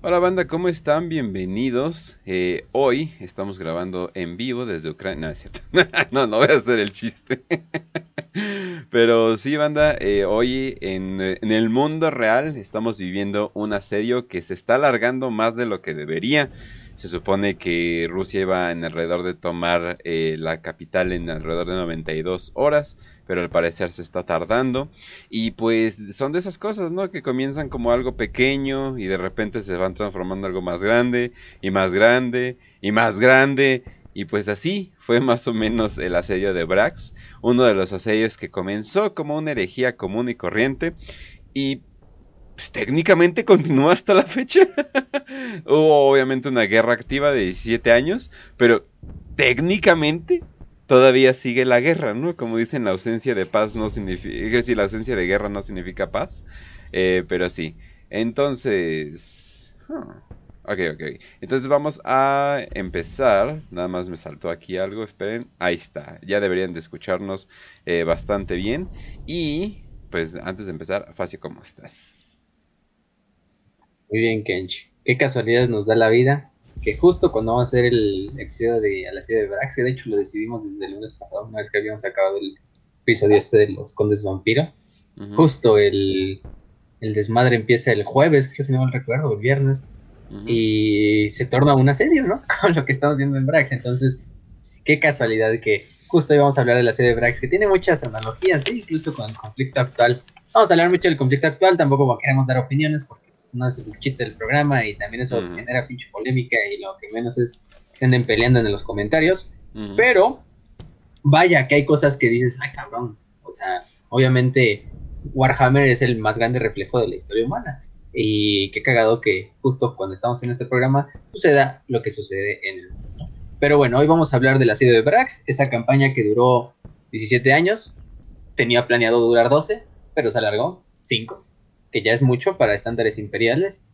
Hola banda, ¿cómo están? Bienvenidos. Eh, hoy estamos grabando en vivo desde Ucrania. No, es cierto. no, no voy a hacer el chiste. Pero sí, banda, eh, hoy en, el mundo real estamos viviendo un asedio que se está alargando más de lo que debería. Se supone que Rusia iba en alrededor de tomar eh, la capital en alrededor de 92 horas pero al parecer se está tardando. Y pues son de esas cosas, ¿no? Que comienzan como algo pequeño y de repente se van transformando algo más grande y más grande y más grande. Y pues así fue más o menos el asedio de Brax, uno de los asedios que comenzó como una herejía común y corriente y pues, técnicamente continúa hasta la fecha. Hubo obviamente una guerra activa de 17 años, pero técnicamente todavía sigue la guerra, ¿no? Como dicen, la ausencia de paz no significa, decir, la ausencia de guerra no significa paz, eh, pero sí. Entonces, ok, ok. Entonces vamos a empezar. Nada más me saltó aquí algo, esperen. Ahí está. Ya deberían de escucharnos eh, bastante bien. Y, pues, antes de empezar, Facio, ¿cómo estás? Muy bien, Kench. Qué casualidad nos da la vida que justo cuando vamos a hacer el episodio de a la ciudad de Brax, de hecho lo decidimos desde el lunes pasado, una vez que habíamos acabado el episodio este de los Condes Vampiro, justo el, el, desmadre empieza el jueves, que si no mal recuerdo, el viernes, y se torna un asedio, ¿no? Con lo que estamos viendo en Brax, entonces, qué casualidad que justo hoy vamos a hablar de la serie de Brax, que tiene muchas analogías, ¿sí? incluso con el conflicto actual. Vamos a hablar mucho del conflicto actual, tampoco queremos dar opiniones porque no es el chiste del programa y también eso genera pinche polémica y lo que menos es que se anden peleando en los comentarios. Pero, vaya que hay cosas que dices, ay cabrón, o sea, obviamente Warhammer es el más grande reflejo de la historia humana. Y qué cagado que justo cuando estamos en este programa suceda lo que sucede en el mundo. Pero bueno, hoy vamos a hablar del asedio de Brax, esa campaña que duró 17 años, tenía planeado durar 12, pero se alargó 5 que ya es mucho para estándares imperiales,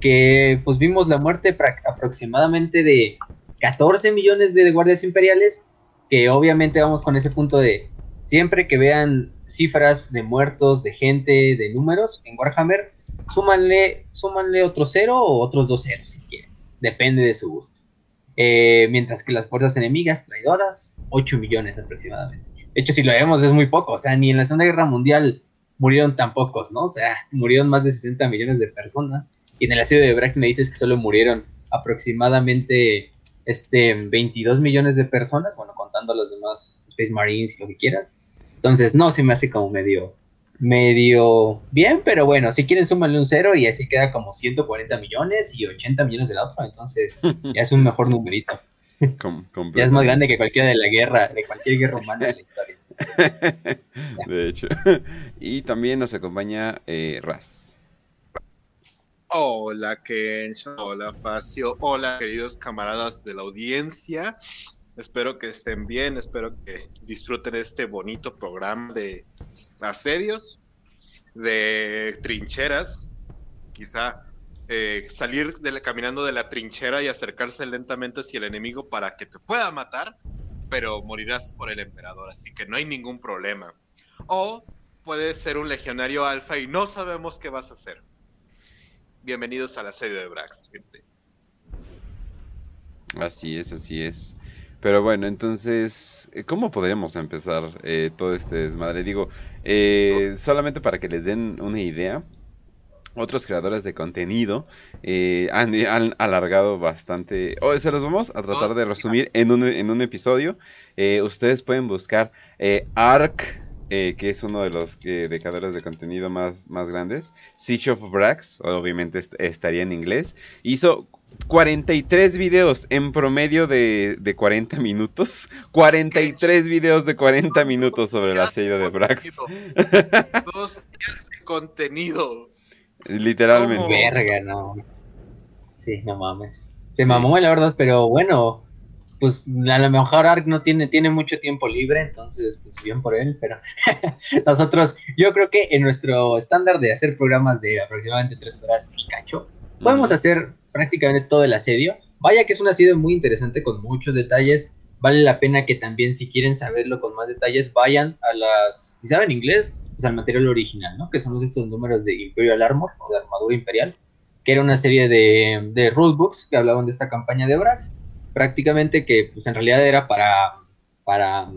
que pues vimos la muerte aproximadamente de 14 millones de guardias imperiales, que obviamente vamos con ese punto de siempre que vean cifras de muertos, de gente, de números en Warhammer, súmanle, súmanle otro cero o otros dos ceros si quieren, depende de su gusto. Eh, mientras que las fuerzas enemigas traidoras, 8 millones aproximadamente. De hecho, si lo vemos es muy poco, o sea, ni en la Segunda Guerra Mundial murieron tan pocos, ¿no? O sea, murieron más de 60 millones de personas. Y en el asedio de Brax me dices que solo murieron aproximadamente este, 22 millones de personas, bueno, contando a los demás Space Marines y lo que quieras. Entonces, no, se me hace como medio, medio bien, pero bueno, si quieren súmanle un cero y así queda como 140 millones y 80 millones del otro, entonces ya es un mejor numerito. ya es más grande que cualquiera de la guerra, de cualquier guerra humana de la historia. de hecho. Y también nos acompaña eh, Raz. Hola Ken, hola Facio, hola queridos camaradas de la audiencia. Espero que estén bien, espero que disfruten este bonito programa de asedios, de trincheras, quizá eh, salir caminando de la trinchera y acercarse lentamente hacia el enemigo para que te pueda matar pero morirás por el emperador, así que no hay ningún problema. O puedes ser un legionario alfa y no sabemos qué vas a hacer. Bienvenidos a la sede de Brax. Así es, así es. Pero bueno, entonces, eh, ¿cómo podríamos empezar eh, todo este desmadre? Digo, eh, solamente para que les den una idea, otros creadores de contenido eh, han, alargado bastante. Hoy se los vamos a tratar de resumir en un, en un episodio. Eh, ustedes pueden buscar eh, ARC, que es uno de los de creadores de contenido más, más grandes. Siege of Brax, obviamente estaría en inglés. Hizo 43 videos en promedio de, de 40 minutos. 43 videos de 40 minutos sobre la sello de Brax. Dos días de contenido. Literalmente. Verga, no. Sí, no mames. Se mamó, la verdad, pero bueno, pues a lo mejor Ark no tiene, tiene mucho tiempo libre, entonces, pues bien por él, pero nosotros, yo creo que en nuestro estándar de hacer programas de aproximadamente tres horas y cacho, podemos hacer prácticamente todo el asedio. Vaya que es un asedio muy interesante con muchos detalles. Vale la pena que también, si quieren saberlo con más detalles, vayan a las, si saben inglés, al material original, ¿no? Que son estos números de Imperial Armor o de armadura imperial, que era una serie de, de rulebooks que hablaban de esta campaña de Brax, prácticamente que pues en realidad era para, para,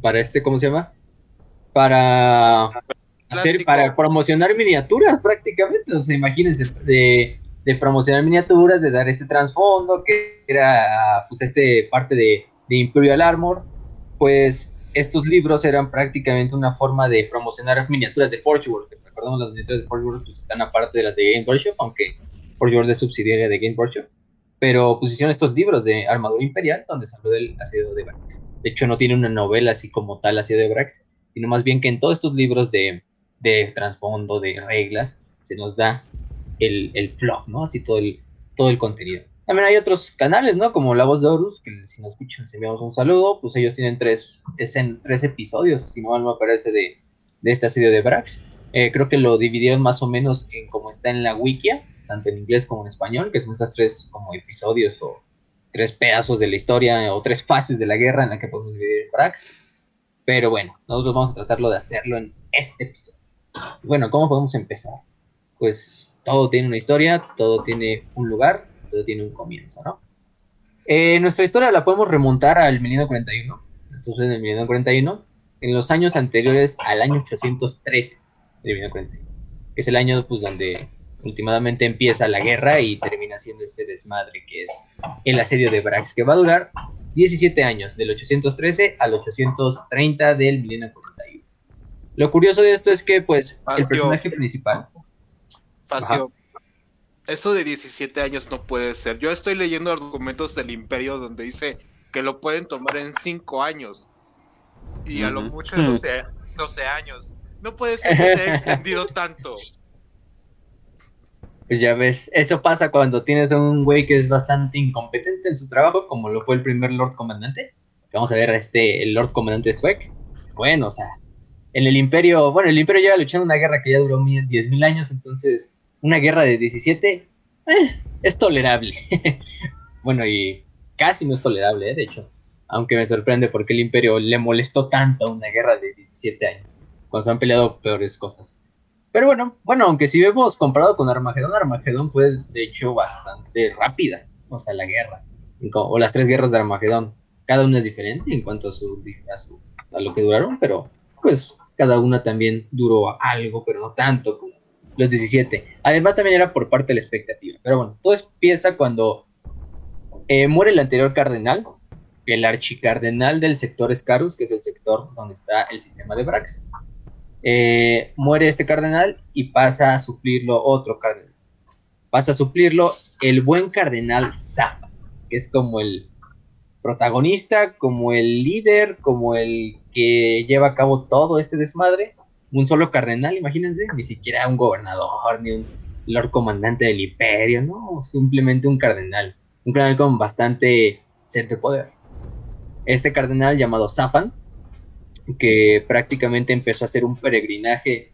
para este, ¿cómo se llama? Para hacer, para promocionar miniaturas prácticamente, o sea, imagínense, de, de promocionar miniaturas, de dar este trasfondo, que era pues este parte de, de Imperial Armor, pues estos libros eran prácticamente una forma de promocionar miniaturas de Forge World. Recordemos las miniaturas de Forge World pues están aparte de las de Game Workshop, aunque Forge World es subsidiaria de Game Workshop. Pero pues hicieron estos libros de Armadura Imperial donde se habló del asedio de Brax. De hecho, no tiene una novela así como tal asedio de Brax, sino más bien que en todos estos libros de, de trasfondo, de reglas, se nos da el, el ¿no? Así todo el, todo el contenido. También hay otros canales, ¿no? Como La Voz de Horus, que si nos escuchan, les enviamos un saludo. Pues ellos tienen tres, es en, tres episodios, si no mal me parece, de, de esta serie de Brax. Eh, creo que lo dividieron más o menos en como está en la wikia, tanto en inglés como en español, que son estas tres como episodios o tres pedazos de la historia o tres fases de la guerra en la que podemos dividir Brax. Pero bueno, nosotros vamos a tratarlo de hacerlo en este episodio. Bueno, ¿cómo podemos empezar? Pues todo tiene una historia, todo tiene un lugar, todo tiene un comienzo, ¿no? Eh, nuestra historia la podemos remontar al 1941, esto es en el 1941, en los años anteriores al año 813 del 1941, que es el año pues, donde últimamente empieza la guerra y termina siendo este desmadre que es el asedio de Brax, que va a durar 17 años, del 813 al 830 del 1941. Lo curioso de esto es que, pues, Facio. el personaje principal. Facio, eso de 17 años no puede ser. Yo estoy leyendo argumentos del Imperio donde dice que lo pueden tomar en 5 años. Y a lo mucho en 12, 12 años. No puede ser que se haya extendido tanto. Pues ya ves, eso pasa cuando tienes a un güey que es bastante incompetente en su trabajo, como lo fue el primer Lord Comandante. Vamos a ver a este, el Lord Comandante Swag. Bueno, o sea, en el Imperio, bueno, el Imperio lleva luchando una guerra que ya duró mil- 10.000 años, entonces una guerra de 17 eh, es tolerable. bueno, y casi no es tolerable, eh, de hecho. Aunque me sorprende porque el Imperio le molestó tanto una guerra de 17 años, cuando se han peleado peores cosas. Pero bueno, bueno, aunque si vemos comparado con Armagedón, Armagedón fue de hecho bastante rápida, o sea, la guerra, o las tres guerras de Armagedón. Cada una es diferente en cuanto a, su, a, a lo que duraron, pero pues cada una también duró algo, pero no tanto como los 17. Además también era por parte de la expectativa. Pero bueno, todo empieza cuando eh, muere el anterior cardenal, el archicardenal del sector Escarus, que es el sector donde está el sistema de Brax. Eh, muere este cardenal y pasa a suplirlo otro cardenal. Pasa a suplirlo el buen cardenal Zafa, que es como el protagonista, como el líder, como el que lleva a cabo todo este desmadre. Un solo cardenal, imagínense, ni siquiera un gobernador, ni un lord comandante del imperio, no, simplemente un cardenal. Un cardenal con bastante sed de poder. Este cardenal llamado Zafan, que prácticamente empezó a hacer un peregrinaje,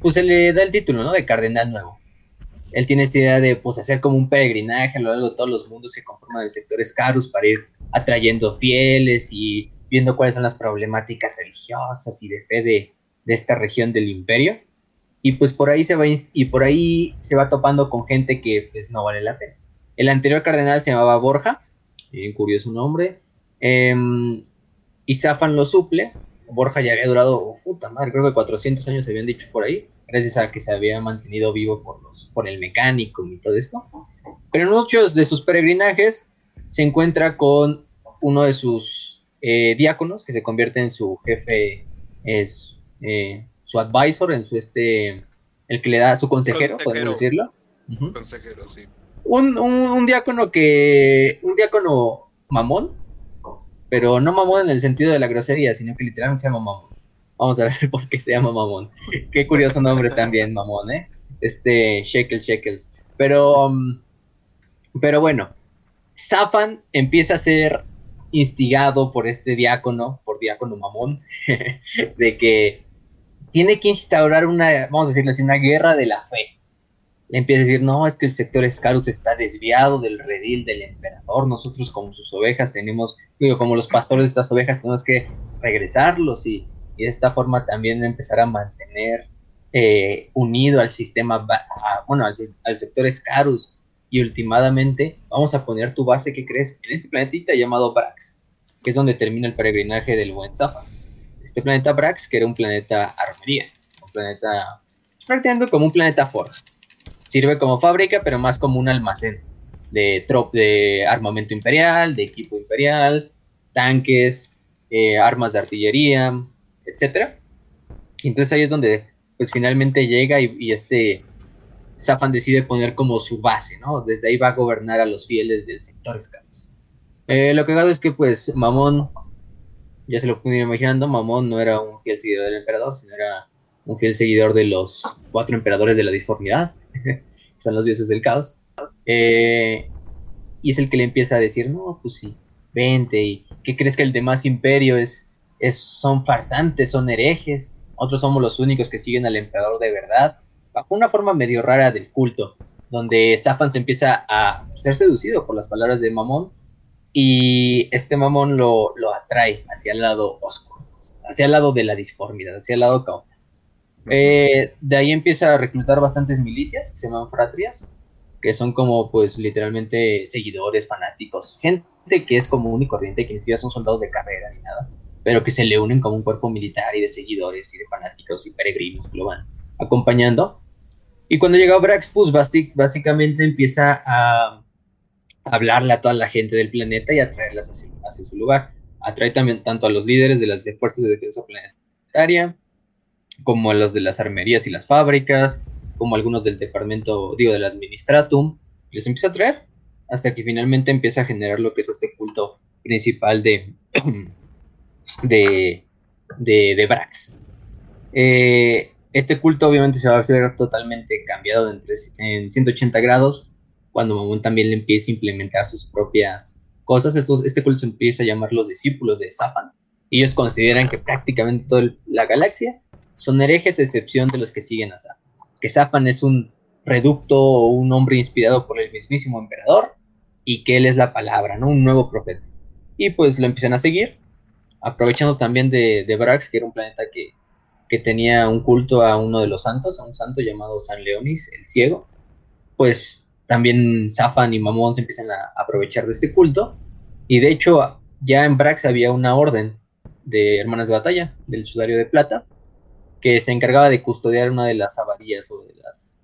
pues se le da el título, ¿no? De cardenal nuevo. Él tiene esta idea de, pues, hacer como un peregrinaje a lo largo de todos los mundos que conforman el sector Escarus para ir atrayendo fieles y viendo cuáles son las problemáticas religiosas y de fe de esta región del imperio. Y pues por ahí se va y por ahí se va topando con gente que pues no vale la pena. El anterior cardenal se llamaba Borja, bien curioso nombre. em, y Zafan lo suple. Borja ya había durado, oh, puta madre, creo que 400 años se habían dicho por ahí, gracias a que se había mantenido vivo por, los, por el mecánico y todo esto. Pero en muchos de sus peregrinajes se encuentra con uno de sus eh, diáconos que se convierte en su jefe, es eh, su advisor, en su este, el que le da su consejero, Consejero. podemos decirlo. Consejero, sí. un, un, un diácono que. Un diácono mamón. Pero no mamón en el sentido de la grosería, sino que literalmente se llama mamón. Vamos a ver por qué se llama mamón. Qué curioso nombre también, mamón, ¿eh? Este, Shekels, Shekels. Pero. um, pero bueno. Zafan empieza a ser instigado por este diácono, por diácono mamón, de que tiene que instaurar una, vamos a decirlo así, una guerra de la fe le empieza a decir, no, es que el sector Escarus está desviado del redil del emperador, nosotros como sus ovejas tenemos, digo, como los pastores de estas ovejas tenemos que regresarlos y, y de esta forma también empezar a mantener eh, unido al sistema, bueno, al, sector Scarus y últimamente vamos a poner tu base, ¿qué crees? En este planetita llamado Brax, que es donde termina el peregrinaje del buen Zafa. Este planeta Brax, que era un planeta armería, un planeta prácticamente como un planeta Forja. Sirve como fábrica, pero más como un almacén de, trop de armamento imperial, de equipo imperial, tanques, eh, armas de artillería, etc. entonces ahí es donde pues finalmente llega y, este Zafan decide poner como su base, ¿no? Desde ahí va a gobernar a los fieles del sector escalos. Eh, lo que hago es que pues Mamón, ya se lo ir imaginando, Mamón no era un fiel seguidor del emperador, sino era un fiel seguidor de los cuatro emperadores de la disformidad, son los dioses del caos. Eh, y es el que le empieza a decir, no, pues sí, vente, y ¿qué crees que el demás imperio es, es, son farsantes, son herejes? Otros somos los únicos que siguen al emperador de verdad, bajo una forma medio rara del culto, donde Zafan se empieza a ser seducido por las palabras de Mamón, y este Mamón lo, lo atrae hacia el lado oscuro, hacia el lado de la disformidad, hacia el lado caótico. Eh, de ahí empieza a reclutar bastantes milicias, que se llaman fratrias, que son como pues literalmente seguidores, fanáticos, gente que es común y corriente, que ni siquiera son soldados de carrera ni nada, pero que se le unen como un cuerpo militar y de seguidores y de fanáticos y peregrinos que lo van acompañando. Y cuando llega Brax, pues básicamente empieza a hablarle a toda la gente del planeta y atraerlas hacia, su lugar. Atrae también tanto a los líderes de las fuerzas de defensa planetaria, como los de las armerías y las fábricas, como algunos del departamento, digo, del administratum, les empieza a traer hasta que finalmente empieza a generar lo que es este culto principal de, de, de, Brax. Eh, este culto obviamente se va a hacer totalmente cambiado en, en 180 grados cuando Mamón también le empieza a implementar sus propias cosas. Estos, este culto se empieza a llamar los discípulos de Zafan. Ellos consideran que prácticamente toda la galaxia son herejes a excepción de los que siguen a Zafan. Que Zafan es un reducto o un hombre inspirado por el mismísimo emperador y que él es la palabra, ¿no? Un nuevo profeta. Y pues lo empiezan a seguir, aprovechando también de, de Brax, que era un planeta que, que tenía un culto a uno de los santos, a un santo llamado San Leonis, el ciego. Pues también Zafan y Mamón se empiezan a aprovechar de este culto. Y de hecho, ya en Brax había una orden de hermanas de batalla, del sudario de plata, que se encargaba de custodiar una de las abadías o de las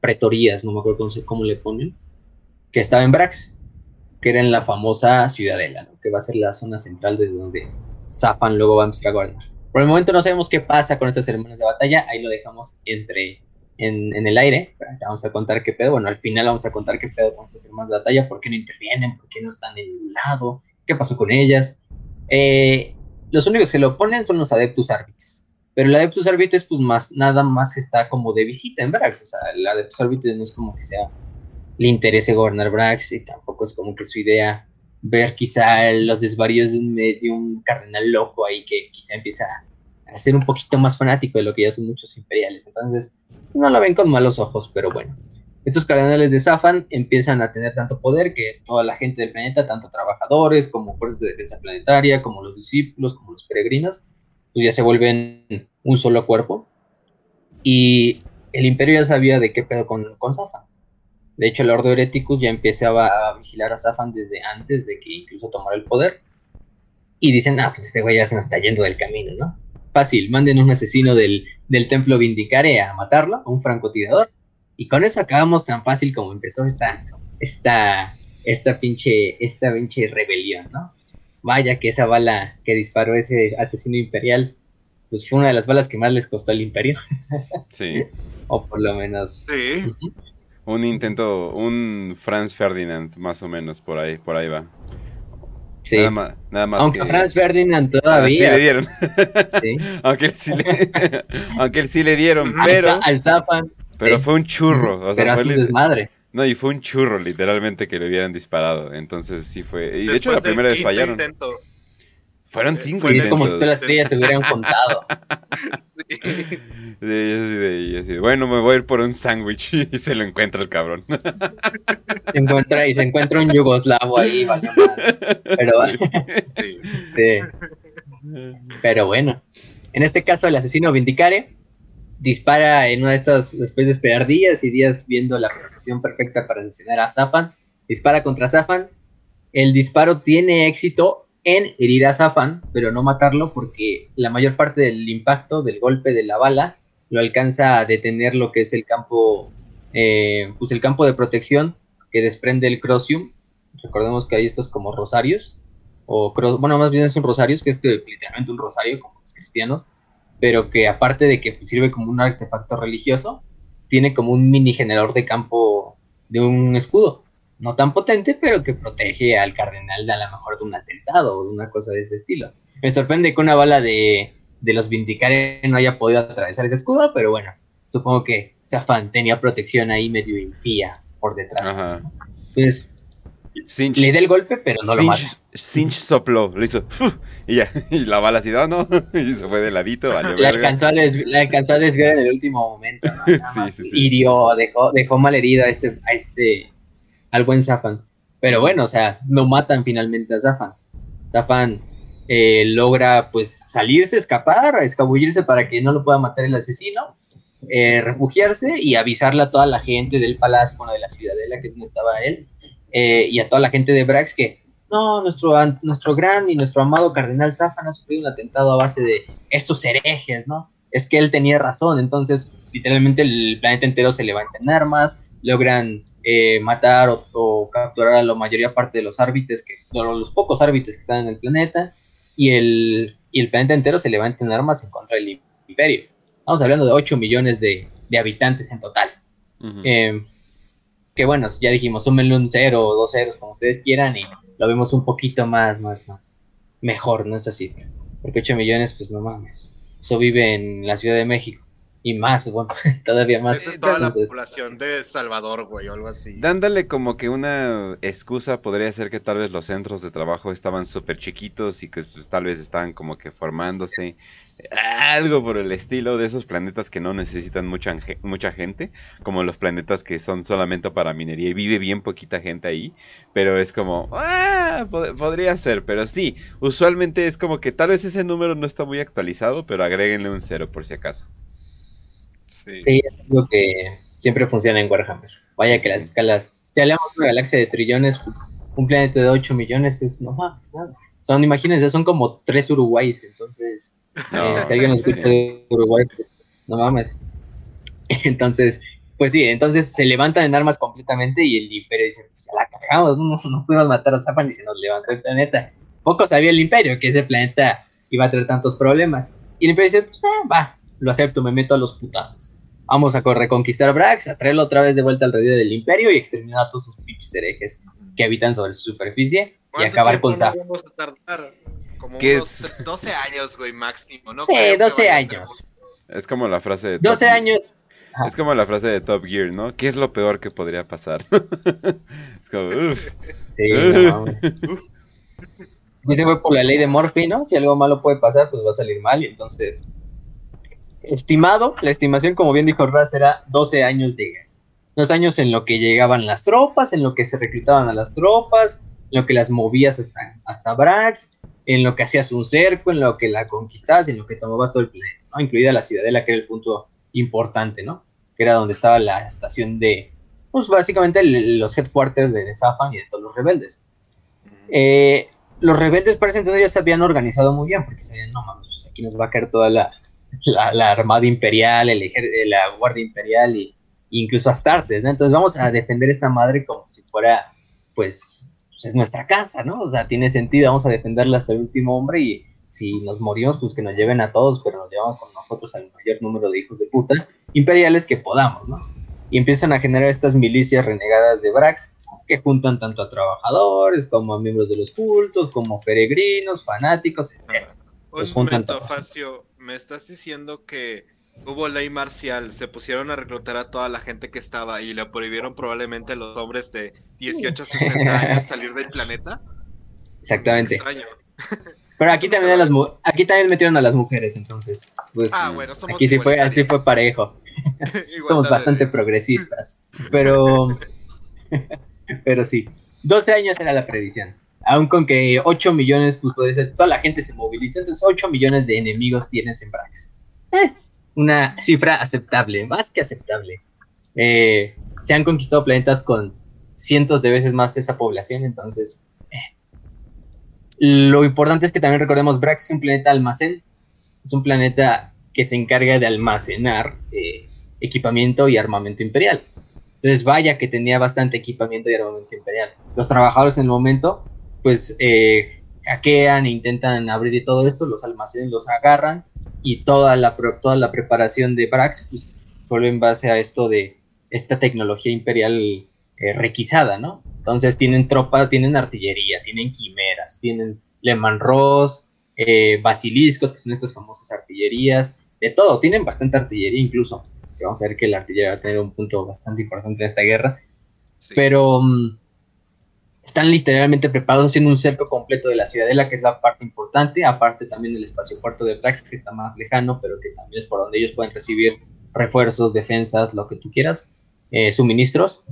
pretorías, no me acuerdo cómo, le ponen, que estaba en Brax, que era en la famosa Ciudadela, que va a ser la zona central desde donde Zafan luego va a empezar a gobernar. Por el momento no sabemos qué pasa con estas hermanas de batalla, ahí lo dejamos entre en, el aire. Vamos a contar qué pedo. Bueno, al final vamos a contar qué pedo con estas hermanas de batalla, por qué no intervienen, por qué no están en un lado, qué pasó con ellas. Eh, los únicos que lo ponen son los adeptus árbitres. Pero el Adeptus Arbitres, pues más, nada más está como de visita en Brax. O sea, el Adeptus Arbitres no es como que sea, le interese gobernar Brax y tampoco es como que su idea ver quizá los desvaríos de un, un cardenal loco ahí que quizá empieza a ser un poquito más fanático de lo que ya son muchos imperiales. Entonces, no lo ven con malos ojos, pero bueno. Estos cardenales de Zafan empiezan a tener tanto poder que toda la gente del planeta, tanto trabajadores como fuerzas de defensa planetaria, como los discípulos, como los peregrinos, pues ya se vuelven un solo cuerpo. Y el imperio ya sabía de qué pedo con, con Zafan. De hecho, el Ordo Hereticus ya empezaba a vigilar a Zafan desde antes de que incluso tomara el poder. Y dicen, ah, pues este güey ya se nos está yendo del camino, ¿no? Fácil, manden un asesino del, del templo Vindicare a matarlo, un francotirador. Y con eso acabamos tan fácil como empezó esta, esta, esta pinche, esta pinche rebelión, ¿no? vaya que esa bala que disparó ese asesino imperial, pues fue una de las balas que más les costó al imperio. Sí. o por lo menos. Sí. Un intento, un Franz Ferdinand, más o menos, por ahí, por ahí va. Sí. Nada más, nada más Aunque Franz Ferdinand todavía. sí le dieron. ¿Sí? Aunque, él sí le... Aunque él sí le dieron, pero. Al Zapan. Pero fue un churro. O sea, pero fue un desmadre. No, y fue un churro, literalmente, que le hubieran disparado. Entonces sí fue. Y de hecho, la primera vez fallaron. Intento. Fueron eh, cinco intentos. Es como si todas las estrellas se hubieran contado. sí. bueno, me voy a ir por un sándwich y se lo encuentra el cabrón. Se encuentra y se encuentra un yugoslavo ahí, vale Pero, este, pero bueno, en este caso el asesino Vindicare dispara en una de estas, después de esperar días y días viendo la posición perfecta para asesinar a Zafan, dispara contra Zafan. El disparo tiene éxito en herir a Zafan, pero no matarlo porque la mayor parte del impacto del golpe de la bala lo alcanza a detener lo que es el campo, eh, pues el campo de protección que desprende el Crossium. Recordemos que hay estos como rosarios, o bueno, más bien son rosarios, que es literalmente un rosario como los cristianos, pero que aparte de que sirve como un artefacto religioso, tiene como un mini generador de campo de un escudo. No tan potente, pero que protege al cardenal de a lo mejor de un atentado o de una cosa de ese estilo. Me sorprende que una bala de, de los Vindicares no haya podido atravesar ese escudo, pero bueno, supongo que Zafan tenía protección ahí medio impía por detrás. Entonces, le da el golpe, pero no lo mata. Sinch sopló, le hizo y ya, y la bala así, no, no, y se fue de ladito. Vale, la, alcanzó a alcanzó a desviar en el último momento. ¿no? sí, sí, Hirió, dejó, dejó mal herido a este, a este, al buen Zafan. Pero bueno, o sea, no matan finalmente a Zafan. Zafan eh, logra pues salirse, escapar, escabullirse para que no lo pueda matar el asesino, eh, refugiarse y avisarle a toda la gente del palacio, bueno, de la ciudadela, que es donde estaba él, eh, y a toda la gente de Brax que no, nuestro, nuestro gran y nuestro amado cardenal Zafan ha sufrido un atentado a base de estos herejes, ¿no? Es que él tenía razón, entonces literalmente el planeta entero se levanta en armas, logran eh, matar o, capturar a la mayoría parte de los árbitres, que, los pocos árbitres que están en el planeta, y el, y el planeta entero se levanta en armas en contra del imperio. Estamos hablando de 8 millones de, de habitantes en total que bueno, ya dijimos, súmenle un cero o dos ceros como ustedes quieran y lo vemos un poquito más, más, más mejor, ¿no es así? Porque 8 millones, pues no mames. Eso vive en la Ciudad de México. Y más, bueno, todavía más. Esa es toda la población de Salvador, güey, o algo así. Dándole como que una excusa, podría ser que tal vez los centros de trabajo estaban súper chiquitos y que pues, tal vez estaban como que formándose algo por el estilo de esos planetas que no necesitan mucha, mucha gente, como los planetas que son solamente para minería y vive bien poquita gente ahí, pero es como, ah, podría ser, pero sí, usualmente es como que tal vez ese número no está muy actualizado, pero agréguenle un cero por si acaso. Sí, es algo que siempre funciona en Warhammer. Vaya que las escalas, si hablamos de una galaxia de trillones, pues un planeta de 8 millones es no más, nada. Son, imagínense, son como tres Uruguayes, entonces eh, si alguien nos escucha de Uruguay, pues, no mames. Entonces, pues sí, entonces se levantan en armas completamente y el imperio dice, pues ya la cagamos, no, no pudimos matar a Zapan y se nos levantó el planeta. Poco sabía el imperio que ese planeta iba a tener tantos problemas. Y el imperio dice, pues ah, va, lo acepto, me meto a los putazos. Vamos a reconquistar Brax, a traerlo otra vez de vuelta al alrededor del imperio y exterminar a todos sus pinches herejes que habitan sobre su superficie y acabar con Zapan. Como unos 12 años, güey, máximo, ¿no? Sí, 12 años. Es como la frase de... 12 años. Es como la frase de Top Gear, ¿no? ¿Qué es lo peor que podría pasar? es como, uff. Sí, no vamos. Dice, fue por la ley de Morphy, ¿no? Si algo malo puede pasar, pues va a salir mal. Y entonces, estimado, la estimación, como bien dijo Raz, era 12 años de guerra. Dos años en lo que llegaban las tropas, en lo que se reclutaban a las tropas, en lo que las movías hasta, hasta Brax, en lo que hacías un cerco, en lo que la conquistabas, en lo que tomabas todo el planeta, ¿no? Incluida la ciudadela, que era el punto importante, ¿no? Que era donde estaba la estación de, pues básicamente los headquarters de Zafan y de todos los rebeldes. Eh, los rebeldes parece entonces ya se habían organizado muy bien, porque sabían, no mames, pues aquí nos va a caer toda la, la, armada imperial, el la guardia imperial y, incluso Astartes, ¿no? Entonces vamos a defender esta madre como si fuera, pues, pues, es nuestra casa, ¿no? O sea, tiene sentido, vamos a defenderla hasta el último hombre y si nos morimos, pues que nos lleven a todos, pero nos llevamos con nosotros al mayor número de hijos de puta imperiales que podamos, ¿no? Y empiezan a generar estas milicias renegadas de Brax que juntan tanto a trabajadores como a miembros de los cultos, como peregrinos, fanáticos, etc. Un momento, Facio, me estás diciendo que hubo ley marcial, se pusieron a reclutar a toda la gente que estaba y le prohibieron probablemente a los hombres de 18 a 60 años salir del planeta. Exactamente. Pero aquí también, las, aquí también metieron a las mujeres, entonces. Pues, ah, bueno, somos aquí sí fue, así fue parejo. somos bastante progresistas. Pero. pero sí. 12 años era la previsión. Aún con que 8 millones, pues puede ser, toda la gente se movilizó, entonces 8 millones de enemigos tienes en Brax. Eh, una cifra aceptable, más que aceptable. Eh, se han conquistado planetas con cientos de veces más esa población, entonces... Eh. Lo importante es que también recordemos, Brax es un planeta almacén, es un planeta que se encarga de almacenar equipamiento y armamento imperial. Entonces, vaya que tenía bastante equipamiento y armamento imperial. Los trabajadores en el momento, pues, eh, hackean intentan abrir todo esto, los almacenes los agarran y toda la, toda la preparación de Brax, pues, solo en base a esto de esta tecnología imperial eh, requisada, ¿no? Entonces tienen tropas, tienen artillería, tienen quimeras, tienen Leman Ross, eh, basiliscos, que son estas famosas artillerías, de todo, tienen bastante artillería incluso que vamos a ver que la artillería va a tener un punto bastante importante en esta guerra. Pero um, están literalmente preparados haciendo un cerco completo de la ciudadela, que es la parte importante, aparte también del espacio puerto de Prax, que está más lejano, pero que también es por donde ellos pueden recibir refuerzos, defensas, lo que tú quieras, eh, suministros.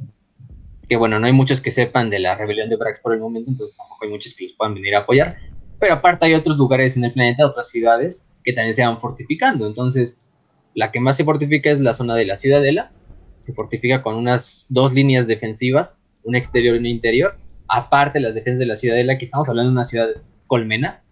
Que bueno, no hay muchos que sepan de la rebelión de Brax por el momento, entonces tampoco hay muchos que los puedan venir a apoyar. Pero aparte hay otros lugares en el planeta, otras ciudades, que también se van fortificando. Entonces, la que más se fortifica es la zona de la ciudadela. Se fortifica con unas dos líneas defensivas, un exterior y un interior. Aparte las defensas de la ciudadela, que estamos hablando de una ciudad colmena,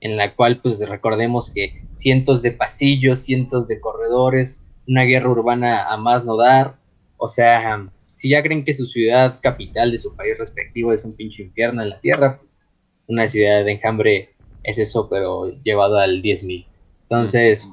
en la cual pues recordemos que cientos de pasillos, cientos de corredores, una guerra urbana a más no dar. O sea, si ya creen que su ciudad capital de su país respectivo es un pinche infierno en la tierra, pues una ciudad de enjambre es eso, pero llevado al 10.000. Entonces,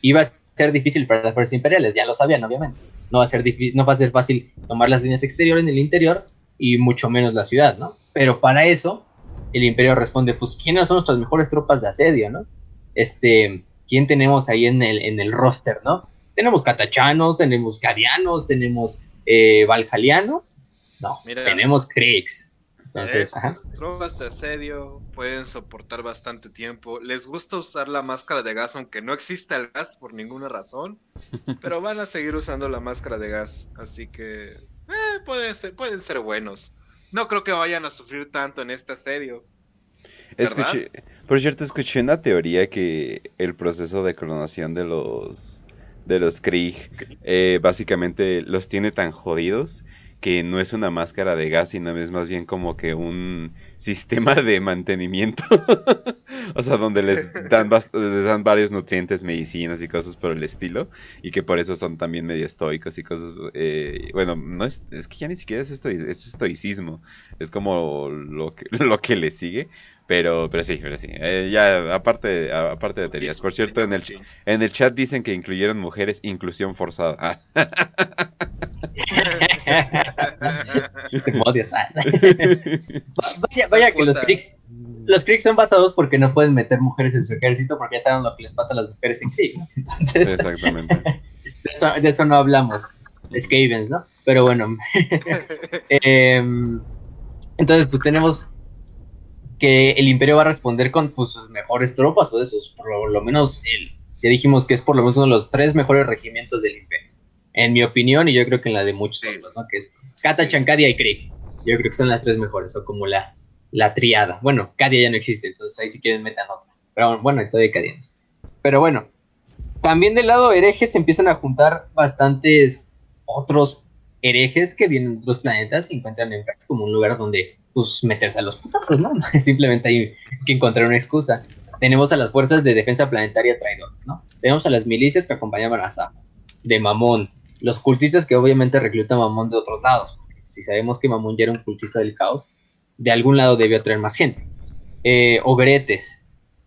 iba a ser difícil para las fuerzas imperiales, ya lo sabían, obviamente. No va a ser no va a ser fácil tomar las líneas exteriores en el interior y mucho menos la ciudad, ¿no? Pero para eso, el imperio responde, pues, ¿quiénes son nuestras mejores tropas de asedio, no? Este, ¿quién tenemos ahí en el, en el roster, no? Tenemos catachanos, tenemos cadianos, tenemos eh, valjalianos, no, tenemos Kriegs, estas tropas de asedio pueden soportar bastante tiempo. Les gusta usar la máscara de gas, aunque no exista el gas por ninguna razón. pero van a seguir usando la máscara de gas. Así que eh, pueden, ser, pueden ser buenos. No creo que vayan a sufrir tanto en este asedio. Escuché, por cierto, escuché una teoría que el proceso de clonación de los de los Krieg eh, básicamente los tiene tan jodidos que no es una máscara de gas, sino es más bien como que un sistema de mantenimiento. o sea, donde les dan, dan varios nutrientes, medicinas y cosas por el estilo. Y que por eso son también medio estoicos y cosas... Eh, bueno, no es, es que ya ni siquiera es, es estoicismo. Es como lo que, lo que le sigue. Pero, pero sí, pero sí. Eh, ya, aparte, aparte de teorías. Por cierto, en el, en el chat dicen que incluyeron mujeres, inclusión forzada. vaya, vaya que los Kriegs, los son basados porque no pueden meter mujeres en su ejército porque ya saben lo que les pasa a las mujeres en Krieg, Entonces, Exactamente. De eso, no hablamos. Skavens, ¿no? Pero bueno. Em, entonces, pues tenemos que el imperio va a responder con pues, sus mejores tropas o de sus, por lo menos, el, ya dijimos que es por lo menos uno de los tres mejores regimientos del imperio. En mi opinión, y yo creo que en la de muchos otros, ¿no? Que es Kata, Chancadia y Krieg. Yo creo que son las tres mejores, o como la, la triada. Bueno, Cadia ya no existe, entonces ahí si quieren metan otra. Pero bueno, todavía Cadianos. Pero bueno, también del lado herejes se empiezan a juntar bastantes otros herejes que vienen de otros planetas y encuentran en Frax como un lugar donde pues meterse a los putazos, ¿no? Simplemente hay que encontrar una excusa. Tenemos a las fuerzas de defensa planetaria traidores, ¿no? Tenemos a las milicias que acompañaban a Sa, de Mamón, los cultistas que obviamente reclutan a Mamón de otros lados. Si sabemos que Mamón ya era un cultista del caos, de algún lado debió traer más gente. Eh, ogretes,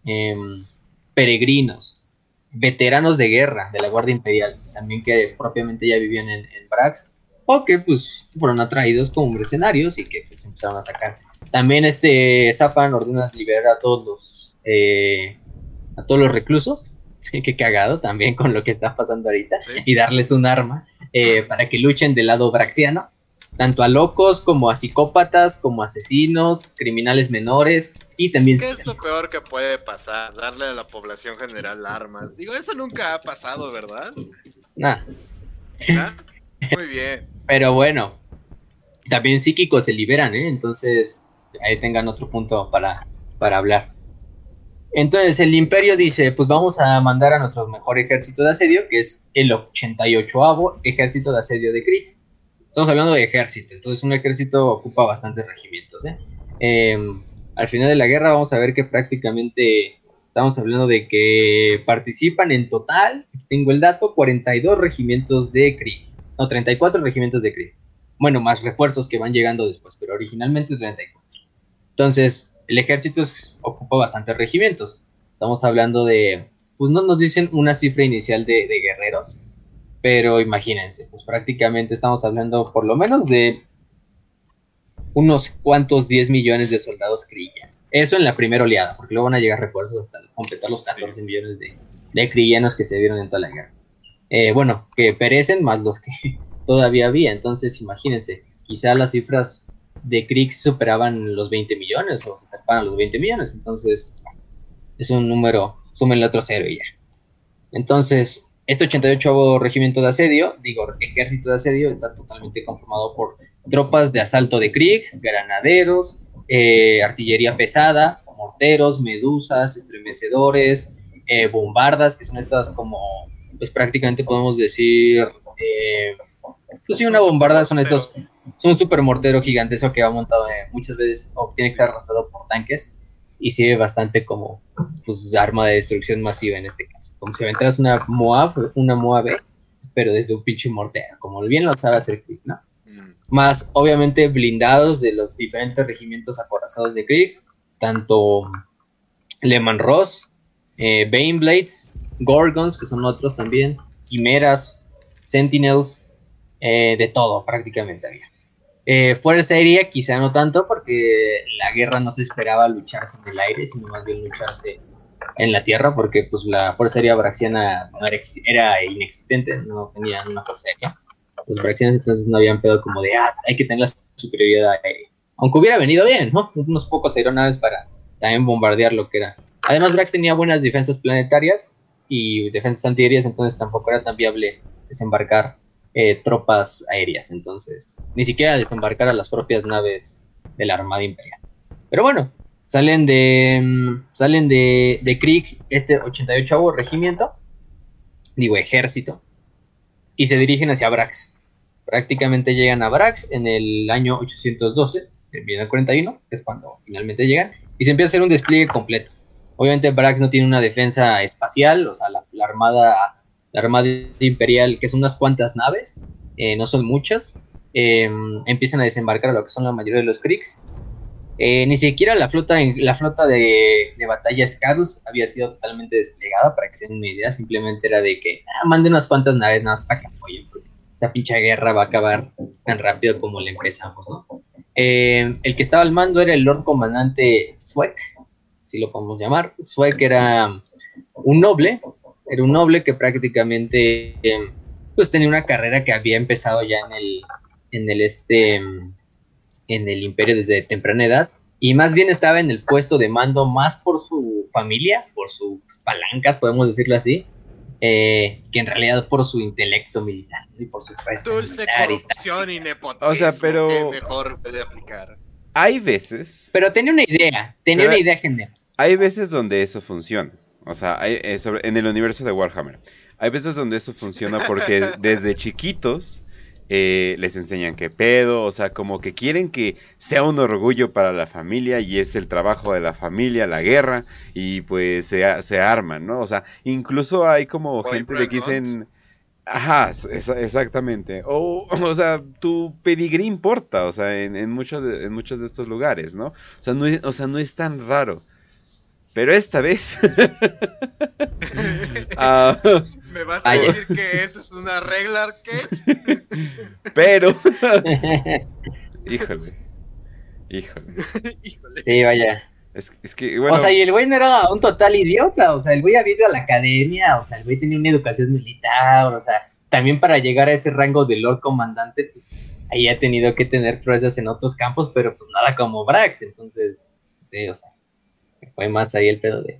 em, peregrinos, veteranos de guerra de la Guardia Imperial, también que propiamente ya vivían en, en Brax, o que pues fueron atraídos como mercenarios y que pues empezaron a sacar. También este Zafan ordena liberar a todos los eh, a todos los reclusos, qué cagado también con lo que está pasando ahorita, y darles un arma eh, para que luchen del lado braxiano, tanto a locos como a psicópatas, como a asesinos, criminales menores y también... ¿Qué es lo peor que puede pasar? Darle a la población general armas. Digo, eso nunca ha pasado, ¿verdad? Nah. Muy bien. Pero bueno, también psíquicos se liberan, ¿eh? Entonces, ahí tengan otro punto para, para hablar. Entonces el imperio dice, pues vamos a mandar a nuestro mejor ejército de asedio, que es el 88avo ejército de asedio de Krieg. Estamos hablando de ejército, entonces un ejército ocupa bastantes regimientos. ¿eh? Em, al final de la guerra vamos a ver que prácticamente estamos hablando de que participan en total, tengo el dato, 42 regimientos de Krieg. No, 34 regimientos de Krieg. Bueno, más refuerzos que van llegando después, pero originalmente 34. Entonces, el ejército ocupa bastantes regimientos. Estamos hablando de, pues no nos dicen una cifra inicial de, guerreros, pero imagínense, pues prácticamente estamos hablando por lo menos de unos cuantos 10 millones de soldados crilla. Eso en la primera oleada, porque luego van a llegar refuerzos hasta completar los 14 millones de, de crillanos que se vieron en toda la guerra. Eh, bueno, que perecen más los que todavía había. Entonces, imagínense, quizá las cifras de Krieg superaban los 20 millones o se acercaban los 20 millones. Entonces, es un número, sumen el otro cero y ya. Entonces, este 88 regimiento de asedio, digo, ejército de asedio, está totalmente conformado por tropas de asalto de Krieg, granaderos, eh, artillería pesada, morteros, medusas, estremecedores, eh, bombardas, que son estas como, pues prácticamente podemos decir, eh, pues sí, una bombarda son estos es un super mortero gigantesco que va montado muchas veces o tiene que ser arrastrado por tanques y sirve bastante como pues arma de destrucción masiva en este caso. Como si aventaras una Moab, una Moab, pero desde un pinche mortero, como bien lo sabe hacer Krieg, ¿no? Mm. Más obviamente blindados de los diferentes regimientos acorazados de Krieg, tanto Lehman Ross, eh, Baneblades, Gorgons, que son otros también, Quimeras, Sentinels, eh, de todo prácticamente había. Eh, fuerza aérea quizá no tanto porque la guerra no se esperaba lucharse en el aire, sino más bien lucharse en la tierra porque pues la fuerza aérea braxiana no era, inexistente, no tenían una fuerza aérea. Los braxianos entonces no habían pedo como de, ah, hay que tener la superioridad aérea. Aunque hubiera venido bien, ¿no? Unos pocos aeronaves para también bombardear lo que era. Además, Brax tenía buenas defensas planetarias y defensas antiaéreas, entonces tampoco era tan viable desembarcar eh, tropas aéreas, entonces ni siquiera desembarcar a las propias naves de la Armada Imperial. Pero bueno, salen de mm, salen de, de Krieg, este 88 regimiento, digo ejército, y se dirigen hacia Brax. Prácticamente llegan a Brax en el año 812, el 41, que es cuando finalmente llegan, y se empieza a hacer un despliegue completo. Obviamente Brax no tiene una defensa espacial, o sea, la armada la Armada Imperial, que son unas cuantas naves, eh, no son muchas, em, empiezan a desembarcar a lo que son la mayoría de los Kriegs. Eh, ni siquiera la flota, la flota de, de batalla Scarus había sido totalmente desplegada, para que se den una idea, simplemente era de que ah, manden unas cuantas naves nada más para que apoyen, porque esta pinche guerra va a acabar tan rápido como la empezamos, ¿no? Em, el que estaba al mando era el Lord Comandante Sweck, si lo podemos llamar. Sweck era un noble era un noble que prácticamente pues tenía una carrera que había empezado ya en el, en el este en el imperio desde temprana edad y más bien estaba en el puesto de mando más por su familia, por sus palancas, podemos decirlo así, eh, que en realidad por su intelecto militar y por su Dulce corrupción y, nepotismo o sea, pero mejor puede aplicar. Hay veces. Pero tenía una idea, tenía una idea general. Hay veces donde eso funciona. O sea, hay, eh, en el universo de Warhammer. Hay veces donde eso funciona porque desde chiquitos eh, les enseñan qué pedo, o sea, como que quieren que sea un orgullo para la familia y es el trabajo de la familia, la guerra, y pues se, se arman, ¿no? O sea, incluso hay como gente que dicen... Ajá, exactamente. O, o sea, tu pedigrí importa, o sea, en, en, muchos de, en muchos de estos lugares, ¿no? O sea, no es, o sea, no es tan raro. Pero esta vez. Ah, ¿Me vas a decir que eso es una regla, Arquech? Pero. Híjole. Híjole. Sí, vaya. Es, que, bueno... O sea, y el güey no era un total idiota. O sea, el güey había ido a la academia. O sea, el güey tenía una educación militar. O sea, también para llegar a ese rango de Lord Comandante, pues ahí ha tenido que tener proezas en otros campos, pero pues nada como Brax. Entonces, sí, o sea fue más ahí el pedo de,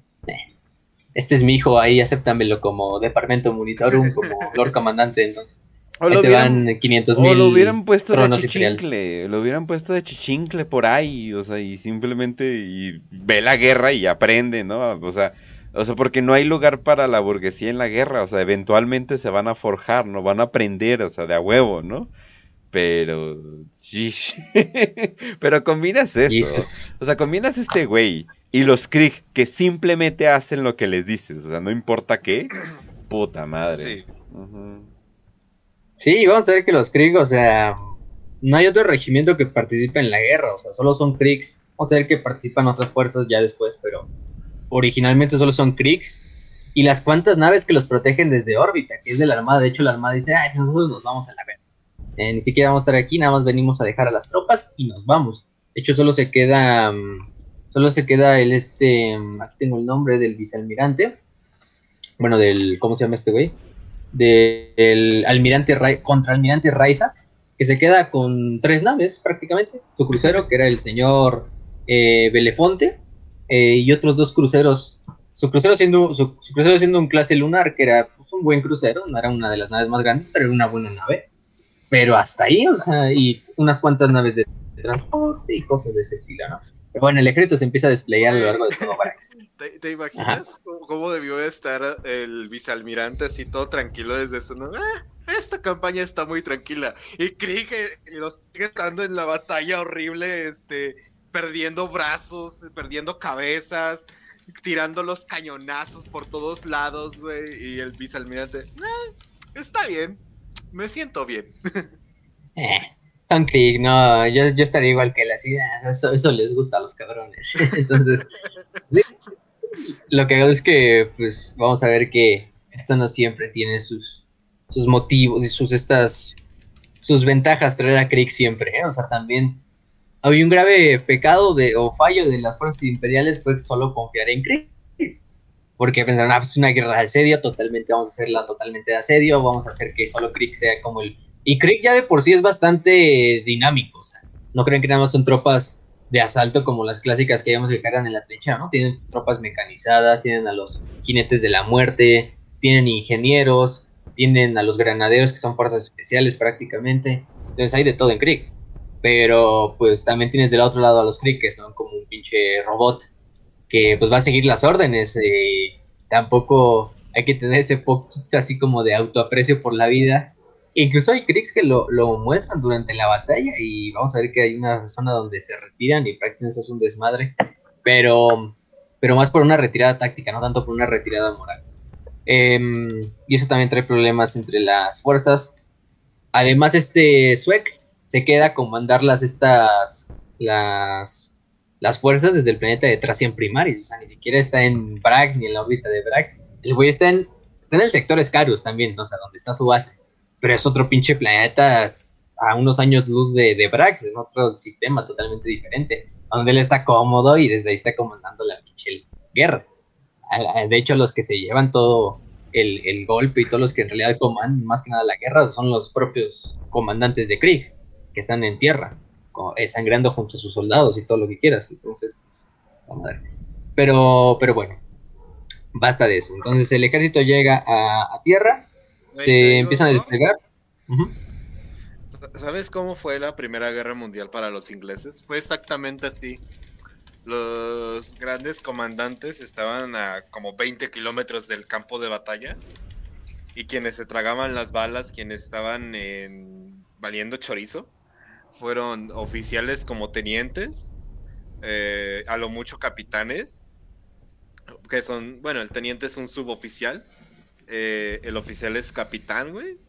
este es mi hijo, ahí acéptamelo como departamento monitorum, como Lord Comandante, entonces. O Ahí lo te hubieran, van 500 o mil lo hubieran puesto de chichincle, lo hubieran puesto de chichincle por ahí, o sea, y simplemente y ve la guerra y aprende, ¿no? O sea, o sea, porque no hay lugar para la burguesía en la guerra, o sea, eventualmente se van a forjar, no van a aprender, o sea, de a huevo, ¿no? Pero, pero combinas eso, Jesus. o sea, combinas este güey y los Krieg que simplemente hacen lo que les dices, o sea, no importa qué, puta madre. Sí. Ujú. Sí, vamos a ver que los Krieg, o sea, no hay otro regimiento que participe en la guerra, o sea, solo son Kriegs. Vamos a ver que participan otras fuerzas ya después, pero originalmente solo son Kriegs. Y las cuantas naves que los protegen desde órbita, que es de la Armada. De hecho, la Armada dice, ay, nosotros nos vamos a la guerra. Eh, ni siquiera vamos a estar aquí, nada más venimos a dejar a las tropas y nos vamos. De hecho, solo se queda, mm, solo se queda el este, mm, aquí tengo el nombre del vicealmirante. Bueno, del, ¿cómo se llama este güey? Del almirante, Ra- contraalmirante Raisak, que se queda con tres naves prácticamente. Su crucero, que era el señor eh, Belefonte, eh, y otros dos cruceros. Su crucero siendo, su, su crucero siendo un clase lunar, que era pues, un buen crucero, no era una de las naves más grandes, pero era una buena nave. Pero hasta ahí, o sea, y unas cuantas naves de transporte y cosas de ese estilo, ¿no? Bueno, el ejército se empieza a desplegar a lo largo de todo. ¿Te, te imaginas cómo, cómo debió estar el vicealmirante así todo tranquilo desde su no? "Ah, esta campaña está muy tranquila. Y Krieg eh, los Krieg estando en la batalla horrible, este, perdiendo brazos, perdiendo cabezas, tirando los cañonazos por todos lados, güey. Y el vicealmirante, "Ah, está bien, me siento bien. Eh, son Krieg, no, yo, yo estaría igual que así, "Ah, eso, eso les gusta a los cabrones. Entonces, lo que hago es que, pues, vamos a ver que esto no siempre tiene sus, sus motivos y sus estas, sus ventajas traer a Krieg siempre, ¿eh? O sea, también había un grave pecado de, o fallo de las fuerzas imperiales fue solo confiar en Krieg. Porque pensaron, ah, pues es una guerra de asedio, totalmente, vamos a hacerla totalmente de asedio, vamos a hacer que solo Krieg sea como el y Krieg ya de por sí es bastante dinámico, o sea, no creen que nada más son tropas de asalto como las clásicas que habíamos que cargan en la trinchera, ¿no? Tienen tropas mecanizadas, tienen a los jinetes de la muerte, tienen ingenieros, tienen a los granaderos que son fuerzas especiales prácticamente, entonces hay de todo en Krieg. Pero pues también tienes del otro lado a los Krieg que son como un pinche robot que pues va a seguir las órdenes. eh, tampoco hay que tener ese poquito así como de autoaprecio por la vida. Incluso hay Kriegs que lo, lo muestran durante la batalla y vamos a ver que hay una zona donde se retiran y prácticamente es un desmadre, pero, pero más por una retirada táctica, no tanto por una retirada moral. Em, y eso también trae problemas entre las fuerzas. Además, este Suek se queda a comandar las, estas, las, las fuerzas desde el planeta de Tracian Primaris. O sea, ni siquiera está en Brax ni en la órbita de Brax. El güey está en, está en el sector Scarus también, o sea, donde está su base. Pero es otro pinche planeta a unos años luz de, de Brax, es otro sistema totalmente diferente. Donde él está cómodo y desde ahí está comandando la pinche guerra. A- a- De hecho, los que se llevan todo el, el golpe y todos los que en realidad comandan más que nada la guerra son los propios comandantes de Krieg, que están en tierra, eh, sangrando junto a sus soldados y todo lo que quieras. Entonces, la madre. Pero, pero bueno, basta de eso. Entonces el ejército llega a, a tierra, se empiezan a. Sa- ¿Sabes cómo fue la Primera Guerra Mundial para los ingleses? Fue exactamente así. Los grandes comandantes estaban a como 20 kilómetros del campo de batalla y quienes se tragaban las balas, quienes estaban en... valiendo chorizo, fueron oficiales como tenientes, eh, a lo mucho capitanes, que son, bueno, el teniente es un suboficial, eh, el oficial es capitán, güey,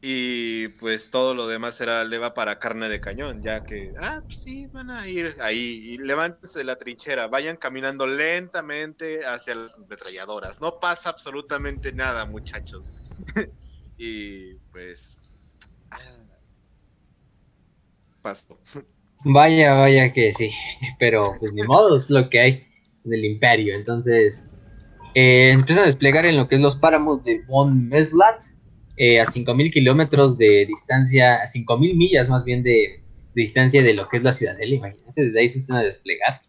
y pues todo lo demás era leva para carne de cañón, ya que, ah, pues sí, van a ir ahí, y levántense de la trinchera, vayan caminando lentamente hacia las ametralladoras. No pasa absolutamente nada, muchachos. y pues... ah, pasó. Vaya, vaya que sí, pero pues ni modo, es lo que hay del imperio. Entonces, eh, empiezan a desplegar en lo que es los páramos de Von Meslat, eh, a 5.000 kilómetros de distancia, a 5.000 millas más bien de, distancia de lo que es la ciudadela. Imagínense, desde ahí se empiezan a desplegar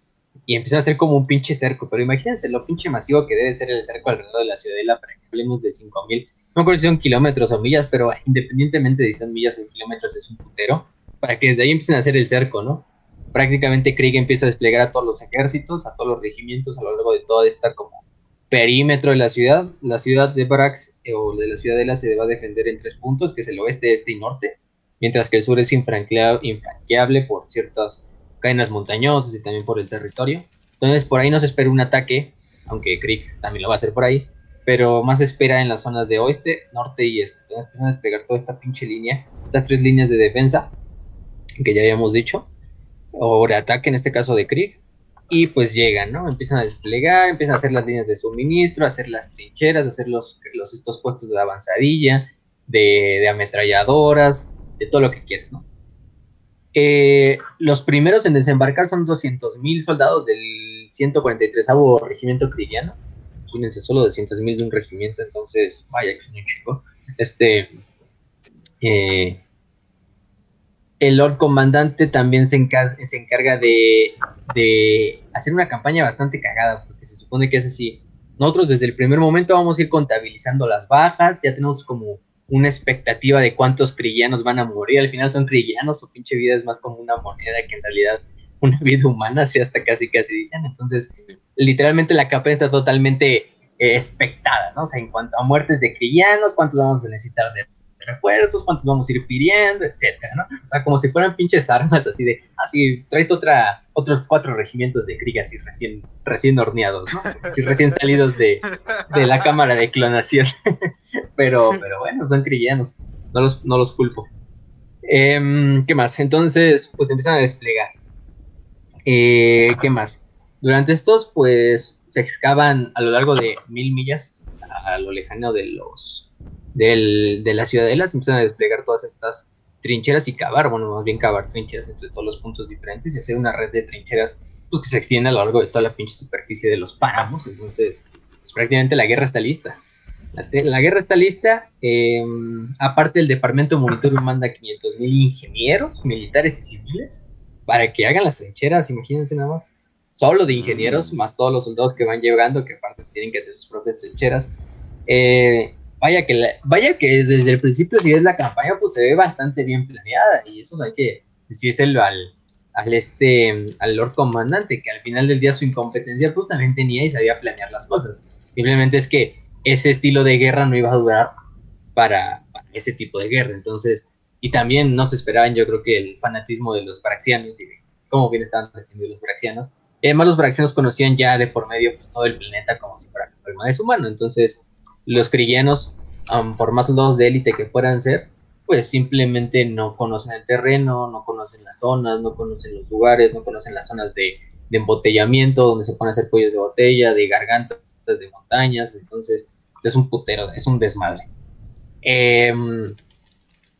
y empiezan a hacer como un pinche cerco. Pero imagínense lo pinche masivo que debe ser el cerco alrededor de la ciudadela para que hablemos de 5.000 no recuerdo si son kilómetros o millas, pero independientemente de si son millas o kilómetros es un putero, para que desde ahí empiecen a hacer el cerco, ¿no? Prácticamente Krieg empieza a desplegar a todos los ejércitos, a todos los regimientos a lo largo de toda esta como perímetro de la ciudad. La ciudad de Brax eh, o de la ciudadela se va a defender en tres puntos, que es el oeste, este y norte, mientras que el sur es infranqueable por ciertas cadenas montañosas y también por el territorio. Entonces por ahí no espera un ataque, aunque Krieg también lo va a hacer por ahí, pero más espera en las zonas de oeste, norte y este. Entonces empiezan a desplegar toda esta pinche línea, estas tres líneas de defensa que ya habíamos dicho, o de ataque en este caso de Krieg, y pues llegan, ¿no? Empiezan a desplegar, empiezan a hacer las líneas de suministro, hacer las trincheras, hacer los, los estos puestos de avanzadilla, de, de ametralladoras, de todo lo que quieres, ¿no? Eh, los primeros en desembarcar son 200.000 soldados del 143 Regimiento Cristiano. Imagínense, solo 200.000 de un regimiento, entonces, vaya que es un chico. Este, eh, el Lord Comandante también se, encarga de, hacer una campaña bastante cagada, porque se supone que es así. Nosotros desde el primer momento vamos a ir contabilizando las bajas, ya tenemos como una expectativa de cuántos crillanos van a morir. Al final son crillanos, su pinche vida es más como una moneda que en realidad una vida humana, así hasta casi casi dicen. Entonces, literalmente la campaña está totalmente eh, expectada, ¿no? O sea, en cuanto a muertes de crillanos, cuántos vamos a necesitar de refuerzos, cuántos vamos a ir pidiendo, etcétera, ¿no? O sea, como si fueran pinches armas así de, ah, sí, tráete otra, otros cuatro regimientos de Krieg así recién, recién horneados, ¿no? Así recién salidos de, de la cámara de clonación. pero, pero bueno, son crillanos, no los, no los culpo. Em, ¿Qué más? Entonces, pues empiezan a desplegar. Eh, ¿Qué más? Durante estos, pues, se excavan a lo largo de mil millas a lo lejano de los del, de la ciudadela, se empiezan a desplegar todas estas trincheras y cavar, bueno, más bien cavar trincheras entre todos los puntos diferentes y hacer una red de trincheras pues, que se extiende a lo largo de toda la pinche superficie de los páramos. Entonces, pues, prácticamente la guerra está lista. La, guerra está lista. Em, aparte, el Departamento Monitorio manda 500 mil ingenieros, militares y civiles para que hagan las trincheras, imagínense nada más. Solo de ingenieros, más todos los soldados que van llegando, que aparte tienen que hacer sus propias trincheras. Eh, vaya que, vaya que desde el principio, si es la campaña, pues se ve bastante bien planeada. Y eso hay que decírselo al, al, este, al Lord Comandante, que al final del día su incompetencia pues también tenía y sabía planear las cosas. Simplemente es que ese estilo de guerra no iba a durar para, ese tipo de guerra. Entonces, y también no se esperaban, yo creo que el fanatismo de los braxianos y de cómo bien estaban defendiendo los braxianos. además, los braxianos conocían ya de por medio pues, todo el planeta como si fuera un de humano. Entonces, los cristianos, por más soldados de élite que puedan ser, pues simplemente no conocen el terreno, no conocen las zonas, no conocen los lugares, no conocen las zonas de, embotellamiento, donde se pueden hacer pollos de botella, de gargantas, de montañas, entonces es un putero, es un desmadre. Em,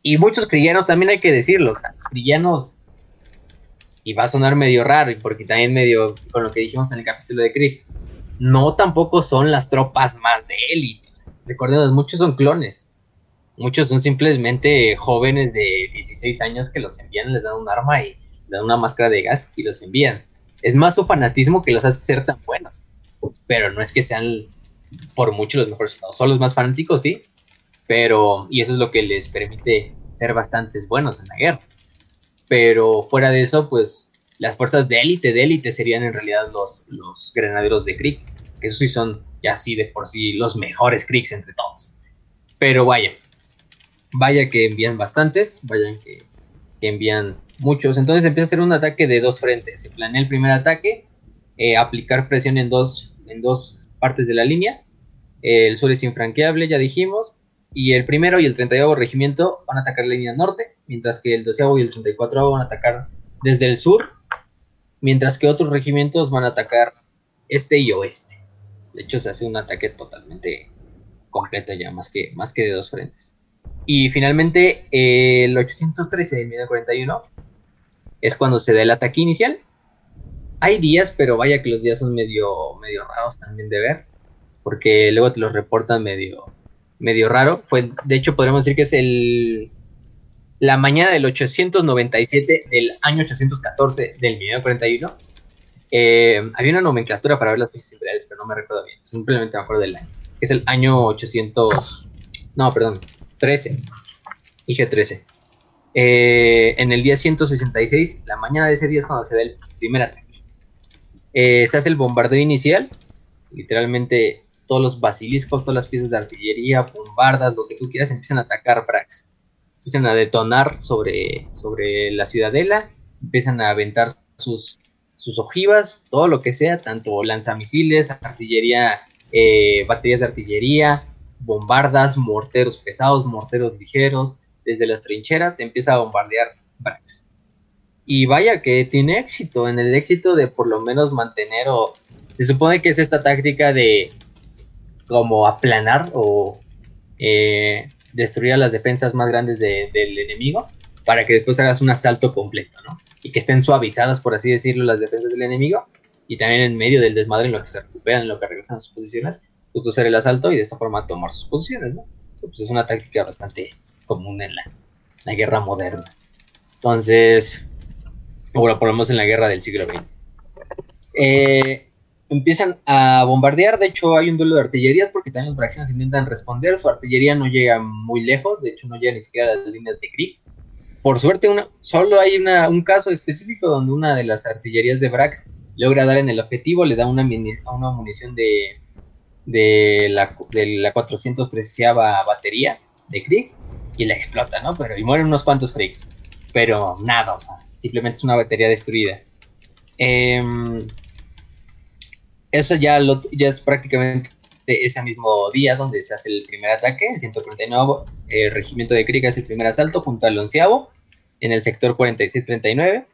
y muchos cristianos también hay que decirlo, los cristianos, y va a sonar medio raro, porque también medio con lo que dijimos en el capítulo de Krieg, no tampoco son las tropas más de élite Recordemos, muchos son clones. Muchos son simplemente jóvenes de 16 años que los envían, les dan un arma y les dan una máscara de gas y los envían. Es más su fanatismo que los hace ser tan buenos. Pero no es que sean por mucho los mejores Son los más fanáticos, sí. Pero, y eso es lo que les permite ser bastantes buenos en la guerra. Pero fuera de eso, pues las fuerzas de élite, de élite serían en realidad los, los granaderos de Krieg. Que esos sí son ya así de por sí los mejores Kriegs entre todos. Pero vaya, vaya que envían bastantes, vayan que, envían muchos. Entonces empieza a ser un ataque de dos frentes. Se planea el primer ataque, eh, aplicar presión en dos, en dos partes de la línea. el sur es infranqueable, ya dijimos. Y el primero y el 31 regimiento van a atacar la línea norte, mientras que el 12 y el 34 van a atacar desde el sur, mientras que otros regimientos van a atacar este y oeste. De hecho, se hace un ataque totalmente completo ya, más que, más que de dos frentes. Y finalmente, el 813 de 1941 es cuando se da el ataque inicial. Hay días, pero vaya que los días son medio, medio raros también de ver, porque luego te los reportan medio, medio raro. Fue, de hecho, podríamos decir que es el, la mañana del 897 del año 814 del 1941 eh, había una nomenclatura para ver las fechas imperiales, pero no me recuerdo bien. Simplemente me acuerdo del año. Es el año 800. no, perdón, 13, IG-13. Eh, en el día 166, la mañana de ese día es cuando se da el primer ataque. Eh, se hace el bombardeo inicial, literalmente todos los basiliscos, todas las piezas de artillería, bombardas, lo que tú quieras, empiezan a atacar Brax. Empiezan a detonar sobre, sobre la ciudadela, empiezan a aventar sus, sus ojivas, todo lo que sea, tanto lanzamisiles, artillería, eh, baterías de artillería, bombardas, morteros pesados, morteros ligeros, desde las trincheras empieza a bombardear Brax. Y vaya que tiene éxito, en el éxito de por lo menos mantener o se supone que es esta táctica de como aplanar o eh, destruir a las defensas más grandes del enemigo para que después hagas un asalto completo, ¿no? Y que estén suavizadas, por así decirlo, las defensas del enemigo y también en medio del desmadre en lo que se recuperan, en lo que regresan a sus posiciones, justo hacer el asalto y de esta forma tomar sus posiciones, ¿no? Pues es una táctica bastante común en la, guerra moderna. Entonces, ahora por lo en la guerra del siglo XX. Eh, empiezan a bombardear, de hecho hay un duelo de artillerías porque también los fracciones intentan responder, su artillería no llega muy lejos, de hecho no llega ni siquiera a las líneas de Krieg. Por suerte, solo hay un caso específico donde una de las artillerías de Brax logra dar en el objetivo, le da una, una munición de, la, de la 413 batería de Krieg y la explota, ¿no? Pero y mueren unos cuantos Kriegs, pero nada, o sea, simplemente es una batería destruida. Eh, eso ya, es prácticamente ese mismo día donde se hace el primer ataque, el 149 el regimiento de Krieg hace el primer asalto junto al onceavo en el sector 4639.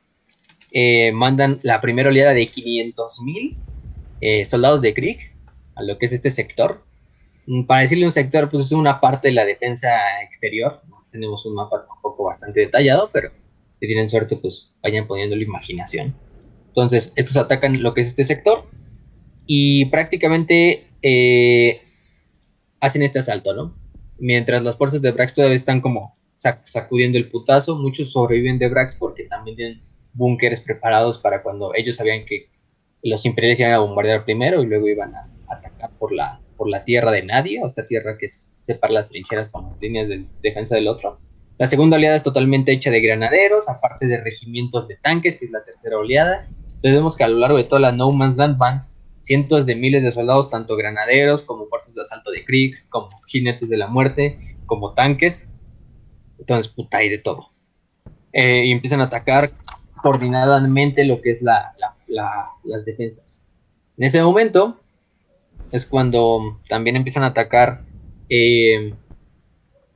Eh, mandan la primera oleada de 500.000 eh, soldados de Krieg a lo que es este sector. Mm, para decirle un sector, pues es una parte de la defensa exterior. Tenemos un mapa un poco bastante detallado, pero si tienen suerte, pues vayan poniendo la imaginación. Entonces, estos atacan lo que es este sector y prácticamente eh, hacen este asalto, ¿no? Mientras las fuerzas de Brax todavía están como sacudiendo el putazo, muchos sobreviven de Brax porque también tienen búnkeres preparados para cuando ellos sabían que los imperiales iban a bombardear primero y luego iban a atacar por la, por la tierra de nadie, o esta tierra que separa las trincheras con las líneas de defensa del otro. La segunda oleada es totalmente hecha de granaderos, aparte de regimientos de tanques, que es la tercera oleada. Entonces vemos que a lo largo de toda la No Man's Land van cientos de miles de soldados, tanto granaderos como fuerzas de asalto de Krieg, como jinetes de la muerte, como tanques. Entonces, puta, hay de todo. Eh, y empiezan a atacar coordinadamente lo que es la, las defensas. En ese momento es cuando también empiezan a atacar. Eh,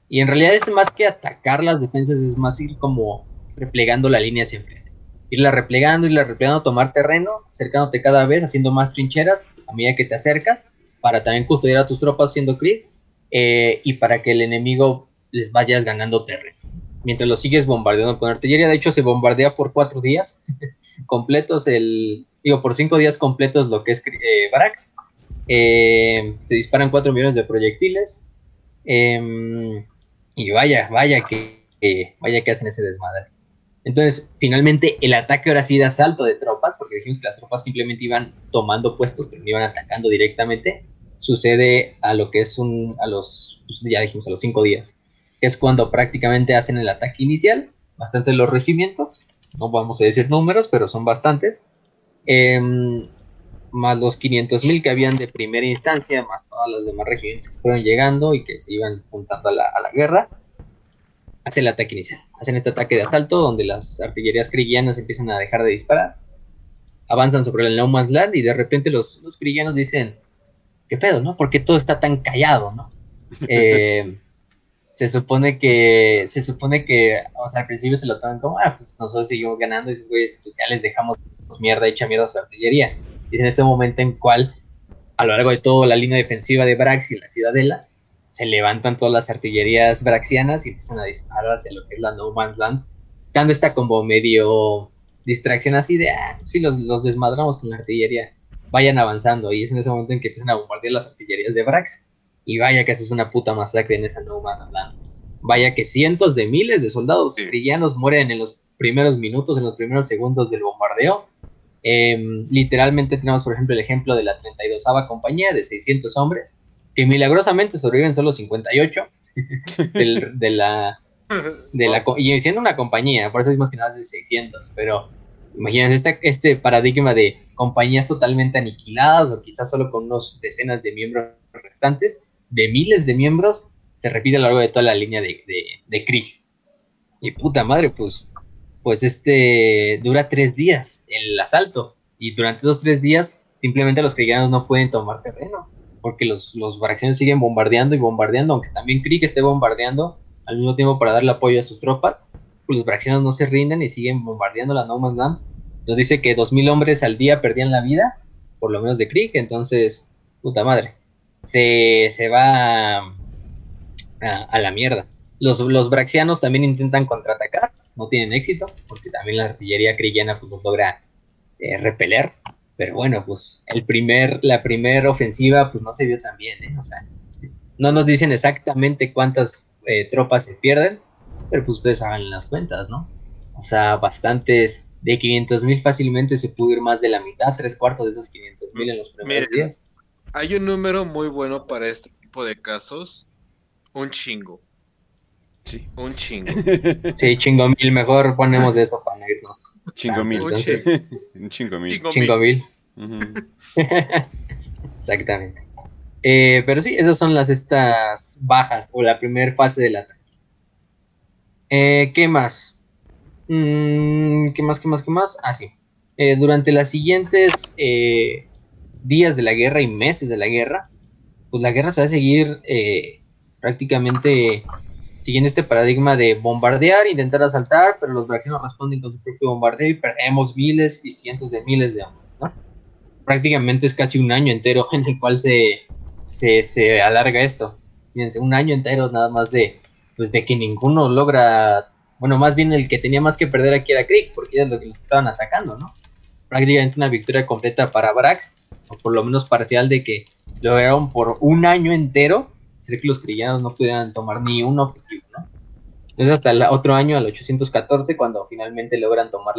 y en realidad es más que atacar las defensas, es más ir como replegando la línea hacia enfrente irla replegando, irla replegando, tomar terreno, acercándote cada vez, haciendo más trincheras a medida que te acercas, para también custodiar a tus tropas siendo crit, eh, y para que el enemigo les vayas ganando terreno. Mientras lo sigues bombardeando con artillería, de hecho se bombardea por cuatro días completos, el, digo, por cinco días completos lo que es eh. Eh, se disparan cuatro millones de proyectiles. Em, y vaya, vaya que, vaya que hacen ese desmadre. Entonces, finalmente, el ataque ahora sí de asalto de tropas, porque dijimos que las tropas simplemente iban tomando puestos, pero no iban atacando directamente, sucede a lo que es un, a los, ya dijimos, a los cinco días, que es cuando prácticamente hacen el ataque inicial, bastante los regimientos, no vamos a decir números, pero son bastantes, em, más los 500.000 que habían de primera instancia, más todas las demás regimientos que fueron llegando y que se iban juntando a la, a la guerra, hacen el ataque inicial. Hacen este ataque de asalto donde las artillerías crigianas empiezan a dejar de disparar. Avanzan sobre el No Man's Land y de repente los, los dicen, ¿qué pedo, no? ¿Por qué todo está tan callado, no? Eh, se supone que, se supone que, o sea, al principio se lo toman como, ah, pues nosotros seguimos ganando y esos güeyes, pues dejamos mierda, hecha mierda a su artillería. Y es en ese momento en cual, a lo largo de toda la línea defensiva de Brax y la ciudadela, se levantan todas las artillerías braxianas y empiezan a disparar hacia lo que es la No Man's Land, dando esta como medio distracción así de, ah, sí, los, los desmadramos con la artillería, vayan avanzando, y es en ese momento en que empiezan a bombardear las artillerías de Brax, y vaya que es una puta masacre en esa No Man's Land. Vaya que cientos de miles de soldados cristianos mueren en los primeros minutos, en los primeros segundos del bombardeo. Em, literalmente tenemos, por ejemplo, el ejemplo de la 32 compañía de 600 hombres, que milagrosamente sobreviven solo 58, de la... De la y siendo una compañía, por eso es más que nada de 600, pero imagínense este, este paradigma de compañías totalmente aniquiladas o quizás solo con unos decenas de miembros restantes, de miles de miembros, se repite a lo largo de toda la línea de, de, de Krieg. Y puta madre, pues, pues este dura tres días el asalto. Y durante esos tres días, simplemente los cristianos no pueden tomar terreno. Porque los, los siguen bombardeando y bombardeando, aunque también Krieg esté bombardeando al mismo tiempo para darle apoyo a sus tropas. Pues los braccianos no se rinden y siguen bombardeando la No Man's Land. Nos dice que dos mil hombres al día perdían la vida, por lo menos de Krieg. Entonces, puta madre. Se, se va a, a la mierda. Los, los braxianos también intentan contraatacar, no tienen éxito, porque también la artillería cristiana pues los logra eh, repeler. Pero bueno, pues el primer, la primera ofensiva pues no se vio tan bien, ¿eh? O sea, no nos dicen exactamente cuántas eh, tropas se pierden, pero pues ustedes hagan las cuentas, ¿no? O sea, bastantes, de 500 mil fácilmente se pudo ir más de la mitad, tres cuartos de esos 500 mil en los primeros días. Hay un número muy bueno para este tipo de casos, un chingo. Sí. Un chingo. Sí, chingo mil. Mejor ponemos eso para irnos. Chingo mil. un chingo mil. Chingo, mil. Exactamente. Eh, pero sí, esas son las estas bajas o la primera fase del ataque. Eh, ¿Qué más? Mm, ¿Qué más? ¿Qué más? ¿Qué más? Ah, sí. Eh, durante las siguientes días de la guerra y meses de la guerra, pues la guerra se va a seguir prácticamente siguiendo este paradigma de bombardear, intentar asaltar, pero los braquianos responden con su propio bombardeo y perdemos miles y cientos de miles de hombres, ¿no? Prácticamente es casi un año entero en el cual se, se, alarga esto. Fíjense, un año entero nada más de, pues de que ninguno logra, bueno, más bien el que tenía más que perder aquí era Krieg, porque es lo que los estaban atacando, ¿no? Prácticamente una victoria completa para Brax, o por lo menos parcial de que lograron por un año entero ser que los cristianos no pudieran tomar ni un objetivo, ¿no? Entonces hasta el otro año, al 814, cuando finalmente logran tomar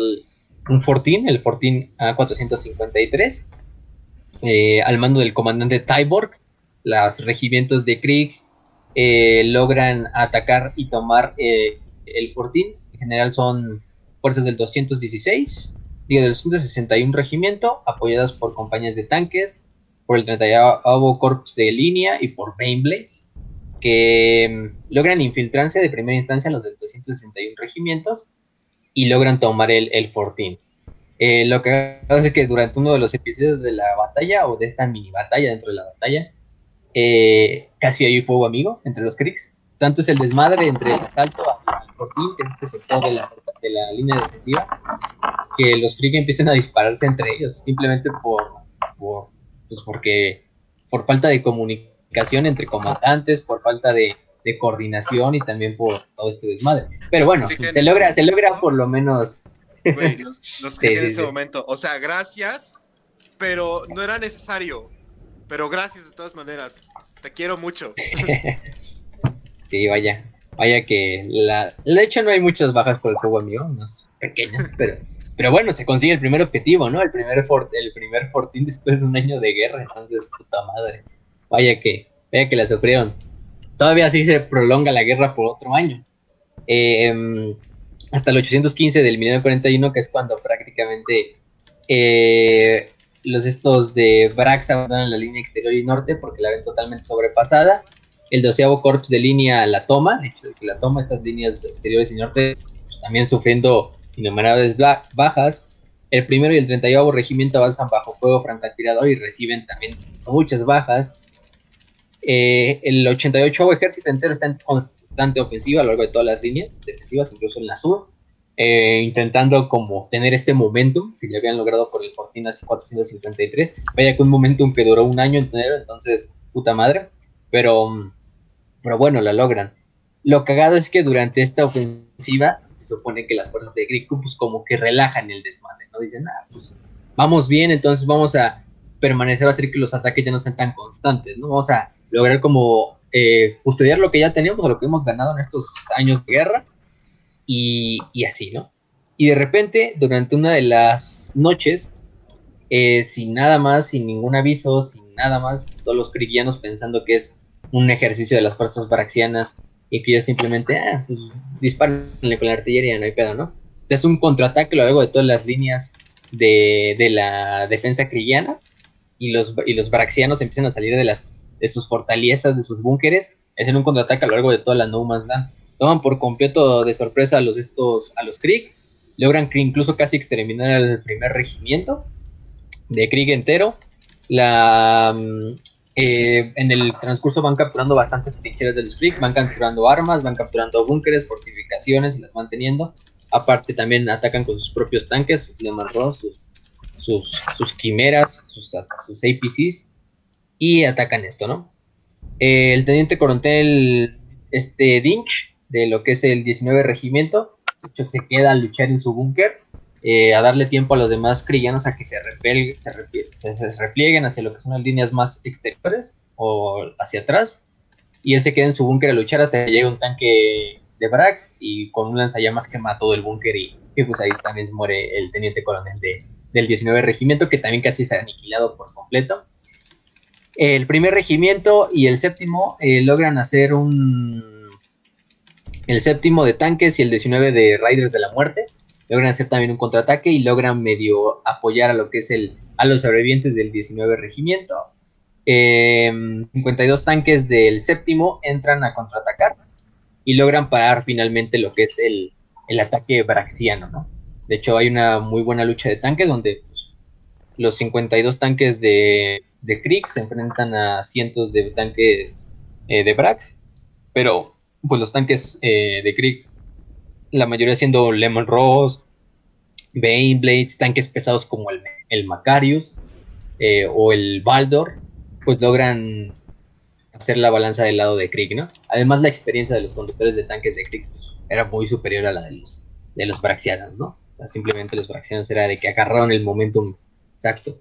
un fortín, el fortín A453, eh, al mando del comandante Tyborg, los regimientos de Krieg eh, logran atacar y tomar eh, el fortín. En general son fuerzas del 216, digo, del 261 regimiento, apoyadas por compañías de tanques, por el 31 Corps de línea y por Bainblaze, que mm, logran infiltrarse de primera instancia en los del 261 regimientos y logran tomar el, el fortín. Eh, lo que hace que durante uno de los episodios de la batalla o de esta mini batalla dentro de la batalla, eh, casi hay fuego amigo entre los Kriegs. Tanto es el desmadre entre el asalto al fortín, que es este sector de la, de la línea defensiva, que los Kriegs empiezan a dispararse entre ellos, simplemente por, por pues porque por falta de comunicación entre comandantes, por falta de, coordinación y también por todo este desmadre. Pero bueno, se logra, se logra por lo menos. los, en ese momento. O sea, gracias, pero no era necesario. Pero gracias de todas maneras. Te quiero mucho. sí, vaya. Vaya que la. De hecho, no hay muchas bajas por el juego mío, unas pequeñas, pero pero bueno, se consigue el primer objetivo, ¿no? El primer, el primer fortín después de un año de guerra. Entonces, puta madre. Vaya que, vaya que la sufrieron. Todavía así se prolonga la guerra por otro año. Em, hasta el 815 del 1941, que es cuando prácticamente eh, los estos de Brax abandonan la línea exterior y norte porque la ven totalmente sobrepasada. El doceavo corps de línea la toma, la toma estas líneas exteriores y norte, pues, también sufriendo innumerables bajas. El primero y el 31 regimiento avanzan bajo fuego francotirador y reciben también muchas bajas. Eh, el 88 ejército entero está en constante ofensiva a lo largo de todas las líneas defensivas, incluso en la sur, eh, intentando como tener este momentum que ya habían logrado por el Fortinas 453. Vaya que un momentum que duró un año entero, entonces, puta madre. Pero, pero bueno, la logran. Lo cagado es que durante esta ofensiva se supone que las fuerzas de Griku pues como que relajan el desmadre, ¿no? Dicen, ah, pues vamos bien, entonces vamos a permanecer a hacer que los ataques ya no sean tan constantes, ¿no? Vamos a lograr como eh, custodiar lo que ya tenemos o lo que hemos ganado en estos años de guerra y, así, ¿no? Y de repente, durante una de las noches, eh, sin nada más, sin ningún aviso, sin nada más, todos los cristianos pensando que es un ejercicio de las fuerzas braxianas y que ellos simplemente, ah, pues con la artillería, no hay pedo, ¿no? Es un contraataque luego de todas las líneas de, de la defensa crillana y los, y los braxianos empiezan a salir de, las, de sus fortalezas, de sus búnkeres, hacen un contraataque a lo largo de toda la No Man's Land. Toman por completo de sorpresa a los, estos, a los Krieg, logran incluso casi exterminar al primer regimiento de Krieg entero. La, mm, eh, en el transcurso van capturando bastantes trincheras de los van capturando armas, van capturando búnkeres, fortificaciones y las van teniendo. Aparte también atacan con sus propios tanques, sus sus, sus, sus quimeras, sus, sus APCs y atacan esto, ¿no? el teniente coronel este Dinch, de lo que es el 19 regimiento, de se queda a luchar en su búnker, eh, a darle tiempo a los demás crillanos a que se, se, replieguen hacia lo que son las líneas más exteriores o hacia atrás, y él se queda en su búnker a luchar hasta que llega un tanque de Brax y con un lanzallamas quema todo el búnker y, pues ahí también muere el teniente coronel de, del 19 regimiento que también casi se ha aniquilado por completo. El primer regimiento y el séptimo eh, logran hacer un... El séptimo de tanques y el 19 de Riders de la Muerte logran hacer también un contraataque y logran medio apoyar a lo que es el a los sobrevivientes del 19 regimiento. 52 em, tanques del séptimo entran a contraatacar y logran parar finalmente lo que es el, ataque braxiano, ¿no? De hecho, hay una muy buena lucha de tanques donde pues, los 52 tanques de, de Krieg se enfrentan a cientos de tanques eh, de Brax, pero pues los tanques eh, de Krieg, la mayoría siendo Lemon Rose, Blades, tanques pesados como el, el Macarius eh, o el Baldor, pues logran hacer la balanza del lado de Krieg, ¿no? Además, la experiencia de los conductores de tanques de Krieg pues, era muy superior a la de los, de los Braxianos, ¿no? O sea, simplemente los Braxianos era de que agarraron el momentum exacto.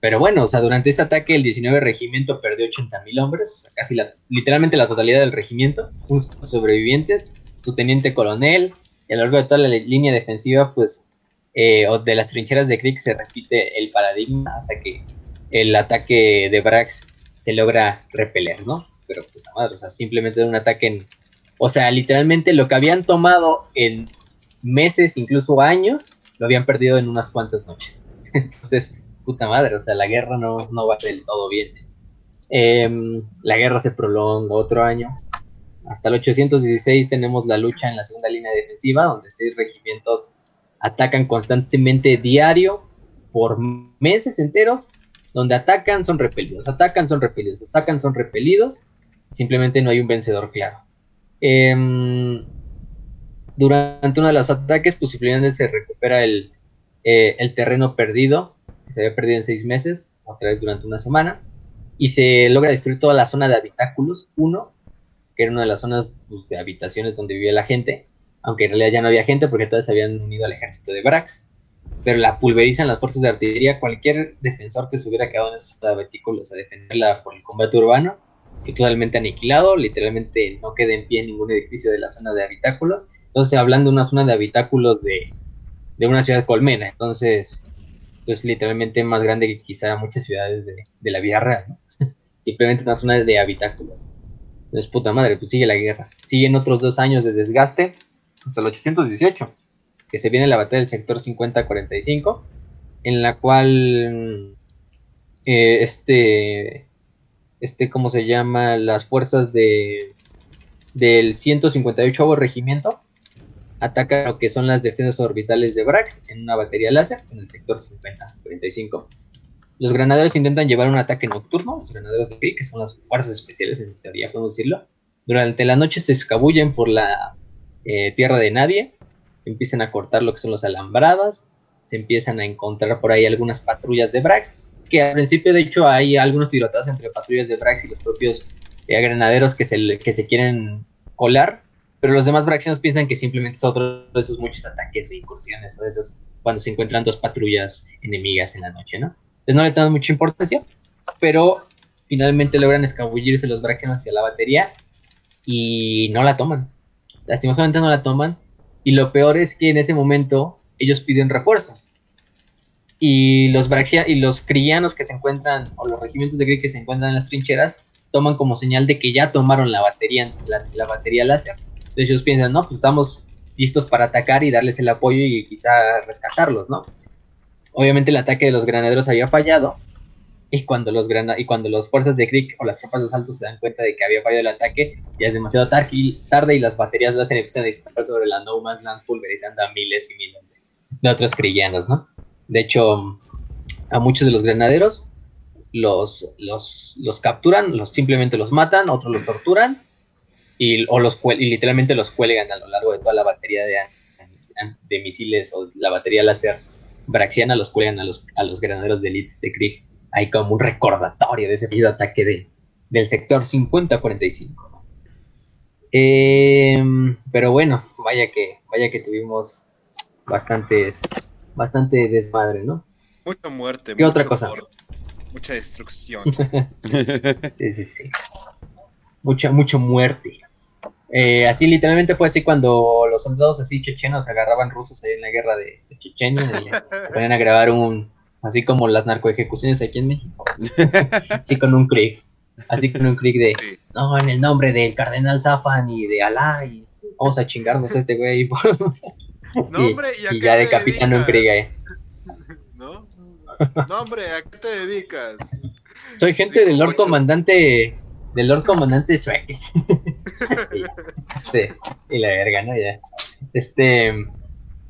Pero bueno, o sea, durante ese ataque el 19 regimiento perdió 80.000 hombres, o sea, casi literalmente la totalidad del regimiento, unos sobrevivientes, su teniente coronel, a lo largo de toda la línea defensiva, pues, eh, de las trincheras de Krieg se repite el paradigma hasta que el ataque de Brax se logra repeler, ¿no? Pero puta madre, o sea, simplemente de un ataque en... O sea, literalmente lo que habían tomado en meses, incluso años, lo habían perdido en unas cuantas noches. Entonces, puta madre, o sea, la guerra no, no va del todo bien. Em, la guerra se prolonga otro año. Hasta el 816 tenemos la lucha en la segunda línea defensiva, donde seis regimientos atacan constantemente diario por meses enteros donde atacan, son repelidos, atacan, son repelidos, atacan, son repelidos, simplemente no hay un vencedor claro. Em, durante uno de los ataques, posiblemente se recupera el, eh, el terreno perdido, que se había perdido en seis meses, otra vez durante una semana, y se logra destruir toda la zona de habitáculos, uno, que era una de las zonas pues, de habitaciones donde vivía la gente, aunque en realidad ya no había gente porque todos se habían unido al ejército de Brax pero la pulverizan las fuerzas de artillería. Cualquier defensor que se hubiera quedado en esos habitáculos a defenderla por el combate urbano, que totalmente aniquilado, literalmente no queda en pie ningún edificio de la zona de habitáculos. Entonces, hablando de una zona de habitáculos de, de una ciudad colmena, entonces, pues literalmente más grande que quizá muchas ciudades de, de la vida real, Simplemente una zona de habitáculos. Entonces, puta madre, pues sigue la guerra. Siguen otros dos años de desgaste hasta el 818 que se viene la batalla del sector 50-45, en la cual eh, este, este, ¿cómo se llama? Las fuerzas de, del 158 regimiento atacan lo que son las defensas orbitales de Brax en una batería láser en el sector 50-45. Los granaderos intentan llevar un ataque nocturno, los granaderos de Krieg, que son las fuerzas especiales en teoría, podemos decirlo. Durante la noche se escabullen por la eh, tierra de nadie empiezan a cortar lo que son los alambradas, se empiezan a encontrar por ahí algunas patrullas de Brax, que al principio de hecho hay algunos tiroteos entre patrullas de Brax y los propios eh, granaderos que se, quieren colar, pero los demás Braxianos piensan que simplemente es otro de esos muchos ataques o incursiones o de cuando se encuentran dos patrullas enemigas en la noche, ¿no? Entonces no le dan mucha importancia, pero finalmente logran escabullirse los Braxianos hacia la batería y no la toman. Lastimosamente no la toman y lo peor es que en ese momento ellos piden refuerzos. Y los Braxia y los crianos que se encuentran, o los regimientos de Gris que se encuentran en las trincheras, toman como señal de que ya tomaron la batería, la, batería láser. Entonces ellos piensan, no, pues estamos listos para atacar y darles el apoyo y quizá rescatarlos, ¿no? Obviamente el ataque de los granaderos había fallado y cuando los y cuando las fuerzas de Krieg o las tropas de asalto se dan cuenta de que había fallado el ataque, ya es demasiado tarde y las baterías láser empiezan a disparar sobre la No Man's Land pulverizando a miles y miles de, otros crillanos, ¿no? De hecho, a muchos de los granaderos los, los, los capturan, los, simplemente los matan, otros los torturan y, o los, y literalmente los cuelgan a lo largo de toda la batería de, de misiles o la batería láser braxiana, los cuelgan a los, a los granaderos de elite de Krieg. Hay como un recordatorio de ese ataque de, del sector 50-45. Em, pero bueno, vaya que, vaya que tuvimos bastantes, bastante desmadre, ¿no? Mucha muerte. ¿Qué otra cosa? mucha destrucción. sí, sí, sí. Mucha, mucha muerte. Eh, así literalmente fue así cuando los soldados así chechenos agarraban rusos ahí en la guerra de, Chechenia y se ponían a grabar un, así como las narcoejecuciones aquí en México. así con un clic. Así con un clic de, no, en el nombre del cardenal Zafan y de Alá, y vamos a chingarnos a este güey. no, hombre, ¿y, ya decapitan un clic ahí. No, hombre, ¿a qué te dedicas? Soy gente del Lord Comandante, del Lord Comandante Shrek. Sí, y la verga, ¿no? Ya. Este,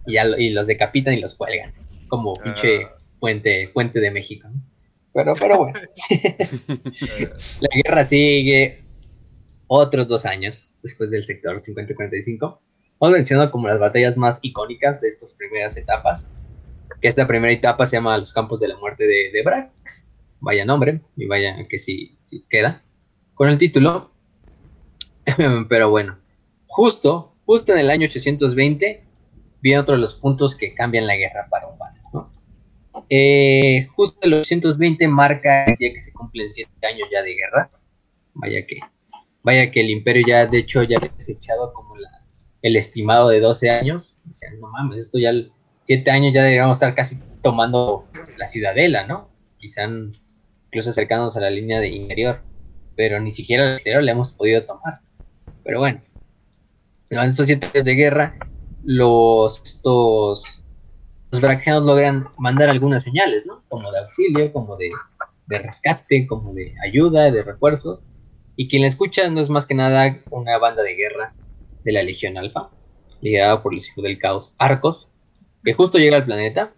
y, y los decapitan y los cuelgan, como pinche ah. puente, puente de México. Pero, pero bueno. la guerra sigue otros dos años después del sector 50-45. Hemos mencionado como las batallas más icónicas de estas primeras etapas esta primera etapa se llama Los Campos de la Muerte de, Brax. Vaya nombre, y vaya que sí, sí queda con el título. Pero bueno, justo, justo en el año 820 viene otro de los puntos que cambian la guerra para un ¿no? Eh, justo el 820 marca el día que se cumplen siete años ya de guerra. Vaya que, vaya que el imperio ya, de hecho, ya había desechado como la, el estimado de 12 años. Decían, no mames, esto ya siete años ya deberíamos estar casi tomando la ciudadela, ¿no? Quizá incluso acercándonos a la línea de interior, pero ni siquiera el exterior la hemos podido tomar. Pero bueno, durante estos siete años de guerra, los estos los braquianos logran mandar algunas señales, ¿no? Como de auxilio, como de, de rescate, como de ayuda, de refuerzos. Y quien la escucha no es más que nada una banda de guerra de la Legión Alfa, liderada por el hijo del caos Arcos, que justo llega al planeta.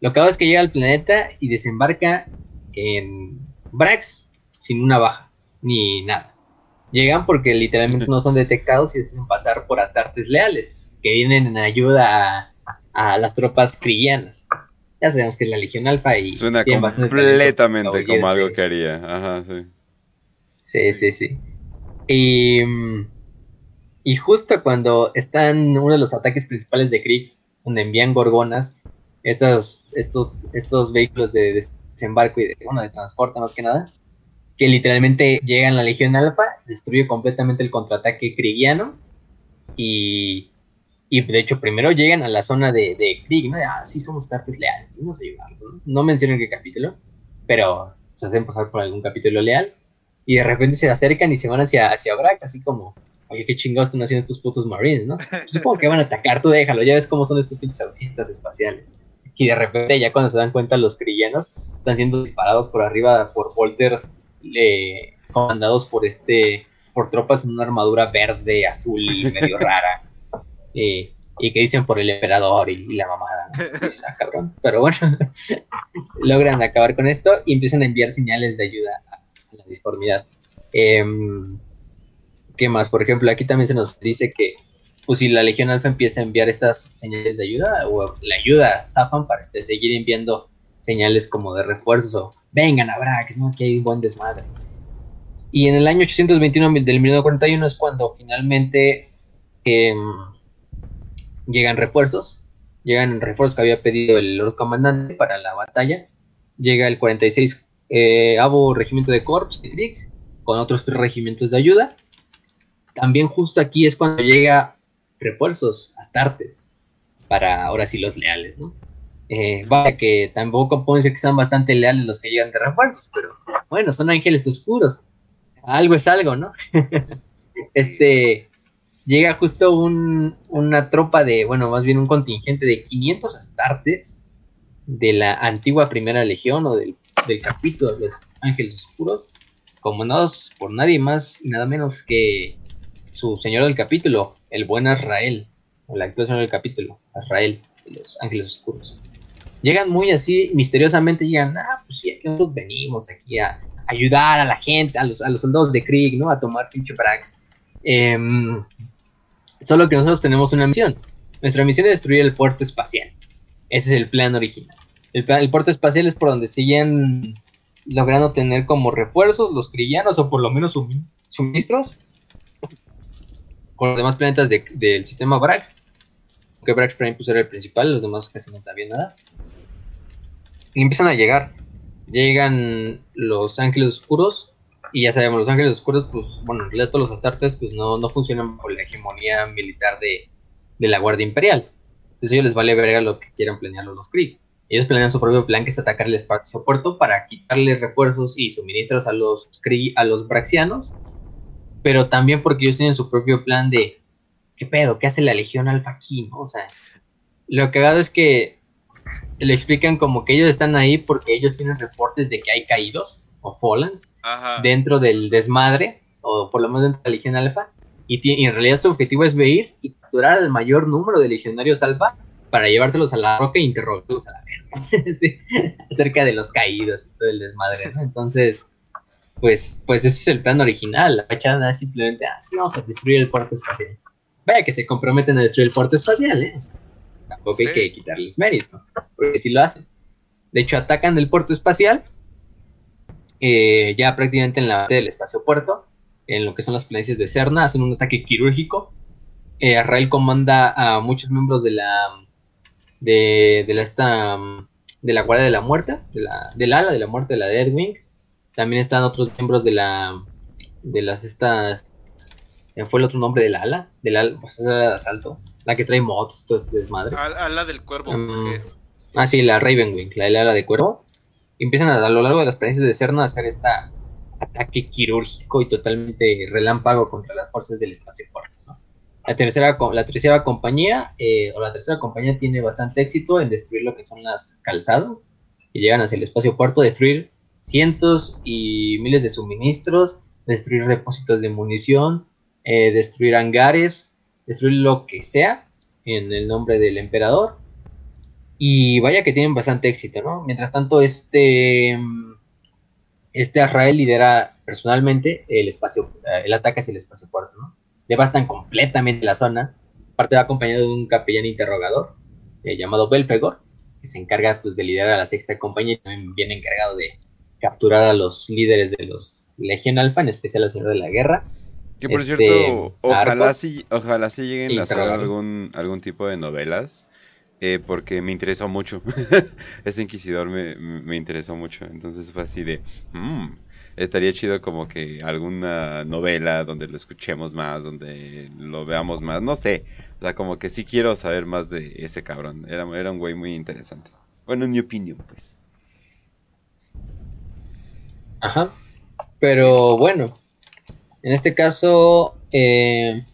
Lo que hago es que llega al planeta y desembarca en Brax sin una baja, ni nada. Llegan porque literalmente no son detectados y se hacen pasar por astartes leales, que vienen en ayuda a, las tropas crillanas. Ya sabemos que es la Legión Alfa y... Suena completamente como algo que haría. Ajá, sí. Sí, sí, sí. Y, y justo cuando están uno de los ataques principales de Krieg donde envían gorgonas, estos, estos, estos vehículos de desembarco y de, bueno, de transporte más que nada, que literalmente llegan a la Legión Alfa, destruye completamente el contraataque krigiano y, y de hecho primero llegan a la zona de, de Krieg, ¿no? ah, sí, somos tartes leales, vamos a ayudarlo, ¿no? No mencionan qué capítulo, pero se hacen pasar por algún capítulo leal y de repente se acercan y se van hacia, hacia Brack, así como oye, qué chingados están haciendo estos putos Marines, ¿no? Pues supongo que van a atacar, tú déjalo, ya ves cómo son estos pinches autistas espaciales. Y de repente, ya cuando se dan cuenta los crillanos, están siendo disparados por arriba por Volters, eh, comandados por este, por tropas en una armadura verde, azul, medio rara. Eh, y que dicen por el emperador y, la mamada, ¿no? Ah, cabrón. Pero bueno, logran acabar con esto y empiezan a enviar señales de ayuda a, la disformidad. Eh, ¿Qué más? Por ejemplo, aquí también se nos dice que pues si la Legión Alfa empieza a enviar estas señales de ayuda, o la ayuda a Zafan para este, seguir enviando señales como de refuerzo, vengan a Brax, ¿no? Aquí hay un buen desmadre. Y en el año 821 del 1941 es cuando finalmente em, llegan refuerzos, llegan refuerzos que había pedido el Lord Comandante para la batalla. Llega el 46 eh, Regimiento de Corps con otros tres regimientos de ayuda también justo aquí es cuando llega refuerzos, astartes, para ahora sí los leales, ¿no? Eh, vaya que tampoco puedo decir que sean bastante leales los que llegan de refuerzos, pero bueno, son ángeles oscuros. algo es algo, ¿no? este, llega justo un, una tropa de, bueno, más bien un contingente de 500 astartes de la antigua Primera Legión o del, del capítulo de los Ángeles Oscuros, comandados por nadie más y nada menos que su señor del capítulo, el buen Azrael, o la actual señor del capítulo, Azrael, de los Ángeles Oscuros. Llegan muy así, misteriosamente llegan, ah, pues sí, nosotros venimos aquí a ayudar a la gente, a los, a los soldados de Krieg, ¿no? A tomar pinche Brax. Em, solo que nosotros tenemos una misión. Nuestra misión es destruir el puerto espacial. Ese es el plan original. El, el puerto espacial es por donde siguen logrando tener como refuerzos los crillanos o por lo menos suministros con los demás planetas del sistema Brax. Que Brax Prime pues era el principal, los demás casi no sabían nada. Y empiezan a llegar. Llegan los ángeles oscuros. Y ya sabemos, los ángeles oscuros, pues, bueno, en realidad todos los astartes, pues no, no funcionan por la hegemonía militar de, de la Guardia Imperial. Entonces ellos les vale verga lo que quieran planear los Kree. Ellos planean su propio plan, que es atacar el espacio puerto para quitarle refuerzos y suministros a los Kree, a los Braxianos, pero también porque ellos tienen su propio plan de ¿qué pedo? ¿Qué hace la Legión Alfa aquí? ¿no? O sea, lo cagado es que le explican como que ellos están ahí porque ellos tienen reportes de que hay caídos o fallens dentro del desmadre, o por lo menos dentro de la Legión Alfa, y, en realidad su objetivo es ver y capturar al mayor número de legionarios alfa para llevárselos a la roca e interrogarlos a la verga, sí, acerca de los caídos y todo el desmadre, ¿no? Entonces, pues, pues ese es el plan original, la fachada es simplemente, ah, sí, vamos a destruir el puerto espacial. Vaya que se comprometen a destruir el puerto espacial, ¿eh? Tampoco hay que quitarles mérito, porque sí lo hacen. De hecho, atacan el puerto espacial, eh, ya prácticamente en la parte del espacio puerto, en lo que son las planicies de Cerna, hacen un ataque quirúrgico. Eh, Arrael comanda a muchos miembros de la de, la esta de la Guardia de la Muerte, de la, del ala de la muerte de la Deadwing. También están otros miembros de la de las estas fue el otro nombre del ala, del ala, pues, asalto, la que trae motos, todo este desmadre. Ala del cuervo, um, Ah, sí, la Ravenwing, la del ala de cuervo. Y empiezan a, a lo largo de las planicies de Cerna a hacer esta ataque quirúrgico y totalmente relámpago contra las fuerzas del espacio puerto. La tercera, la tercera compañía, eh, o la tercera compañía tiene bastante éxito en destruir lo que son las calzadas que llegan hacia el espacio puerto, destruir cientos y miles de suministros, destruir depósitos de munición, eh, destruir hangares, destruir lo que sea en el nombre del emperador. Y vaya que tienen bastante éxito, ¿no? Mientras tanto, este este Azrael lidera personalmente el espacio, eh, el ataque hacia el espacio puerto, ¿no? Devastan completamente la zona. Aparte va acompañado de un capellán interrogador eh, llamado Belfegor, que se encarga pues, de liderar a la sexta compañía y también viene encargado de capturar a los líderes de los Legión Alfa, en especial al Señor de la Guerra. Que por cierto, este, ojalá sí, ojalá sí lleguen a hacer algún, algún tipo de novelas eh, porque me interesó mucho. Ese inquisidor me, me, interesó mucho. Entonces fue así de, mmm, estaría chido como que alguna novela donde lo escuchemos más, donde lo veamos más, no sé. O sea, como que sí quiero saber más de ese cabrón. Era, era un güey muy interesante. Bueno, en mi opinión, pues. Ajá. Pero bueno, en este caso, eh,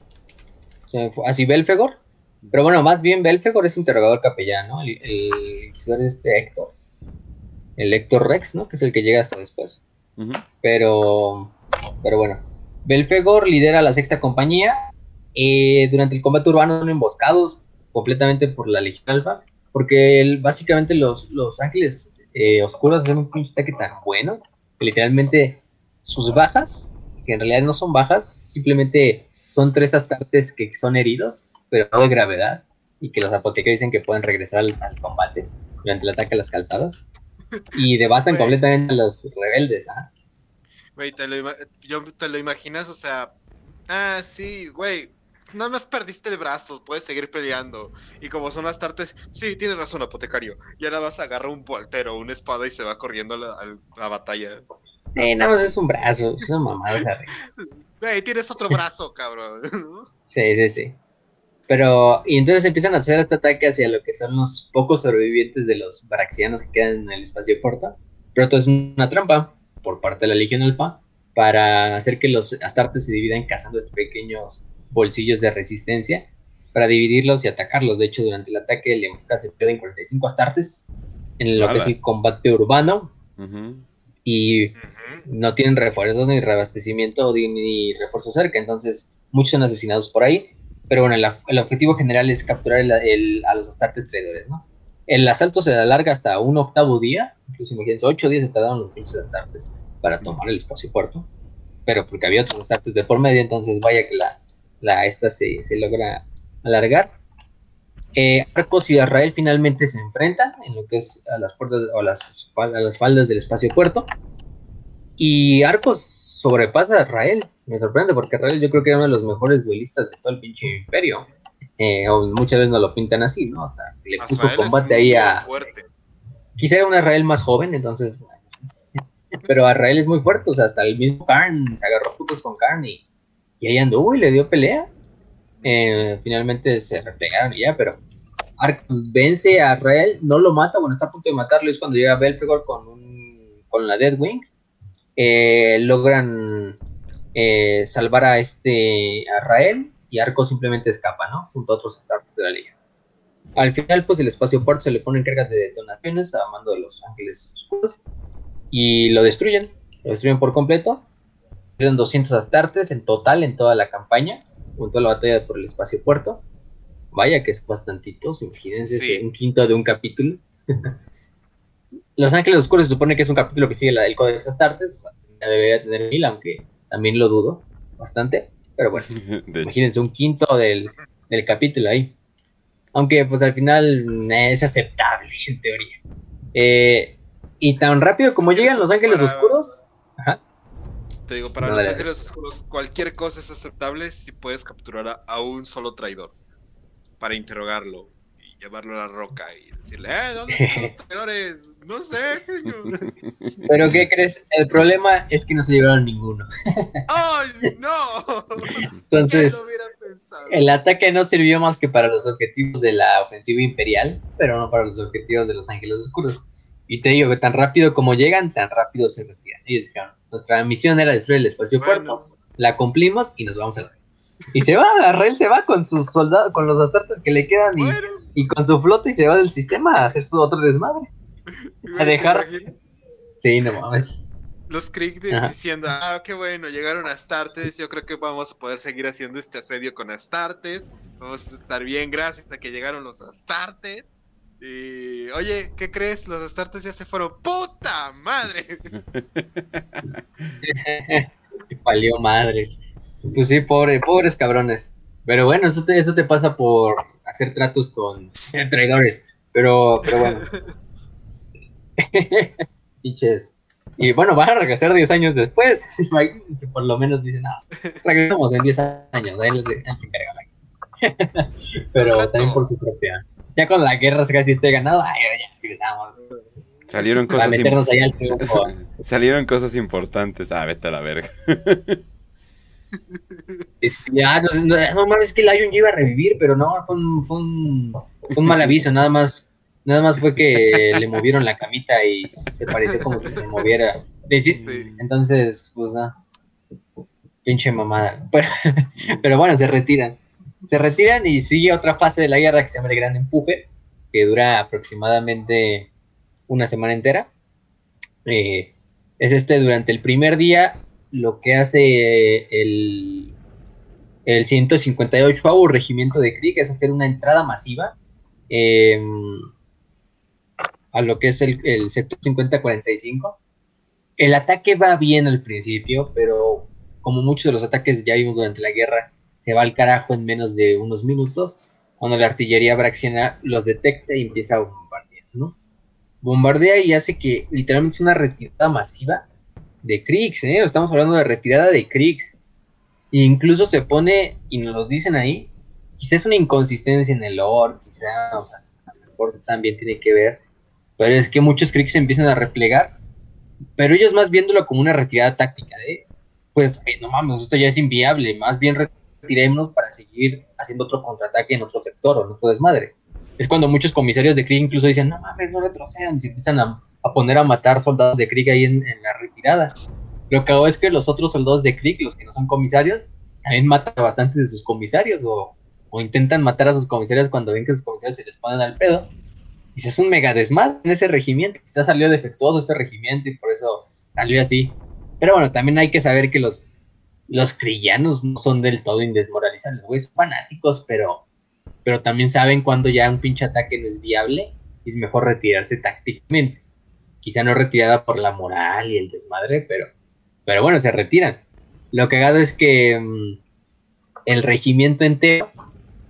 así Belfegor pero bueno, más bien Belfegor es interrogador capellán, ¿no? El, el es este Héctor. El Héctor Rex, ¿no? Que es el que llega hasta después. Pero, pero bueno. Belfegor lidera la sexta compañía. Eh, durante el combate urbano son emboscados completamente por la Legión Alfa. Porque básicamente los, los ángeles eh, oscuros hacen un pinche ataque tan bueno que literalmente sus bajas, que en realidad no son bajas, simplemente son tres astartes que son heridos pero no de gravedad, y que los apotecarios dicen que pueden regresar al, combate durante el ataque a las calzadas. Y devastan completamente a los rebeldes, ¿ah? Güey, te lo, te lo imaginas, o sea, ah, sí, güey, nada más perdiste el brazo, puedes seguir peleando. Y como son las tartes, sí, tienes razón, apotecario. Y ahora vas a agarrar un voltero, una espada y se va corriendo a la, batalla. Eh, nada más es un brazo, es una mamada. Güey, tienes otro brazo, cabrón. sí, sí, sí. Pero, y entonces empiezan a hacer este ataque hacia lo que son los pocos sobrevivientes de los baraxianos que quedan en el espacio porta. Pero esto es una trampa por parte de la Legión Alfa, para hacer que los astartes se dividan cazando estos pequeños bolsillos de resistencia para dividirlos y atacarlos. De hecho, durante el ataque le se pierden 45 astartes en lo que es el combate urbano. Y no tienen refuerzos ni reabastecimiento ni, refuerzo cerca. Entonces, muchos son asesinados por ahí. Pero bueno, el, objetivo general es capturar a los astartes traidores, ¿no? El asalto se alarga hasta un octavo día. Incluso imagínense, ocho días se tardaron los pinches astartes para tomar el espacio puerto. Pero porque había otros astartes de por medio, entonces vaya que la, la esta se, se logra alargar. Eh, Arcos y Israel finalmente se enfrentan en lo que es a las puertas o las, a las faldas del espacio puerto. Y Arcos sobrepasa a Israel. Me sorprende porque Israel yo creo que era uno de los mejores duelistas de todo el pinche imperio. Eh, muchas veces no lo pintan así, ¿no? Hasta le puso combate ahí a. Fuerte. Quizá era un Israel más joven, entonces. Pero Israel es muy fuerte, o sea, hasta el mismo Karn se agarró putos con Karn y, y ahí anduvo y le dio pelea. Eh, finalmente se replegaron y ya, pero Arcos vence a Rael, no lo mata, bueno, está a punto de matarlo, es cuando llega Belfegor con, con la Deathwing. Eh, logran eh, salvar a este a Rael y Arco simplemente escapa, ¿no? Junto a otros startups de la liga. Al final, pues el espacio puerto se le pone en carga de detonaciones a mando de los ángeles oscuros y lo destruyen, lo destruyen por completo. Eran 200 astartes en total en toda la campaña toda la batalla por el espacio puerto. Vaya que es bastantitos, imagínense, un quinto de un capítulo. Los Ángeles Oscuros se supone que es un capítulo que sigue la del Codex Astartes, o sea, debería tener mil, aunque también lo dudo bastante. Pero bueno, imagínense un quinto del, capítulo ahí. Aunque pues al final eh, es aceptable en teoría. Eh, y tan rápido como llegan los Ángeles Oscuros, ajá, te digo, para los ángeles oscuros, cualquier cosa es aceptable si puedes capturar a, un solo traidor para interrogarlo y llevarlo a la roca y decirle, ¿eh? ¿Dónde están los traidores? No sé. Pero ¿qué crees? El problema es que no se llevaron ninguno. ¡Ay, no! Entonces, el ataque no sirvió más que para los objetivos de la ofensiva imperial, pero no para los objetivos de los ángeles oscuros. Y te digo que tan rápido como llegan, tan rápido se retiran. Ellos dijeron, nuestra misión era destruir el espacio puerto, la cumplimos y nos vamos a rey. Y se va, Arrel se va con sus soldados, con los astartes que le quedan y, con su flota y se va del sistema a hacer su otro desmadre. A dejar. Sí, no mames. Los Krieg diciendo, ah, qué bueno, llegaron Astartes, yo creo que vamos a poder seguir haciendo este asedio con Astartes, vamos a estar bien gracias a que llegaron los Astartes. Y, oye, ¿qué crees? Los Astartes ya se fueron. ¡Puta madre! Palió madres. Pues sí, pobre, pobres cabrones. Pero bueno, eso te, eso te pasa por hacer tratos con traidores. Pero, pero bueno. Y bueno, van a regresar 10 años después. Por lo menos dicen, ah, regresamos en 10 años. Ahí les, se encargan. Pero también por su propia ya con la guerra casi esté ganado, ay, ya regresamos. Salieron cosas, meternos ahí al Salieron cosas importantes. Ah, vete a la verga. Es que ya, no, no, mames, es que Lion ya iba a revivir, pero no, fue un, fue un, fue un mal aviso, nada más, nada más fue que le movieron la camita y se pareció como si se moviera. Entonces, pues, ah, pinche mamada. Pero, pero bueno, se retiran se retiran y sigue otra fase de la guerra que se llama el Gran Empuje, que dura aproximadamente una semana entera. Eh, es este durante el primer día lo que hace el, el 158 regimiento de Krieg es hacer una entrada masiva em, a lo que es el, el sector 5045. El ataque va bien al principio, pero como muchos de los ataques ya vimos durante la guerra, se va al carajo en menos de unos minutos, cuando la artillería braxiana los detecta y empieza a bombardear, ¿no? Bombardea y hace que literalmente es una retirada masiva de Kriegs, ¿eh? Estamos hablando de retirada de Kriegs. E incluso se pone, y nos lo dicen ahí, quizás una inconsistencia en el lore, quizá, o sea, también tiene que ver, pero es que muchos Kriegs empiezan a replegar, pero ellos más viéndolo como una retirada táctica, ¿eh? Pues, eh, no mames, esto ya es inviable, más bien tiremos para seguir haciendo otro contraataque en otro sector o en otro desmadre. Es cuando muchos comisarios de Krieg incluso dicen, no mames, no retrocedan, y se empiezan a, poner a matar soldados de Krieg ahí en, la retirada. Lo que hago es que los otros soldados de Krieg, los que no son comisarios, también matan a bastantes de sus comisarios o, o intentan matar a sus comisarios cuando ven que sus comisarios se les ponen al pedo. Y es un mega desmadre en ese regimiento. Quizás salió defectuoso ese regimiento y por eso salió así. Pero bueno, también hay que saber que los, los crillanos no son del todo indesmoralizados. Los güeyes son fanáticos, pero, pero también saben cuando ya un pinche ataque no es viable y es mejor retirarse tácticamente. Quizá no retirada por la moral y el desmadre, pero, pero bueno, se retiran. Lo cagado es que mm, el regimiento entero,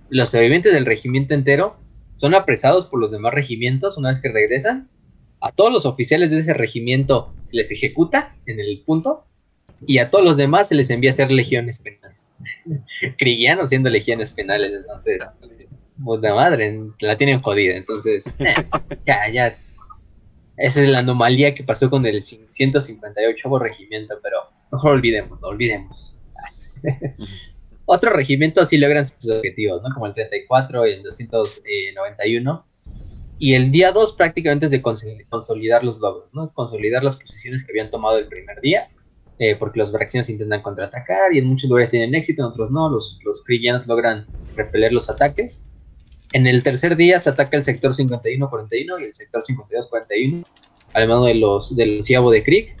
los sobrevivientes del regimiento entero, son apresados por los demás regimientos una vez que regresan. A todos los oficiales de ese regimiento se les ejecuta en el punto y a todos los demás se les envía a hacer legiones penales. Crigianos siendo legiones penales, entonces, puta madre, la tienen jodida. Entonces, eh, ya, ya. Esa es la anomalía que pasó con el 158 regimiento, pero mejor olvidemos, olvidemos. Otros regimientos sí logran sus objetivos, ¿no? Como el 34 y el 291. Y el día 2 prácticamente es de consolidar los logros, ¿no? Es consolidar las posiciones que habían tomado el primer día, eh, porque los braxianos intentan contraatacar y en muchos lugares tienen éxito, en otros no. Los, los logran repeler los ataques. En el tercer día se ataca el sector 51-41 y el sector 52-41 al mando de los, del Ciabo de Krieg,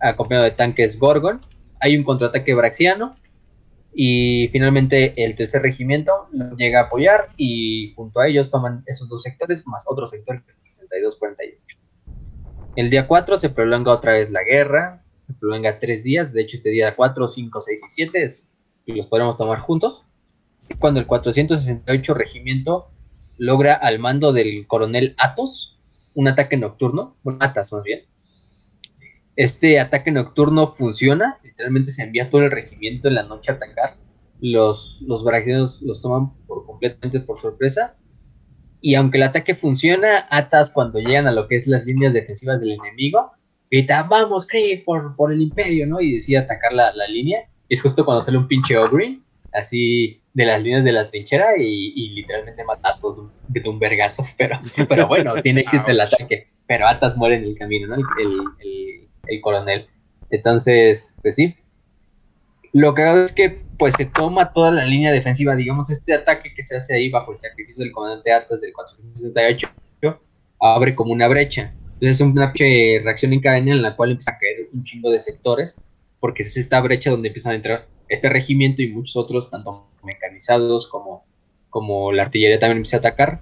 acompañado de tanques Gorgon. Hay un contraataque braxiano y finalmente el tercer regimiento llega a apoyar y junto a ellos toman esos dos sectores más otro sector 62-48. El día 4 se prolonga otra vez la guerra, se prolonga tres días, de hecho este día 4, 5, 6 y 7 es, y los podemos tomar juntos. Cuando el 468 regimiento logra al mando del coronel Atos un ataque nocturno, bueno, Atas más bien, este ataque nocturno funciona, literalmente se envía todo el regimiento en la noche a atacar. Los, los los toman por completamente por sorpresa. Y aunque el ataque funciona, Atas cuando llegan a lo que es las líneas defensivas del enemigo, grita, vamos, Krieg, por, por el imperio, ¿no? Y decide atacar la, línea. Y es justo cuando sale un pinche Ogre, así de las líneas de la trinchera, y, literalmente mata a todos de un vergazo. Pero, pero bueno, tiene éxito el ataque. Pero Atas muere en el camino, ¿no? el el coronel. Entonces, pues sí. Lo que hago es que pues se toma toda la línea defensiva, digamos, este ataque que se hace ahí bajo el sacrificio del comandante Atas del 468 abre como una brecha. Entonces es una reacción en cadena en la cual empieza a caer un chingo de sectores, porque es esta brecha donde empiezan a entrar este regimiento y muchos otros, tanto mecanizados como, como la artillería también empieza a atacar.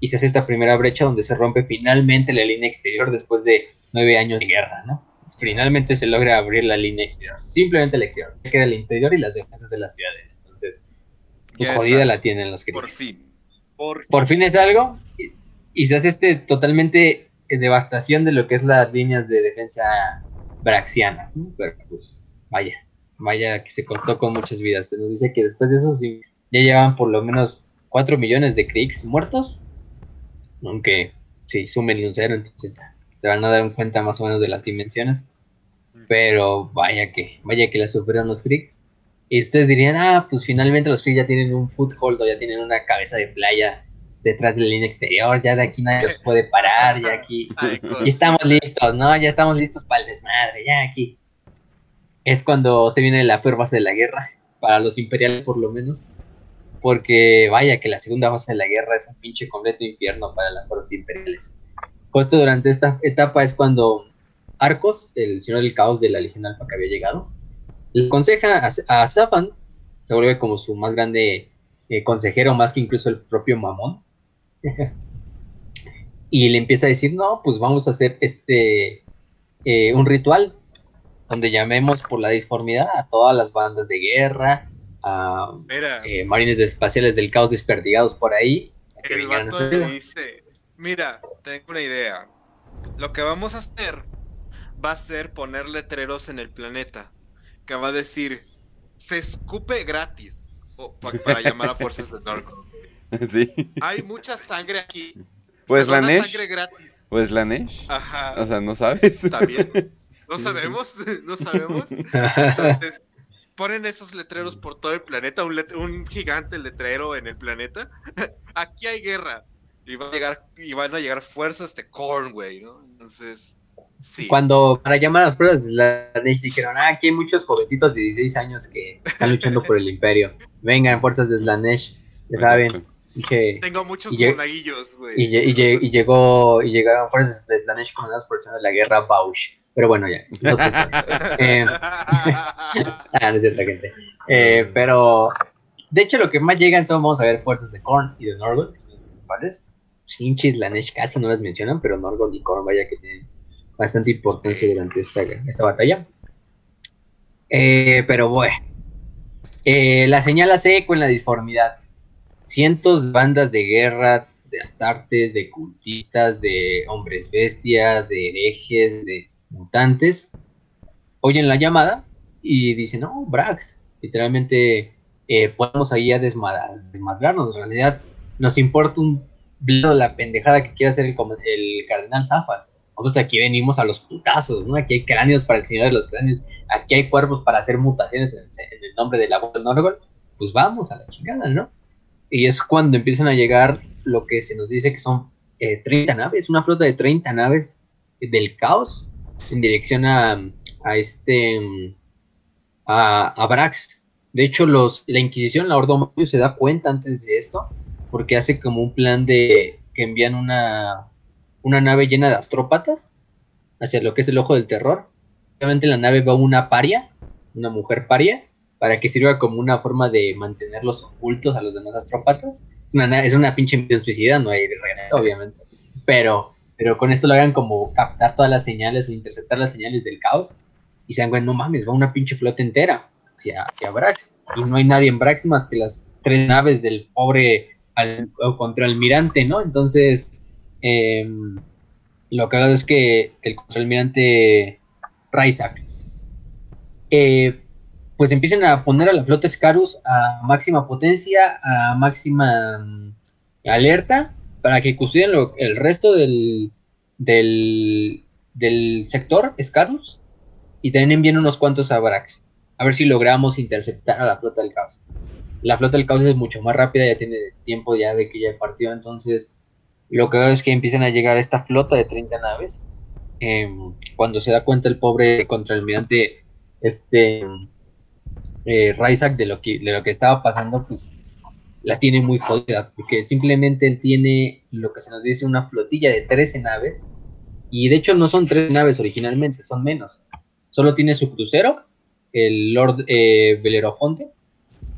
Y se hace esta primera brecha donde se rompe finalmente la línea exterior después de nueve años de guerra, ¿no? finalmente se logra abrir la línea exterior. Simplemente el exterior. Queda el interior y las defensas de la ciudad. Entonces, pues jodida la tienen los críticos. Por fin. Por, fin. es algo. Y, se hace este totalmente devastación de lo que es las líneas de defensa braxianas. Pero pues, vaya. Vaya que se costó con muchas vidas. Se nos dice que después de eso sí, ya llevan por lo menos 4 millones de Kriegs muertos. Aunque sí, sumen un cero, entonces se van a dar cuenta más o menos de las dimensiones. Pero vaya que, vaya que la sufrieron los Creeks. Y ustedes dirían, ah, pues finalmente los Creeks ya tienen un foothold o ya tienen una cabeza de playa detrás de la línea exterior, ya de aquí nadie los puede parar, ya aquí, estamos listos, ¿no? Ya estamos listos para el desmadre, ya aquí. Es cuando se viene la peor fase de la guerra, para los imperiales por lo menos, porque vaya que la segunda fase de la guerra es un pinche completo infierno para las fuerzas imperiales. Justo durante esta etapa es cuando Arcos, el señor del caos de la Legión Alfa que había llegado, le aconseja a, Zafan, se vuelve como su más grande eh, consejero, más que incluso el propio Mamón. y le empieza a decir, no, pues vamos a hacer este eh, un ritual donde llamemos por la disformidad a todas las bandas de guerra, a eh, marines espaciales del caos desperdigados por ahí. El vato le dice, Mira, tengo una idea. Lo que vamos a hacer va a ser poner letreros en el planeta que va a decir se escupe gratis para llamar a fuerzas de Norco. Sí. Hay mucha sangre aquí. Pues la Nesh. Pues la Nesh. Ajá. O sea, no sabes. Está bien. No sabemos, no sabemos. Entonces, ponen esos letreros por todo el planeta, un, un gigante letrero en el planeta. Aquí hay guerra y, a llegar, y van a llegar fuerzas de Korn, güey, ¿no? Entonces, Sí. Cuando para llamar a las pruebas de Slanesh dijeron, ah, aquí hay muchos jovencitos de 16 años que están luchando por el imperio. Vengan, fuerzas de Slanesh, ya saben. Pinche- Tengo muchos y monaguillos, güey. y, y lle- y llegó y llegaron fuerzas de Slanesh por el señor de la guerra Bausch. Pero bueno, ya. historia. Eh, Ah, no es cierto, gente. Eh, pero, de hecho, lo que más llegan son, vamos a ver, fuerzas de Korn y de Norgol, que son los principales. Sinchis, Lanesh casi no las mencionan, pero Norgol y Korn, vaya que tienen bastante importancia durante esta, esta batalla. Eh, pero bueno, Eh, la señala seco en la disformidad. Cientos de bandas de guerra, de astartes, de cultistas, de hombres bestias, de herejes, de mutantes, oyen la llamada y dicen, no, Brax, literalmente eh, podemos ahí a desmadrar, desmadrarnos. En realidad nos importa un bledo la pendejada que quiere hacer el, cardenal Zafa. Nosotros aquí venimos a los putazos, ¿no? Aquí hay cráneos para el señor de los cráneos, aquí hay cuerpos para hacer mutaciones en, en el nombre del abuelo Norgol. Pues vamos a la chingada, ¿no? Y es cuando empiezan a llegar lo que se nos dice que son eh, 30 naves, una flota de 30 naves del caos en dirección a, a este a, Brax. De hecho, los, la Inquisición, la Horda Morio, se da cuenta antes de esto, porque hace como un plan de que envían una, una nave llena de astrópatas hacia lo que es el ojo del terror. Obviamente en la nave va una paria, una mujer paria, para que sirva como una forma de mantenerlos ocultos a los demás astrópatas. Es una, na- es una pinche misión suicida, no hay regreso, obviamente. Pero, pero con esto lo hagan como captar todas las señales o interceptar las señales del caos y se dan no mames, va una pinche flota entera hacia, hacia Brax. Y no hay nadie en Brax más que las tres naves del pobre al, contraalmirante, ¿no? Entonces, em, lo que hago es que el contraalmirante Ryzak, eh, pues empiecen a poner a la flota Scarus a máxima potencia, a máxima mm, alerta, para que custodien lo- el resto del, del, del sector Scarus y también envíen unos cuantos a Brax. A ver si logramos interceptar a la flota del caos. La flota del caos es mucho más rápida, ya tiene tiempo ya de que ya partió, entonces lo que hago es que empiezan a llegar esta flota de 30 naves. em, cuando se da cuenta el pobre contraalmirante este eh, de lo que de lo que estaba pasando, pues la tiene muy jodida, porque simplemente él tiene lo que se nos dice una flotilla de 13 naves, y de hecho no son 13 naves originalmente, son menos. Solo tiene su crucero, el Lord eh, Belerofonte,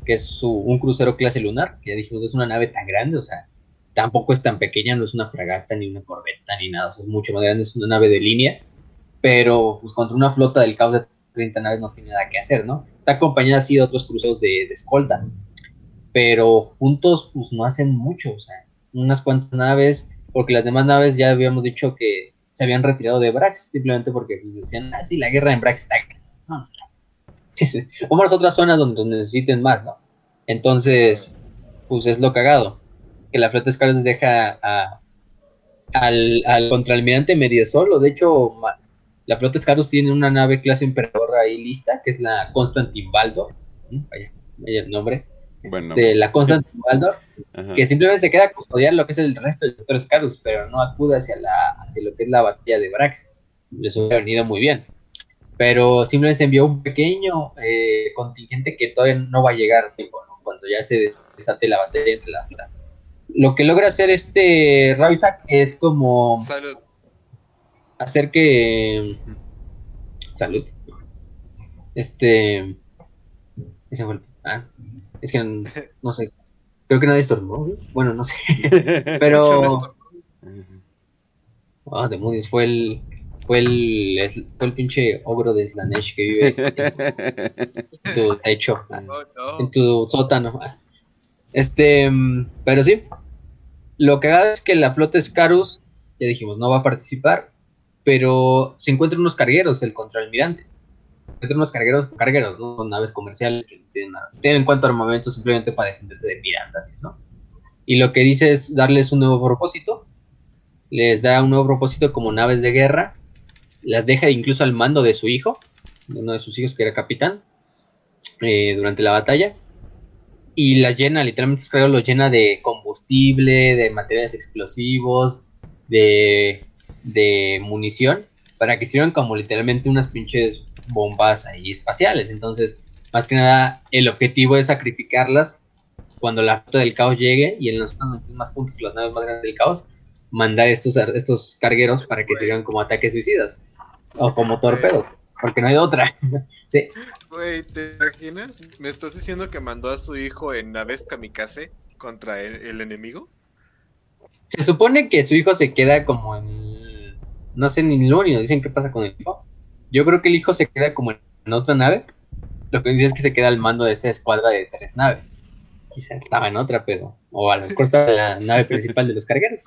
que es su, un crucero clase lunar, que ya dijimos es una nave tan grande, o sea, tampoco es tan pequeña, no es una fragata ni una corbeta ni nada, o sea, es mucho más grande, es una nave de línea, pero pues contra una flota del caos de 30 naves no tiene nada que hacer, ¿no? Está acompañada así de otros cruceros de, de escolta, pero juntos pues no hacen mucho, o sea, unas cuantas naves, porque las demás naves ya habíamos dicho que se habían retirado de Brax, simplemente porque pues, decían, ah, sí, la guerra en Brax está acá. Vamos a- Vamos a otras zonas donde necesiten más, ¿no? Entonces, pues es lo cagado, que la flota Scarlet deja a, al, al contraalmirante medio solo, de hecho, la flota Scarus tiene una nave clase emperador ahí lista, que es la Constantin Baldor, vaya, vaya el nombre, Bueno, Este, la Constantin Baldor, ajá. que simplemente se queda a custodiar lo que es el resto del sector Scarus, pero no acude hacia, la, hacia lo que es la batalla de Brax. Les hubiera venido muy bien. Pero simplemente se envió un pequeño eh, contingente que todavía no va a llegar a tiempo, ¿no? cuando ya se desate la batalla entre la flota. Lo que logra hacer este Ryzak es como Salud. Hacer que. Salud. Este. Ese fue el. Ah, es que no, no sé. Creo que nadie estornudó. ¿sí? Bueno, no sé. Pero. Ah, demonios, fue el. Fue el, fue el pinche ogro de Slanesh que vive en tu techo, Oh, en tu sótano. Este, pero sí. Lo que haga es que la flota Scarus, ya dijimos, no va a participar, pero se encuentran unos cargueros, el contraalmirante. Se encuentran unos cargueros, cargueros, ¿no? Naves comerciales que tienen nada. Tienen en cuanto armamento simplemente para defenderse de piratas y eso. Y lo que dice es darles un nuevo propósito. Les da un nuevo propósito como naves de guerra. Las deja incluso al mando de su hijo, uno de sus hijos que era capitán, eh, durante la batalla. Y las llena, literalmente creo, lo llena de combustible, de materiales explosivos, de, de munición, para que sirvan como literalmente unas pinches bombas ahí espaciales. Entonces, más que nada, el objetivo es sacrificarlas cuando la flota del caos llegue y en los más puntos, las naves más grandes del caos, mandar estos, estos cargueros para que sirvan como ataques suicidas o como torpedos, porque no hay otra. sí. Güey, ¿te imaginas? ¿Me estás diciendo que mandó a su hijo en naves kamikaze contra el, enemigo? Se supone que su hijo se queda como en. No sé ni lo único, dicen qué pasa con el hijo. Yo creo que el hijo se queda como en otra nave. Lo que dice es que se queda al mando de esta escuadra de tres naves. Quizá estaba en otra, pero. O a lo mejor estaba la nave principal de los cargueros.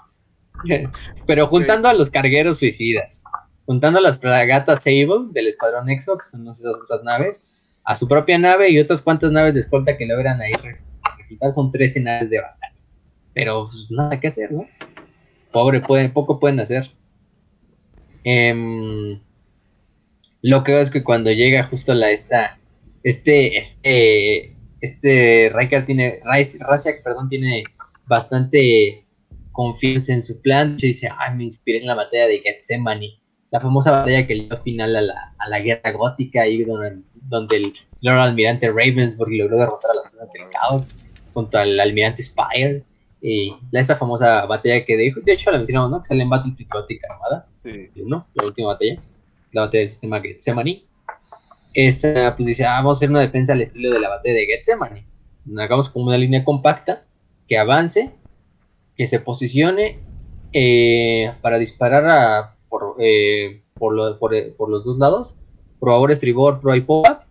pero juntando a los cargueros suicidas, juntando a las fragatas Sable del escuadrón Exo, que son esas otras naves, a su propia nave y otras cuantas naves de escolta que logran ahí son 13 naves de batalla. Pero pues, nada que hacer, ¿no? Pobre, pueden, poco pueden hacer. Em, lo que es que cuando llega justo la esta, este, este, este Riker tiene, Raziak, perdón, tiene bastante confianza en su plan. Dice, ay, me inspiré en la batalla de Gethsemane la famosa batalla que le dio final a la, a la guerra gótica, y donde, donde el Lord Almirante Ravensburg logró derrotar a las zonas del caos junto al Almirante Spire. Y esa famosa batalla que de, de hecho la mencionamos, ¿no? Que sale en Battlefield Gótica Armada. Sí. ¿no? La última batalla. La batalla del sistema Gethsemane. Esa, pues dice, ah, vamos a hacer una defensa al estilo de la batalla de Gethsemane. Hagamos como una línea compacta que avance, que se posicione eh, para disparar a por, eh, por, por, eh, por, los dos lados, por favor estribor, pro y popa,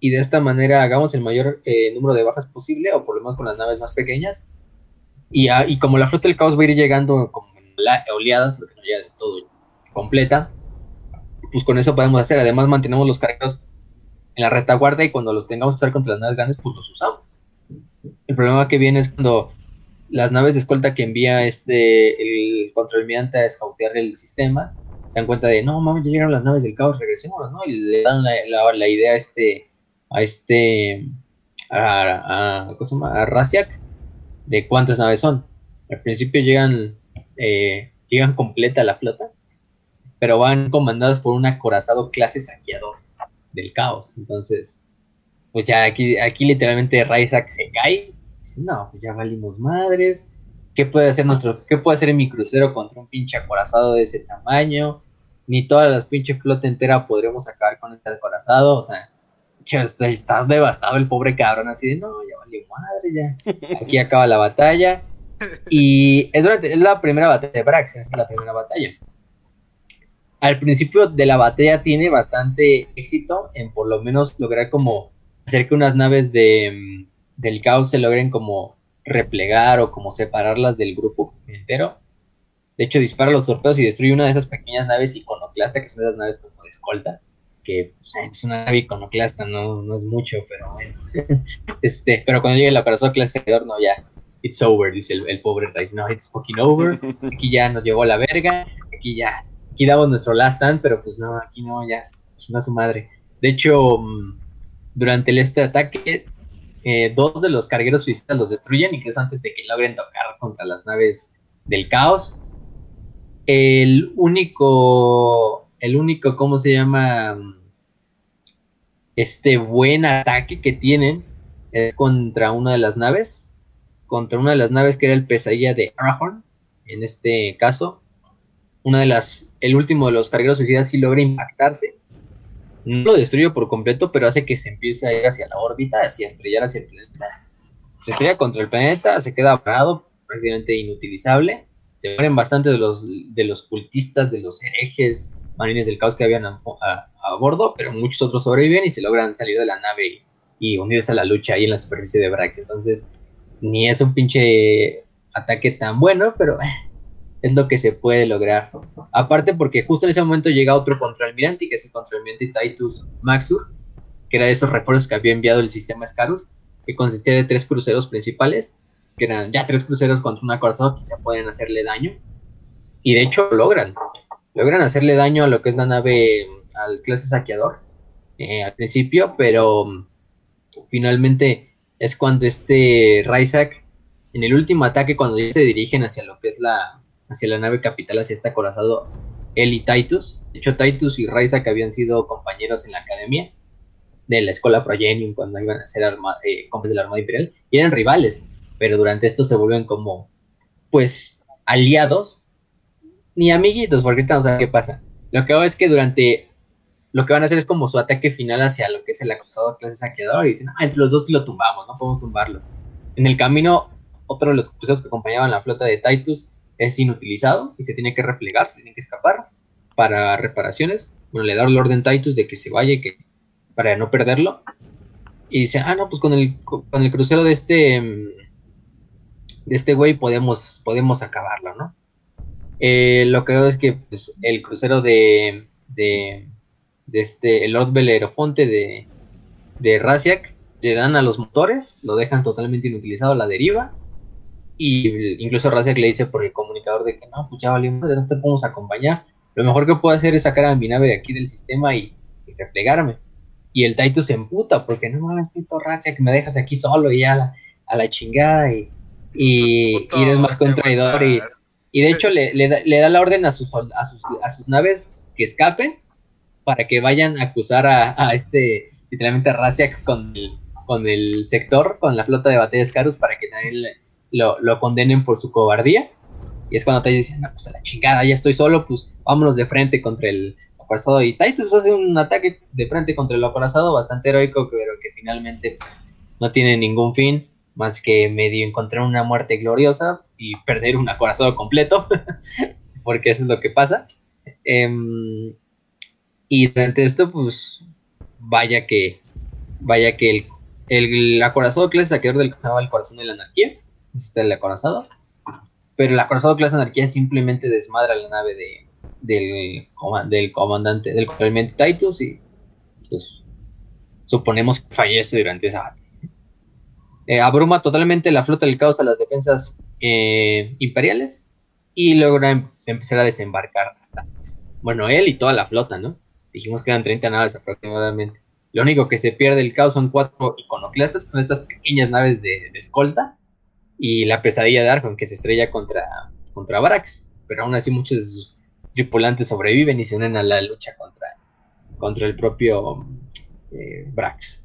y de esta manera hagamos el mayor eh, número de bajas posible, o por lo menos con las naves más pequeñas, y, ah, y como la flota del caos va a ir llegando como la, oleadas, porque no llega de todo completa, pues con eso podemos hacer, además mantenemos los cargos en la retaguardia y cuando los tengamos que usar contra las naves grandes, pues los usamos. El problema que viene es cuando las naves de escolta que envía este el controlmiante a escautear el sistema se dan cuenta de no mames ya llegaron las naves del caos regresemos no y le dan la, la, idea a este a este a, a, ¿cómo a Raziak de cuántas naves son al principio llegan eh, llegan completa la flota pero van comandadas por un acorazado clase saqueador del caos entonces pues ya aquí aquí literalmente Raziak se cae no, pues ya valimos madres. ¿Qué puede hacer nuestro, qué puede hacer mi crucero contra un pinche acorazado de ese tamaño? Ni todas las pinche flota entera podremos acabar con este acorazado, o sea, está, devastado el pobre cabrón, así de no, ya valió madre, ya. Aquí acaba la batalla. Y es, la primera batalla de Brax, es la primera batalla. Al principio de la batalla tiene bastante éxito en por lo menos lograr como hacer que unas naves de del caos se logren como replegar o como separarlas del grupo entero. De hecho, dispara los torpedos y destruye una de esas pequeñas naves iconoclasta, que son esas naves como de escolta, que pues, es una nave iconoclasta, no, no es mucho, pero bueno. este, pero cuando llegue el aparato clase no, ya, it's over, dice el, pobre Rice, no, it's fucking over, aquí ya nos llegó la verga, aquí ya, aquí damos nuestro last stand, pero pues no, aquí no, ya, aquí no a su madre. De hecho, mm, durante el, este ataque eh, dos de los cargueros suicidas los destruyen, incluso antes de que logren tocar contra las naves del caos. El único, el único, ¿cómo se llama? Este buen ataque que tienen es contra una de las naves, contra una de las naves que era el pesadilla de Arahorn, en este caso. Una de las, el último de los cargueros suicidas sí logra impactarse no lo destruye por completo, pero hace que se empiece a ir hacia la órbita, hacia estrellar hacia el planeta. Se estrella contra el planeta, se queda parado, prácticamente inutilizable. Se mueren bastante de los, de los cultistas, de los herejes, marines del caos que habían a, bordo, pero muchos otros sobreviven y se logran salir de la nave y, unirse a la lucha ahí en la superficie de Brax. Entonces, ni es un pinche ataque tan bueno, pero eh, es lo que se puede lograr. Aparte porque justo en ese momento llega otro contraalmirante, que es el contraalmirante Titus Maxur, que era de esos refuerzos que había enviado el sistema Scarus, que consistía de tres cruceros principales, que eran ya tres cruceros contra una corazón que se pueden hacerle daño. Y de hecho logran, logran hacerle daño a lo que es la nave, al clase saqueador, eh, al principio, pero mm, finalmente es cuando este Ryzak, en el último ataque, cuando ya se dirigen hacia lo que es la, hacia la nave capital, hacia este acorazado, él y Titus. De hecho, Titus y que habían sido compañeros en la academia de la escuela Progenium cuando iban a ser eh, de la Armada Imperial y eran rivales, pero durante esto se vuelven como, pues, aliados, ni amiguitos, porque ahorita no saben qué pasa. Lo que hago es que durante lo que van a hacer es como su ataque final hacia lo que es el acosador clase saqueador y dicen, ah, entre los dos sí lo tumbamos, no podemos tumbarlo. En el camino, otro de los cruceros que acompañaban la flota de Titus es inutilizado y se tiene que replegar, se tiene que escapar para reparaciones. Bueno, le da el orden Titus de que se vaya que, para no perderlo. Y dice, ah, no, pues con el, con el crucero de este de este güey podemos, podemos acabarlo, ¿no? Eh, lo que veo es que pues, el crucero de, de, de este, el Lord Belerofonte de, de Raziak le dan a los motores, lo dejan totalmente inutilizado a la deriva. Y incluso Raziak le dice por el comunicador de que no, pues ya valimos, no te podemos acompañar. Lo mejor que puedo hacer es sacar a mi nave de aquí del sistema y, replegarme. Y el Taito se emputa porque no mames, pito Raziak, me dejas aquí solo y a la, a la chingada y, y, eres más contraidor. Y, y de hecho le, le, da, le, da, la orden a sus, a sus, a sus naves que escapen para que vayan a acusar a, a este, literalmente a Raziak con el, con el sector, con la flota de batallas Carus, para que también lo, lo, condenen por su cobardía. Y es cuando te dicen, no, pues a la chingada, ya estoy solo, pues vámonos de frente contra el acorazado. Y Titus hace un ataque de frente contra el acorazado bastante heroico, pero que finalmente pues, no tiene ningún fin más que medio encontrar una muerte gloriosa y perder un acorazado completo, porque eso es lo que pasa. Em, y durante esto, pues, vaya que, vaya que el, el acorazado clase saqueador del el corazón de la anarquía, este es el acorazado, pero el acorazado clase anarquía simplemente desmadra la nave de, del, comandante, del comandante Titus y, pues, suponemos que fallece durante esa. Eh, abruma totalmente la flota del caos a las defensas eh, imperiales y logra em-, empezar a desembarcar bastantes. Bueno, él y toda la flota, ¿no? Dijimos que eran 30 naves aproximadamente. Lo único que se pierde del caos son cuatro iconoclastas, que son estas pequeñas naves de, escolta, y la pesadilla de Argon, que se estrella contra, contra. Pero aún así muchos de sus tripulantes sobreviven y se unen a la lucha contra, contra el propio eh, Brax.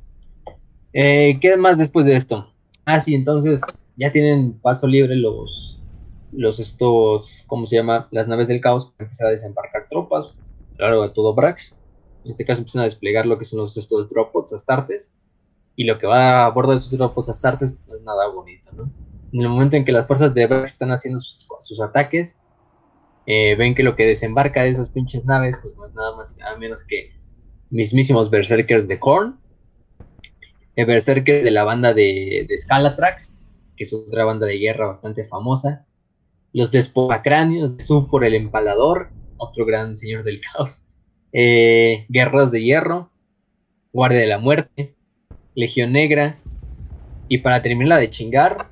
Eh, ¿Qué más después de esto? Ah, sí, entonces ya tienen paso libre los, los estos, ¿cómo se llama? Las naves del caos para empezar a desembarcar tropas a lo largo de todo Brax. En este caso empiezan a desplegar lo que son los estos dropods astartes. Y lo que va a bordo de esos dropods astartes no es nada bonito, ¿no? En el momento en que las fuerzas de Brax están haciendo sus, ataques, eh, ven que lo que desembarca de esas pinches naves, pues no es nada más y nada menos que mismísimos berserkers de Korn Berserker de la banda de, de Scalatrax, que es otra banda de guerra bastante famosa. Los Despojacráneos de Sulfur el Empalador, otro gran señor del caos. Eh, Guerras de Hierro, Guardia de la Muerte, Legión Negra. Y para terminar de chingar,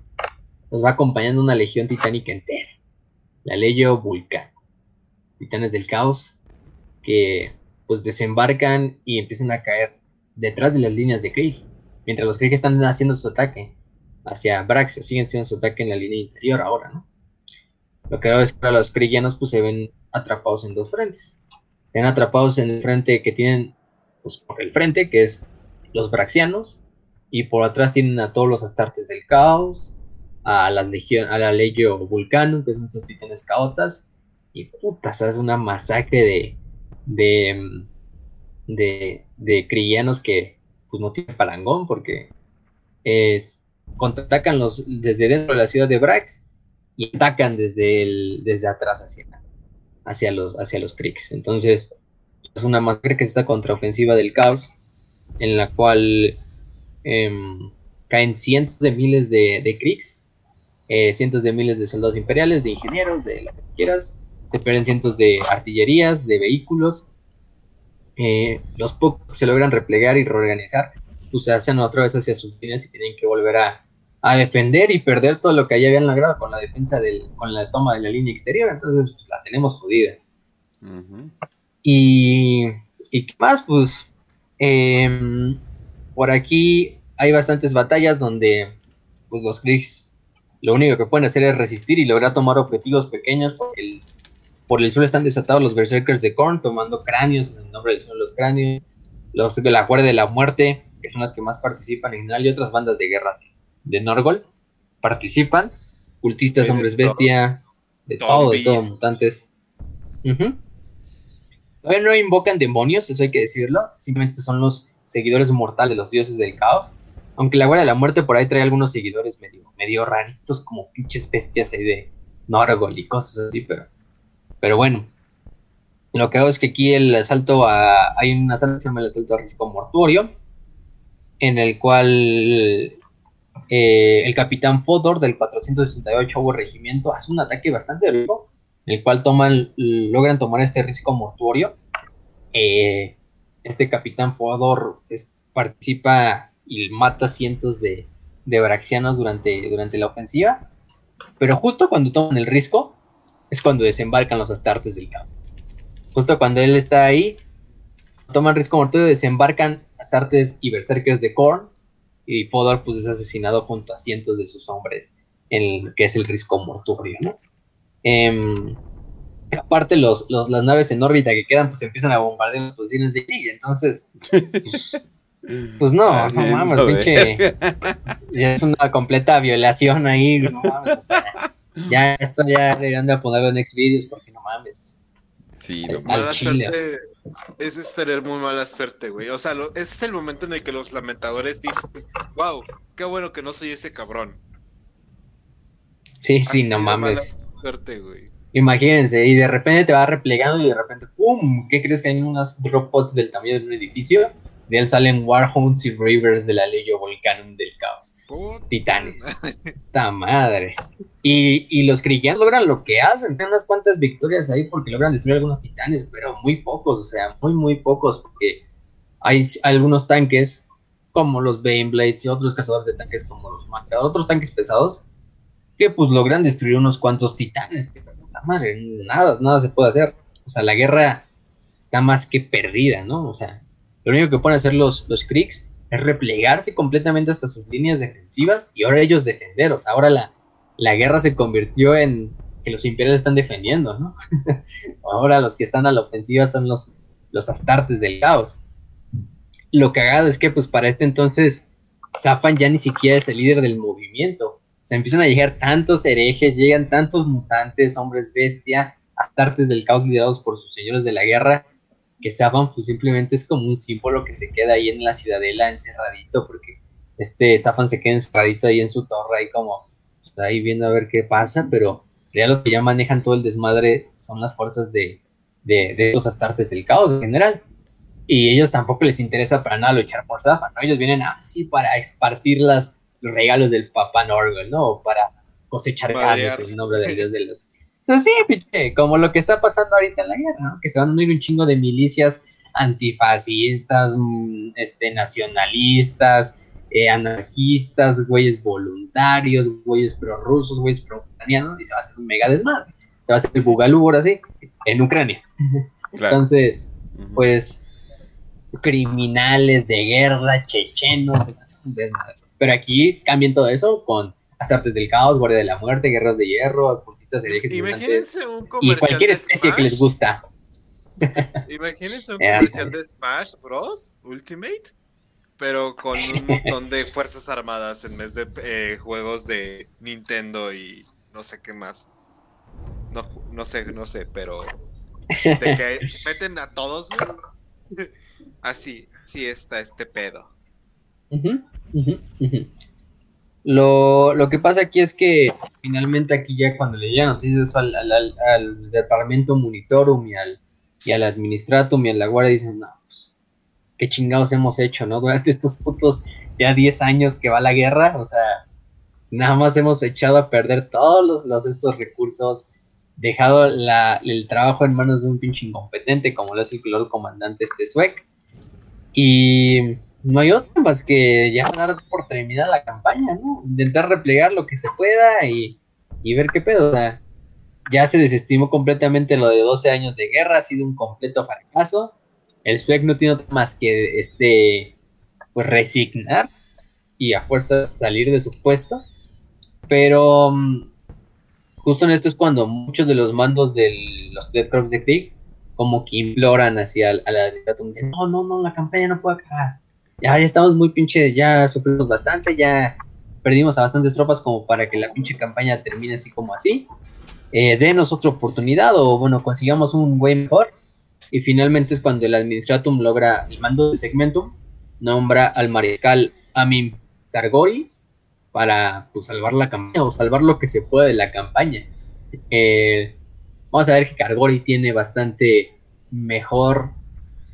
nos va acompañando una legión titánica entera. La Leyo Vulcan. Titanes del Caos, que pues desembarcan y empiezan a caer detrás de las líneas de Krieg mientras los Krieg están haciendo su ataque hacia Braxio, siguen haciendo su ataque en la línea interior ahora, ¿no? Lo que veo es que para los Kriegianos pues se ven atrapados en dos frentes. Se ven atrapados en el frente que tienen, pues por el frente, que es los Braxianos, y por atrás tienen a todos los Astartes del Caos, a la Legión, a la Legio Vulcano, que son estos titanes caotas, y putas, es una masacre de, de, de, de que pues no tiene parangón porque es, contraatacan los, desde dentro de la ciudad de Brax y atacan desde, el, desde atrás hacia, hacia los, hacia los. Entonces es una masacre que es esta contraofensiva del caos en la cual em, caen cientos de miles de, de eh, cientos de miles de soldados imperiales, de ingenieros, de lo que quieras, se pierden cientos de artillerías, de vehículos, eh, los pocos se logran replegar y reorganizar, pues se hacen otra vez hacia sus líneas y tienen que volver a, defender y perder todo lo que ya habían logrado con la defensa del, con la toma de la línea exterior, entonces pues la tenemos jodida. y, y qué más, pues em, por aquí hay bastantes batallas donde pues los Kriegs lo único que pueden hacer es resistir y lograr tomar objetivos pequeños porque el Por el sur están desatados los Berserkers de Korn, tomando cráneos en el nombre del sur de los cráneos. Los de la Guardia de la Muerte, que son las que más participan en general, y otras bandas de guerra de Norgol participan. Cultistas, De hombres bestia, de todo, de todo, mutantes. Todavía no invocan demonios, eso hay que decirlo. Simplemente son los seguidores mortales de los dioses del caos. Aunque la Guardia de la Muerte por ahí trae algunos seguidores medio, medio raritos, como pinches bestias ahí de Norgol y cosas así, pero, pero bueno. Lo que hago es que aquí el asalto a. Hay un asalto que se llama el asalto a risco mortuorio. En el cual eh, el capitán Fodor del 468 regimiento hace un ataque bastante rico. El cual toman, logran tomar este risco mortuorio. Eh, este capitán Fodor participa y mata cientos de, de braxianos durante, durante la ofensiva. Pero justo cuando toman el risco, es cuando desembarcan los astartes del caos. Justo cuando él está ahí, toman risco mortuorio, desembarcan astartes y berserkers de Korn. Y Fodor pues es asesinado junto a cientos de sus hombres en el que es el risco mortuorio, ¿no? Em, aparte los, los- las naves en órbita que quedan pues empiezan a bombardear las posiciones de Ig, entonces pues, pues no, no mames, pinche es una completa violación ahí, no mames, o sea, ya esto ya deberían de ponerlo en Xvideos porque no mames. Sí, no Al Mala chile. suerte. Eso es tener muy mala suerte, güey. O sea, lo- ese es el momento en el que los lamentadores dicen, wow, qué bueno que no soy ese cabrón. Sí, sí, Así no mala mames. suerte, güey. Imagínense, y de repente te va replegando y de repente, ¡pum! ¿Qué crees que hay unas drop pods del tamaño de un edificio? De él salen Warhounds y Rivers de la Legio Volcanum del Caos. Titanes. ¡Ta madre! Y, y los cristianos logran lo que hacen, tienen unas cuantas victorias ahí porque logran destruir algunos titanes, pero muy pocos, o sea, muy, muy pocos, porque hay algunos tanques como los Baneblades y otros cazadores de tanques como los Matra, otros tanques pesados, que pues logran destruir unos cuantos titanes, pero puta madre, nada, nada se puede hacer. O sea, la guerra está más que perdida, ¿no? O sea, lo único que pueden hacer los, los Kriegs es replegarse completamente hasta sus líneas defensivas y ahora ellos defender. O sea, ahora la, la guerra se convirtió en que los imperiales están defendiendo, ¿no? ahora los que están a la ofensiva son los, los astartes del caos. Lo cagado es que, pues, para este entonces, Zafan ya ni siquiera es el líder del movimiento. O sea, empiezan a llegar tantos herejes, llegan tantos mutantes, hombres bestia, astartes del caos liderados por sus señores de la guerra, que Zafan pues simplemente es como un símbolo que se queda ahí en la ciudadela encerradito, porque este Zafan se queda encerradito ahí en su torre, ahí como pues, ahí viendo a ver qué pasa, pero ya los que ya manejan todo el desmadre son las fuerzas de, de, de estos astartes del caos en general. Y ellos tampoco les interesa para nada luchar por Zafan, ¿no? Ellos vienen así para esparcir las, los regalos del Papá Norgol, ¿no? O para cosechar ganos en nombre del dios de los... Sea, sí, pinche, como lo que está pasando ahorita en la guerra, ¿no? Que se van a unir un chingo de milicias antifascistas, mm, este, nacionalistas, eh, anarquistas, güeyes voluntarios, güeyes prorrusos, güeyes pro-ucranianos, y se va a hacer un mega desmadre. Se va a hacer el Bugalú ahora sí, en Ucrania. Claro. Entonces, pues, criminales de guerra, chechenos, desmadre. Pero aquí cambian todo eso con Astartes del Caos, Guardia de la Muerte, Guerras de Hierro, Ocultistas herejes mutantes, Imagínense un y comercial cualquier de especie que les gusta. Imagínense un Eh, comercial de Smash Bros. Ultimate, pero con un montón de fuerzas armadas en vez de eh, juegos de Nintendo y no sé qué más. No, no sé, no sé, pero de que meten a todos. Así, así está este pedo. Lo, lo que pasa aquí es que finalmente aquí ya cuando le llegan noticias al, al, al- al departamento monitorum y al, y al administratum y a la guardia dicen, no, pues, qué chingados hemos hecho, ¿no? Durante estos putos ya 10 años que va la guerra, o sea, nada más hemos echado a perder todos los, los- estos recursos, dejado la- el trabajo en manos de un pinche incompetente como lo es el Comandante este Suec. Y no hay otra más que ya dar por terminada la campaña, ¿no? Intentar replegar lo que se pueda y, y ver qué pedo. O sea, ya se desestimó completamente lo de 12 años de guerra, ha sido un completo fracaso. El SWEC no tiene otra más que este, pues resignar y a fuerzas salir de su puesto. Pero mm, justo en esto es cuando muchos de los mandos de los Dead Corps de Krieg como que imploran hacia a la no, no, no, la campaña no puede acabar. Ya, estamos muy pinche, ya sufrimos bastante, ya perdimos a bastantes tropas como para que la pinche campaña termine así como así. Eh, denos otra oportunidad o bueno, consigamos un güey mejor. Y finalmente es cuando el Administratum logra el mando de Segmentum, nombra al mariscal Amin Targori para pues, salvar la campaña o salvar lo que se puede de la campaña. Eh, vamos a ver que Cargori tiene bastante mejor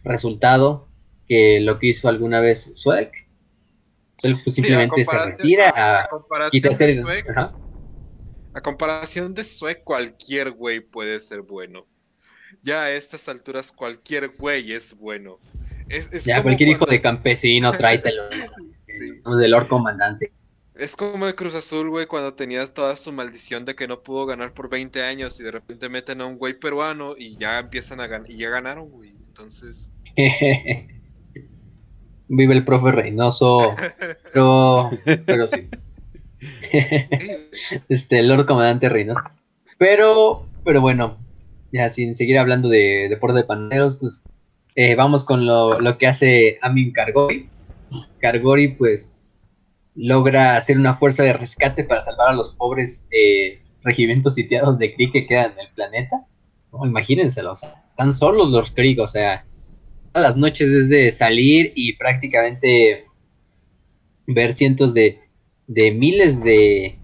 resultado que lo que hizo alguna vez Swag. Él pues, simplemente se retira a, comparación de Swag, a comparación de cualquier güey puede ser bueno. Ya a estas alturas cualquier güey es bueno. ya, cualquier hijo de campesino, tráetelo. Del Lord Comandante. Es como el Cruz Azul, güey, cuando tenías toda su maldición de que no pudo ganar por 20 años y de repente meten a un güey peruano y ya empiezan a ganar, y ya ganaron, güey. Entonces. Vive el profe Reynoso, pero, pero sí. este, el Lord Comandante Reynoso. Pero, pero bueno, ya sin seguir hablando de deporte de paneros, pues eh, vamos con lo, lo que hace Amin Cargori. Cargori, pues logra hacer una fuerza de rescate para salvar a los pobres eh, regimientos sitiados de Krieg que quedan en el planeta. No, imagínenselo, o sea, están solos los Krieg, o sea, las noches es de salir y prácticamente ver cientos de, de miles de,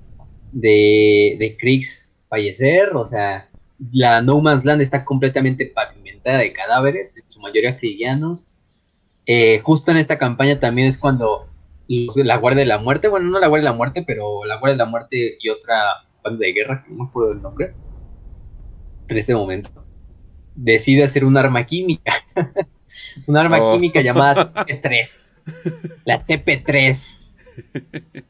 de, de Kriegs fallecer, o sea, la No Man's Land está completamente pavimentada de cadáveres, en su mayoría cristianos. Eh, justo en esta campaña también es cuando la Guardia de la Muerte, bueno, no la Guardia de la Muerte, pero la Guardia de la Muerte y otra banda de guerra, que no me acuerdo el nombre, en este momento, decide hacer un arma química. un arma oh. química llamada TP3. La TP3.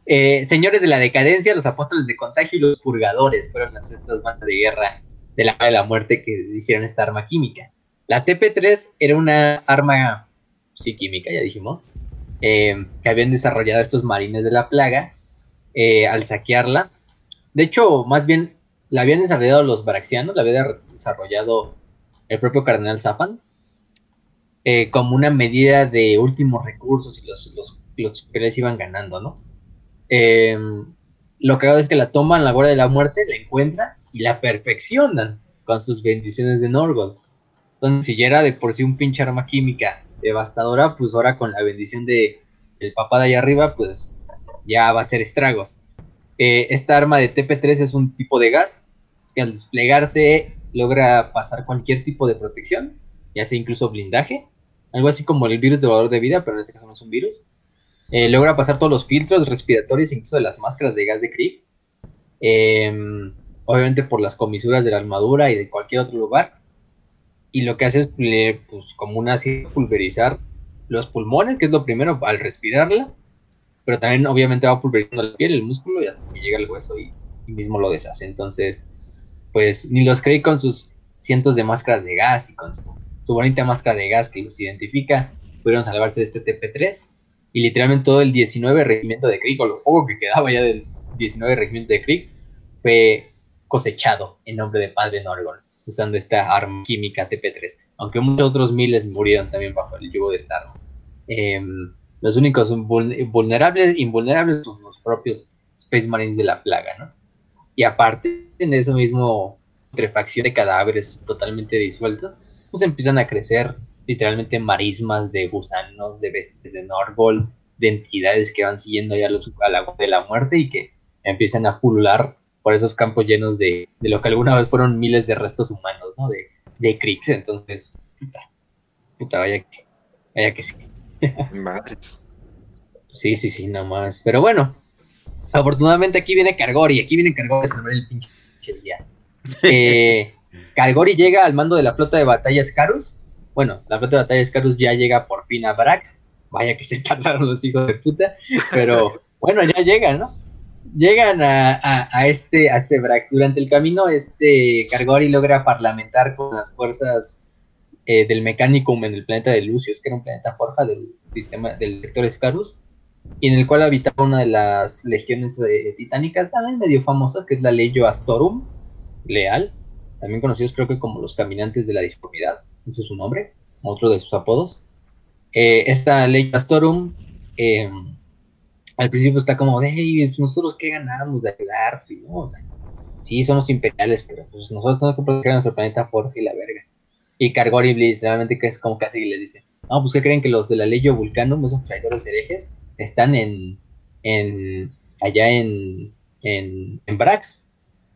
Eh, señores de la decadencia, los apóstoles de contagio y los purgadores fueron las estas bandas de guerra de la de la muerte que hicieron esta arma química. La TP3 era una arma, sí, química, ya dijimos, eh, que habían desarrollado estos marines de la plaga eh, al saquearla. De hecho, más bien la habían desarrollado los Baraxianos, la había desarrollado el propio Cardenal Zapan, eh, como una medida de últimos recursos y los, los, que les iban ganando, ¿no? lo que hago es que la toman, la Guardia de la Muerte, la encuentran y la perfeccionan con sus bendiciones de Norgol. Entonces, si ya era de por sí un pinche arma química devastadora, pues ahora con la bendición de el papá de allá arriba, pues ya va a ser estragos. Eh, esta arma de TP3 es un tipo de gas que al desplegarse logra pasar cualquier tipo de protección, ya sea incluso blindaje, algo así como el virus de valor de vida, pero en este caso no es un virus. Eh, logra pasar todos los filtros respiratorios, incluso de las máscaras de gas de Krieg. Em, obviamente por las comisuras de la armadura y de cualquier otro lugar y lo que hace es pues, como una así pulverizar los pulmones, que es lo primero al respirarla, pero también obviamente va pulverizando la piel, el músculo y hasta que llega el hueso y, mismo lo deshace. Entonces, pues ni los creí con sus cientos de máscaras de gas y con su, bonita máscara de gas que los identifica, pudieron salvarse de este TP3 y literalmente todo el 19 regimiento de Krieg, o lo poco que quedaba ya del 19 regimiento de Krieg, fue cosechado en nombre de Padre Norgon usando esta arma química TP3, aunque muchos otros miles murieron también bajo el yugo de esta arma. Em, los únicos vulnerables, invulnerables son los propios Space Marines de la plaga, ¿no? Y aparte, en eso mismo putrefacción de cadáveres totalmente disueltos, pues empiezan a crecer literalmente marismas de gusanos, de bestias de Norgol, de entidades que van siguiendo ya los, a la de la muerte y que empiezan a pulular por esos campos llenos de, de lo que alguna vez fueron miles de restos humanos, ¿no? De, de Entonces, puta, puta, vaya que, vaya que sí. Madres. Sí, sí, sí, nomás. Pero bueno, afortunadamente aquí viene Cargori, aquí viene Cargori a salvar el pinche día. Eh, Cargori llega al mando de la flota de batallas Carus. Bueno, la flota de batallas Carus ya llega por fin a Brax. Vaya que se tardaron los hijos de puta. Pero bueno, ya llegan, ¿no? llegan a, este, a este Brax. Durante el camino, este Cargori logra parlamentar con las fuerzas eh, del Mechanicum en el planeta de Lucius, que era un planeta forja del sistema del sector Scarus, y en el cual habitaba una de las legiones eh, titánicas también medio famosas, que es la Legio Astorum, leal, también conocidos creo que como los caminantes de la disformidad, ese es su nombre, otro de sus apodos. Eh, esta ley Pastorum eh, al principio está como hey, nosotros qué ganamos de ayudarte, ¿no? O sea, sí, somos imperiales, pero pues nosotros tenemos que proteger a nuestro planeta Forge y la verga. Y Cargori literalmente que es como casi le dice, no, pues que creen que los de la ley Vulcanum, esos traidores herejes, están en, en allá en, en, en Brax.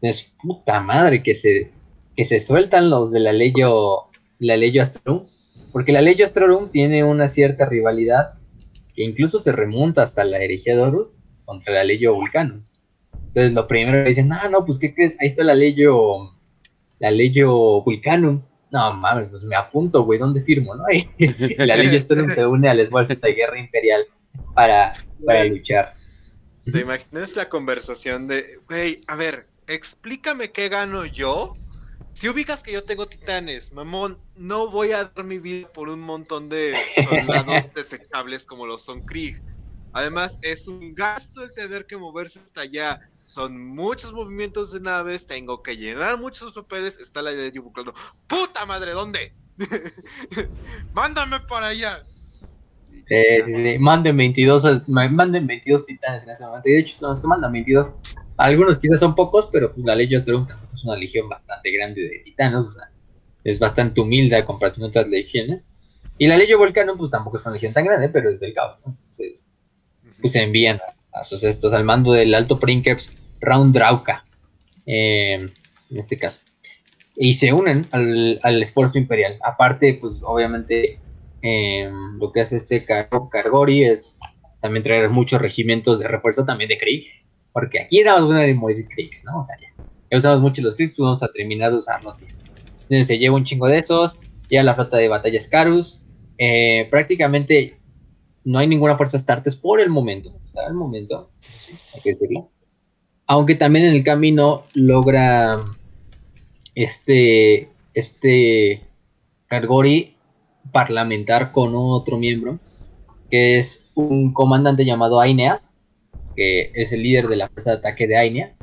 Es puta madre que se, que se sueltan los de la ley la ley Astrorum, porque la ley Astrorum tiene una cierta rivalidad que incluso se remonta hasta la herejía de Horus contra la ley Vulcanum. Entonces lo primero que dicen, no, no, pues ¿qué crees? Ahí está la ley la ley Vulcanum. No mames, pues me apunto, güey, ¿dónde firmo, no? la ley Astrorum se une al esfuerzo de guerra imperial para, para luchar. ¿Te imaginas la conversación de, güey, a ver, explícame qué gano yo? Si ubicas que yo tengo titanes, mamón, no voy a dar mi vida por un montón de soldados desechables como lo son Krieg. Además, es un gasto el tener que moverse hasta allá. Son muchos movimientos de naves, tengo que llenar muchos papeles. Está la idea de buscando. ¡Puta madre, ¿dónde? ¡Mándame para allá! Sí, sí. Manden 22, manden 22 titanes en ese momento. Y de hecho son los que mandan 22. Algunos quizás son pocos, pero pues, la Legion tampoco es una legión bastante grande de titanos. O sea, es bastante humilde a comparación de otras legiones. Y la Legion Volcano, pues tampoco es una legión tan grande, pero es del caos. Entonces, pues se envían a, sus estos al mando del Alto Princeps Round Drauka. Eh, en este caso. Y se unen al, al esfuerzo imperial. Aparte, pues obviamente Em, lo que hace este Cargori es también traer muchos regimientos de refuerzo también de Krieg, porque aquí era una de morir Kriegs, ¿no? O sea, ya, usamos mucho los Kriegs, vamos a terminar de usarlos bien. Entonces se lleva un chingo de esos, ya la flota de batalla Scarus, eh, prácticamente no hay ninguna fuerza Astartes por el momento, hasta el momento, hay que decirlo. Aunque también en el camino logra este, este Cargori parlamentar con otro miembro, que es un comandante llamado Ainea, que es el líder de la fuerza de ataque de Ainea,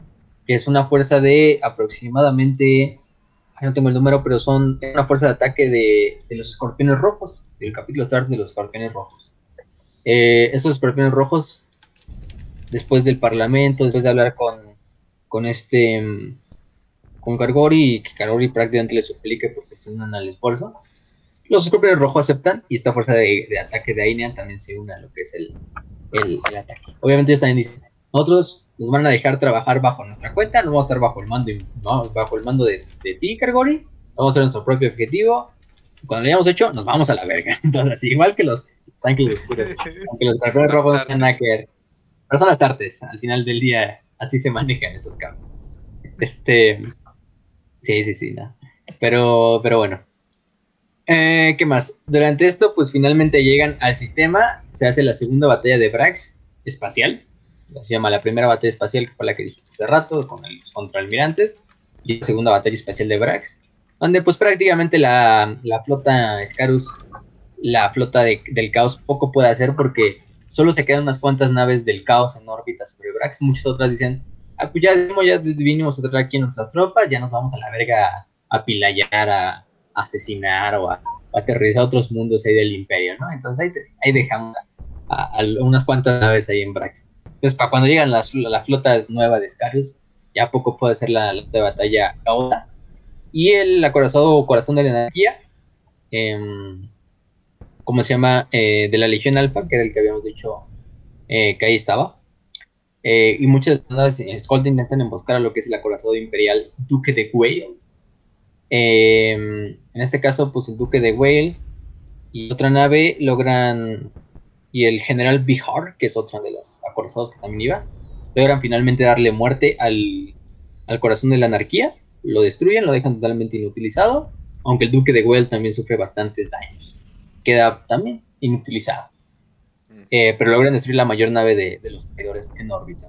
que es una fuerza de aproximadamente, no tengo el número, pero son una fuerza de ataque de, los escorpiones rojos, del capítulo start de los escorpiones rojos. Eh, esos escorpiones rojos, después del parlamento, después de hablar con, con este con Gargori que Gargori prácticamente le suplique porque se unan al esfuerzo, los escorpiones rojos aceptan y esta fuerza de, ataque de Ainean también se une a lo que es el, ataque. Obviamente ellos también dicen, nosotros nos van a dejar trabajar bajo nuestra cuenta, no vamos a estar bajo el mando, no, bajo el mando de, ti, Cargori, vamos a hacer nuestro propio objetivo. Cuando lo hayamos hecho, nos vamos a la verga. Entonces, igual que los ángeles oscuros, aunque los escorpiones rojos no tienen nada que ver. Pero son las tartes, al final del día, así se manejan esos campos. Este. Sí, sí, sí, no. Pero, pero bueno. Eh, ¿Qué más? Durante esto, pues finalmente llegan al sistema, se hace la segunda batalla de Brax espacial, se llama la primera batalla espacial, que fue la que dije hace rato, con los contraalmirantes, y la segunda batalla espacial de Brax, donde pues prácticamente la, flota Scarus, la flota del caos, poco puede hacer porque solo se quedan unas cuantas naves del caos en órbita sobre Brax, muchas otras dicen, ah, pues ya, ya vinimos a traer aquí nuestras tropas, ya nos vamos a la verga a pilayar, a asesinar o a, aterrizar a otros mundos ahí del imperio, ¿no? Entonces ahí, dejamos a, unas cuantas naves ahí en Brax. Entonces, para cuando llegan la, la flota nueva de Scarius, ya poco puede ser la, de batalla caótica. Y el acorazado corazón de la energía, eh, ¿cómo se llama? Eh, de la Legión Alpha, que era el que habíamos dicho eh, que ahí estaba. Eh, y muchas naves en Skold intentan emboscar a lo que es el acorazado imperial Duque de Whale, Em, en este caso, pues el duque de Whale y otra nave logran, y el general Bihar, que es otra de los acorazados que también iba, logran finalmente darle muerte al, corazón de la anarquía, lo destruyen, lo dejan totalmente inutilizado, aunque el duque de Whale también sufre bastantes daños. Queda también inutilizado. Eh, pero logran destruir la mayor nave de, los traidores en órbita.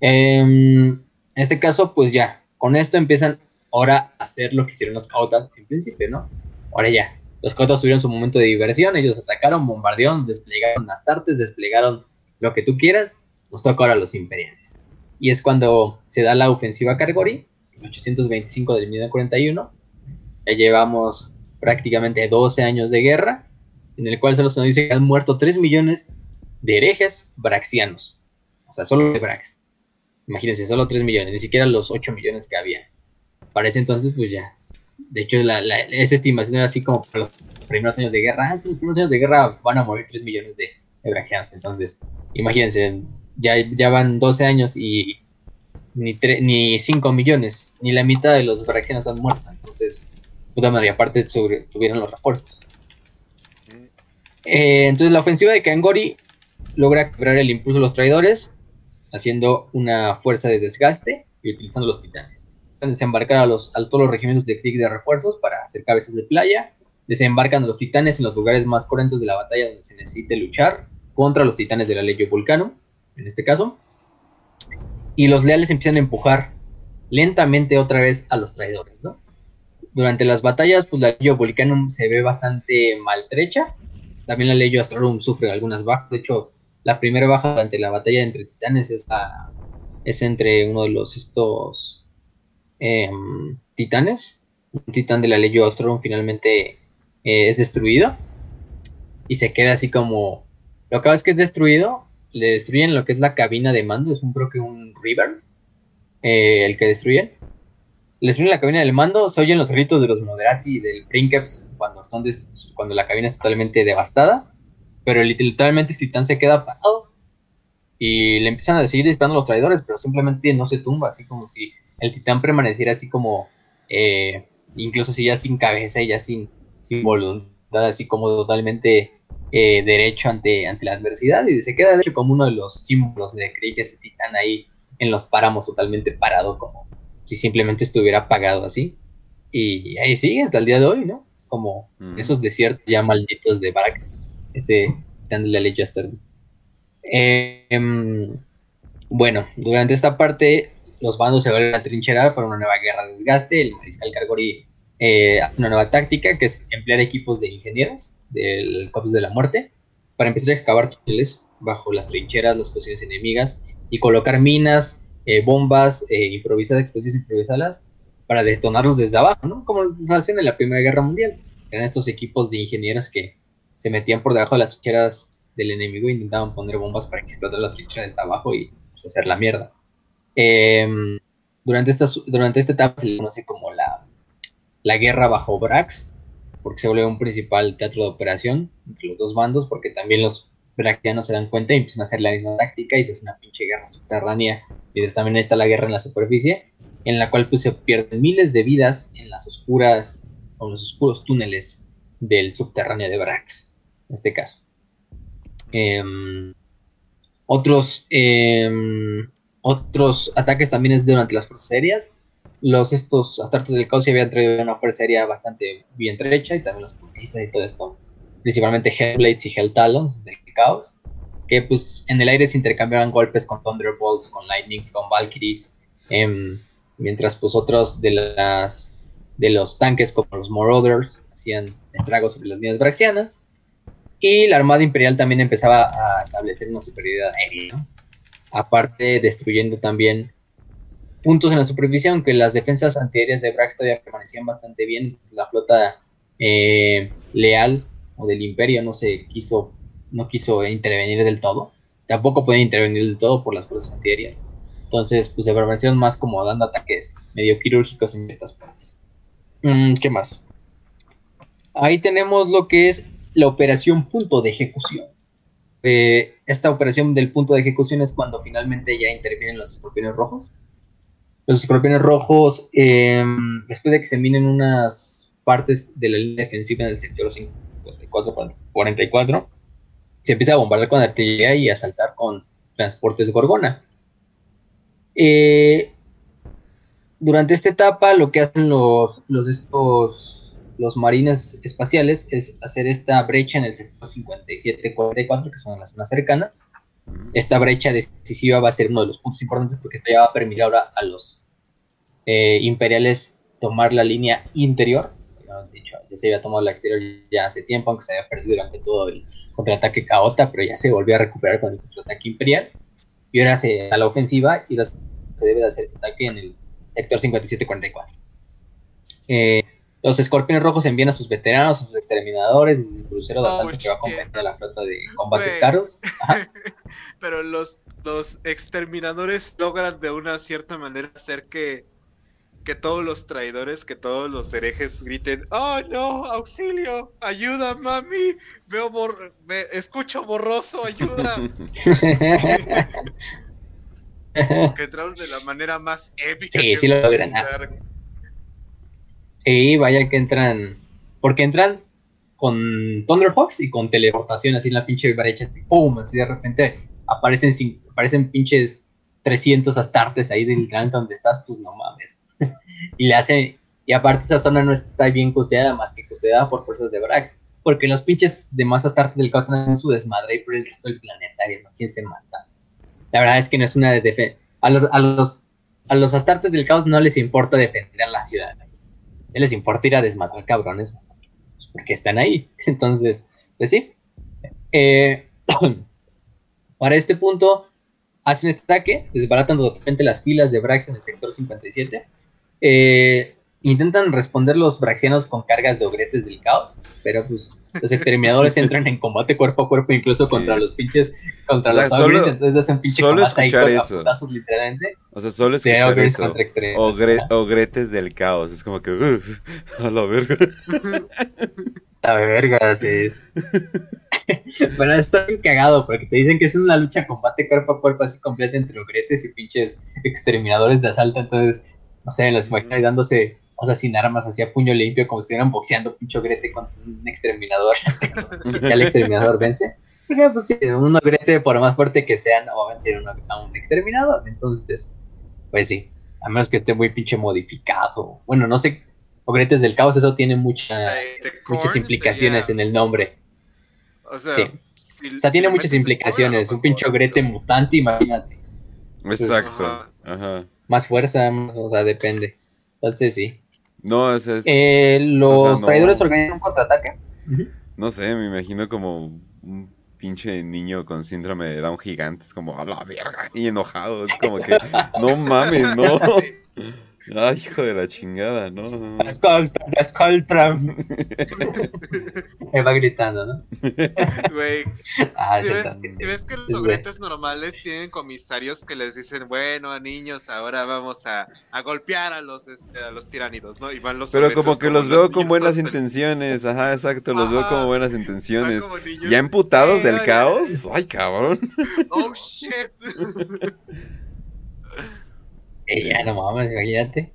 Em, en este caso, pues ya, con esto empiezan ahora hacer lo que hicieron los cautas en principio, ¿no? Ahora ya, los cautas tuvieron su momento de diversión, ellos atacaron, bombardearon, desplegaron las tartes, desplegaron lo que tú quieras, nos toca ahora los imperiales. Y es cuando se da la ofensiva Cargori, 825 del 1941. Ya llevamos prácticamente 12 años de guerra, en el cual solo se nos dice que han muerto 3 millones de herejes braxianos. O sea, solo de Brax. Imagínense, solo 3 millones, ni siquiera los 8 millones que había. Para ese entonces, pues ya. De hecho, esa estimación era así como para los primeros años de guerra. Ah, los primeros años de guerra van a morir 3 millones de, braxianos. Entonces, imagínense, ya, ya van 12 años y ni, ni 5 millones, ni la mitad de los braxianos han muerto. Entonces, puta madre, aparte tuvieron los refuerzos. Eh, entonces, la ofensiva de Kangori logra quebrar el impulso de los traidores, haciendo una fuerza de desgaste y utilizando los titanes. Desembarcar a, los, todos los regimientos de Krieg de refuerzos para hacer cabezas de playa. Desembarcan los titanes en los lugares más corrientes de la batalla donde se necesite luchar contra los titanes de la Legio Vulcano, en este caso y los leales empiezan a empujar lentamente otra vez a los traidores, ¿no? Durante las batallas, pues la ley Volcanum se ve bastante maltrecha. También la ley Astrorum sufre algunas bajas. De hecho, la primera baja durante la batalla entre titanes es, es entre uno de los estos em, titanes. Un titán de la ley Astrorum finalmente eh, es destruido. Y se queda así como. Lo que pasa es que es destruido, le destruyen lo que es la cabina de mando, es un creo que un River, eh, el que destruyen. Le destruyen la cabina del mando, se oyen los gritos de los Moderati y del Princeps cuando, son cuando la cabina es totalmente devastada, pero literalmente el titán se queda parado y le empiezan a seguir disparando a los traidores, pero simplemente no se tumba, así como si el titán permaneciera así como, eh, incluso así ya sin cabeza y ya sin, sin voluntad, así como totalmente eh, derecho ante, ante la adversidad y se queda de hecho como uno de los símbolos de creí que ese titán ahí en los páramos totalmente parado como si simplemente estuviera apagado así y ahí sigue hasta el día de hoy, ¿no? Como mm. esos desiertos ya malditos de Barax, ese titán de la ley em, bueno, durante esta parte los bandos se vuelven a trincherar para una nueva guerra de desgaste, el mariscal Cargori eh, una nueva táctica que es emplear equipos de ingenieros del Copos de la Muerte para empezar a excavar túneles bajo las trincheras, las posiciones enemigas y colocar minas, eh, bombas eh, improvisadas, explosivas improvisadas para detonarlos desde abajo, ¿no? Como lo hacían en la Primera Guerra Mundial. Eran estos equipos de ingenieros que se metían por debajo de las trincheras del enemigo e intentaban poner bombas para que explotara la trinchera desde abajo y pues, hacer la mierda. Em, durante, esta, durante esta etapa se le conoce como la, la guerra bajo Brax, porque se vuelve un principal teatro de operación entre los dos bandos, porque también los braxianos se dan cuenta y empiezan a hacer la misma táctica y se hace una pinche guerra subterránea. Y después también está la guerra en la superficie, en la cual pues se pierden miles de vidas en las oscuras o los oscuros túneles del subterráneo de Brax, en este caso. Em, otros, em, otros ataques también es durante las fuerzas aéreas, los estos Astartes del Caos se habían traído una fuerza aérea bastante bien trecha y también los cultistas y todo esto, principalmente Hellblades y Helltalons del Caos, que pues en el aire se intercambiaban golpes con Thunderbolts, con Lightnings, con Valkyries, em, mientras pues otros de las de los tanques como los Marauders hacían estragos sobre las líneas braxianas. Y la Armada Imperial también empezaba a establecer una superioridad aérea, aparte destruyendo también puntos en la superficie, aunque las defensas antiaéreas de Brax todavía permanecían bastante bien. La flota eh, leal o del imperio no se quiso, no quiso intervenir del todo. Tampoco pueden intervenir del todo por las fuerzas antiaéreas. Entonces, pues se permanecieron más como dando ataques medio quirúrgicos en ciertas partes. Mm, ¿Qué más? Ahí tenemos lo que es la operación punto de ejecución. Eh, esta operación del punto de ejecución es cuando finalmente ya intervienen los escorpiones rojos los escorpiones rojos, em, después de que se minen unas partes de la línea defensiva en el sector 54-44, se empieza a bombardear con artillería y a asaltar con transportes Gorgona. Eh, durante esta etapa, lo que hacen los, los, estos, los marines espaciales es hacer esta brecha en el sector 57-44, que son la zona cercana, esta brecha decisiva va a ser uno de los puntos importantes porque esto ya va a permitir ahora a los eh, imperiales tomar la línea interior. Ya, dicho, ya se había tomado la exterior ya hace tiempo, aunque se había perdido durante todo el contraataque caota, pero ya se volvió a recuperar con el contraataque imperial. Y ahora se a la ofensiva y se debe de hacer este ataque en el sector 5744. Eh, los escorpiones rojos envían a sus veteranos, a sus exterminadores, desde el crucero de Oh, asalto que va a a la flota de combates caros. Ajá. Pero los, los exterminadores logran de una cierta manera hacer que, que todos los traidores, que todos los herejes griten, ¡Oh no! ¡Auxilio! ¡Ayuda, mami! Veo bor escucho borroso, ayuda. que entraron de la manera más épica. Sí, que sí logran. dar. Sí, vaya que entran. Porque entran con Thunder Fox y con teleportación así en la pinche brecha. ¡Pum! Así de repente aparecen, cin- aparecen pinches 300 astartes ahí del planeta donde estás, pues no mames. y le hacen. Y aparte, esa zona no está bien custodiada más que custodiada por fuerzas de Brax. Porque los pinches demás astartes del caos están en su desmadre y por el resto del planetario, ¿no? ¿Quién se mata? La verdad es que no es una defensa. A los, a los, a los astartes del caos no les importa defender la ciudad. A les importa ir a desmadrar cabrones pues, porque están ahí. Entonces, pues sí. Eh, para este punto, hacen este ataque, desbaratan totalmente las filas de Brax en el sector 57. Eh, intentan responder los braxianos con cargas de ogretes del caos, pero pues los exterminadores entran en combate cuerpo a cuerpo, incluso contra Sí. los pinches, contra O sea, los solo- ogres, entonces hacen pinche solo escuchar eso. putazos, literalmente. O sea, solo De escuchar ogres eso. Ogre- ogretes del caos. Es como que. "Uf, a la verga. Está vergas, es. Pero está bien cagado, porque te dicen que es una lucha combate cuerpo a cuerpo así completa entre ogretes y pinches exterminadores de asalto. Entonces, no sé, los imagino ahí dándose, o sea, sin armas, así a puño limpio, como si estuvieran boxeando pinche ogrete contra un exterminador. y al exterminador vence. Porque, pues sí, un ogrete, por más fuerte que sea, no va a vencer a un exterminador. Entonces, pues sí, a menos que esté muy pinche modificado. Bueno, no sé, ogretes del caos, eso tiene mucha, Eh, muchas implicaciones sería- en el nombre. O sea, Sí. si- O sea, si tiene muchas implicaciones. Un pinche ogrete pero- mutante, imagínate. Exacto. Ajá. Ajá. Más fuerza, más, o sea, depende. Entonces sí. No, o sea, es- Eh, los o sea, no- traidores organizan un contraataque. No sé, me imagino como un pinche niño con síndrome de Down gigante. Es como, a la verga. Y enojado. Es como que, no mames, no. Ay, hijo de la chingada, no. no, no. Me va gritando, ¿no? Güey, Ah, ¿Y sí, ves, también. y ves que los ogretes normales tienen comisarios que les dicen, bueno, niños, ahora vamos a, a golpear a los, este, a los tiránidos, ¿no? Y van los Pero como que los veo con buenas intenciones. Ajá, exacto, los veo como buenas van intenciones. como niños, Ya emputados "Eh, del oigan, caos. Ay, cabrón. Oh, shit. Ya no mames, imagínate.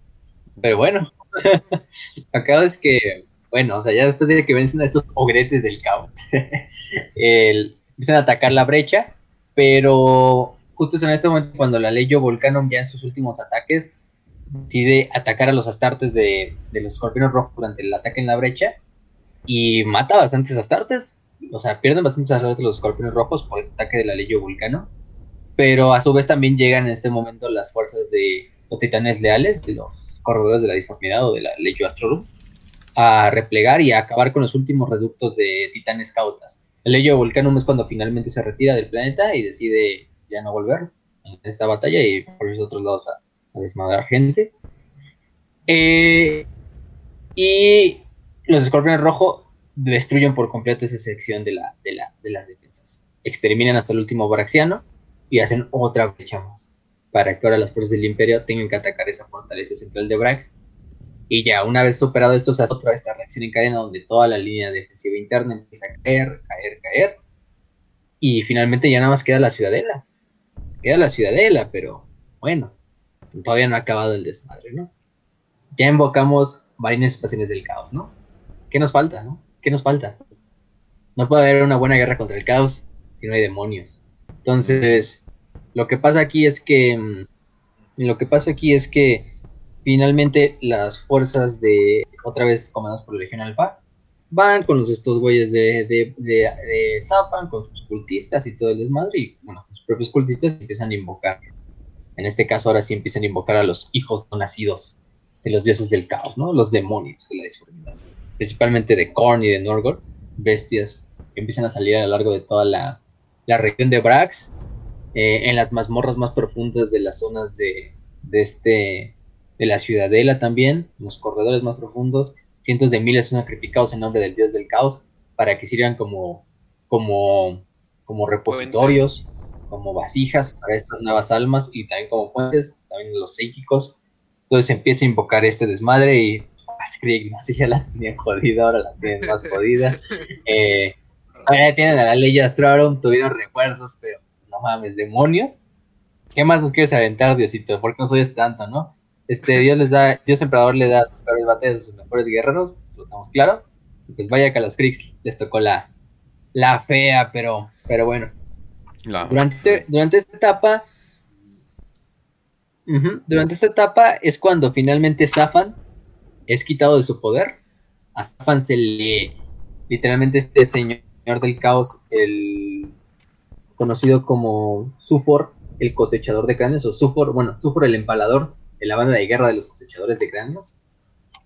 Pero bueno, acá es que, bueno, o sea, ya después de que vencen a estos ogretes del caos, el- empiezan a atacar la brecha, pero justo es en este momento cuando la Leyo Volcanum ya en sus últimos ataques decide atacar a los astartes de, de los escorpiones rojos durante el ataque en la brecha y mata a bastantes astartes. O sea, pierden bastantes astartes los escorpiones rojos por este ataque de la Leyo Vulcano. Pero a su vez también llegan en este momento las fuerzas de los titanes leales, de los corredores de la disformidad o de la Legio Astrorum, a replegar y a acabar con los últimos reductos de titanes cautas. El Legio Volcanum es cuando finalmente se retira del planeta y decide ya no volver en esta batalla y por esos otros lados a, desmadrar gente. Eh, y los escorpiones rojos destruyen por completo esa sección de, la, de, la, de las defensas. Exterminan hasta el último Braxiano y hacen otra brecha más para que ahora las fuerzas del imperio tengan que atacar esa fortaleza central de Brax. Y ya, una vez superado esto, se hace otra esta reacción en cadena donde toda la línea defensiva interna empieza a caer, caer, caer. Y finalmente ya nada más queda la ciudadela. Queda la ciudadela, pero bueno, todavía no ha acabado el desmadre, ¿no? Ya invocamos marines espaciales del caos, ¿no? ¿Qué nos falta, no? ¿Qué nos falta? No puede haber una buena guerra contra el caos si no hay demonios. Entonces, lo que pasa aquí es que. mm, Lo que pasa aquí es que finalmente las fuerzas de. Otra vez comandadas por la Legión Alfa. Van con estos güeyes de, de, de, de Zapan, con sus cultistas y todo el desmadre. Y bueno, los propios cultistas empiezan a invocar. En este caso, ahora sí empiezan a invocar a los hijos no nacidos de los dioses del caos, ¿no? Los demonios de la disformidad. Principalmente de Korn y de Norgor. Bestias que empiezan a salir a lo largo de toda la, la región de Brax, eh, en las mazmorras más profundas de las zonas de, de este de la ciudadela también, en los corredores más profundos, cientos de miles son sacrificados en nombre del dios del caos para que sirvan como, como, como repositorios, como vasijas para estas nuevas almas y también como puentes, también los psíquicos. Entonces empieza a invocar este desmadre y no sé, ya la tenían jodida, ahora la tienen más jodida. Eh, tienen a la ley Astrorum, tuvieron refuerzos, pero mames, demonios. ¿Qué más nos quieres aventar, Diosito? ¿Por qué no soy tanto, no? Este, Dios les da, Dios emperador le da a sus mejores batallas a sus mejores guerreros, eso lo tenemos claro. pues vaya que a los Kriegs les tocó la, la fea, pero, pero bueno. Durante, durante esta etapa, durante esta etapa es cuando finalmente Zafan es quitado de su poder. A Zafan se le, literalmente este señor del caos, el conocido como Sufor, el cosechador de cráneos, o Sufor, bueno, Sufor el empalador, de la banda de guerra de los cosechadores de cráneos,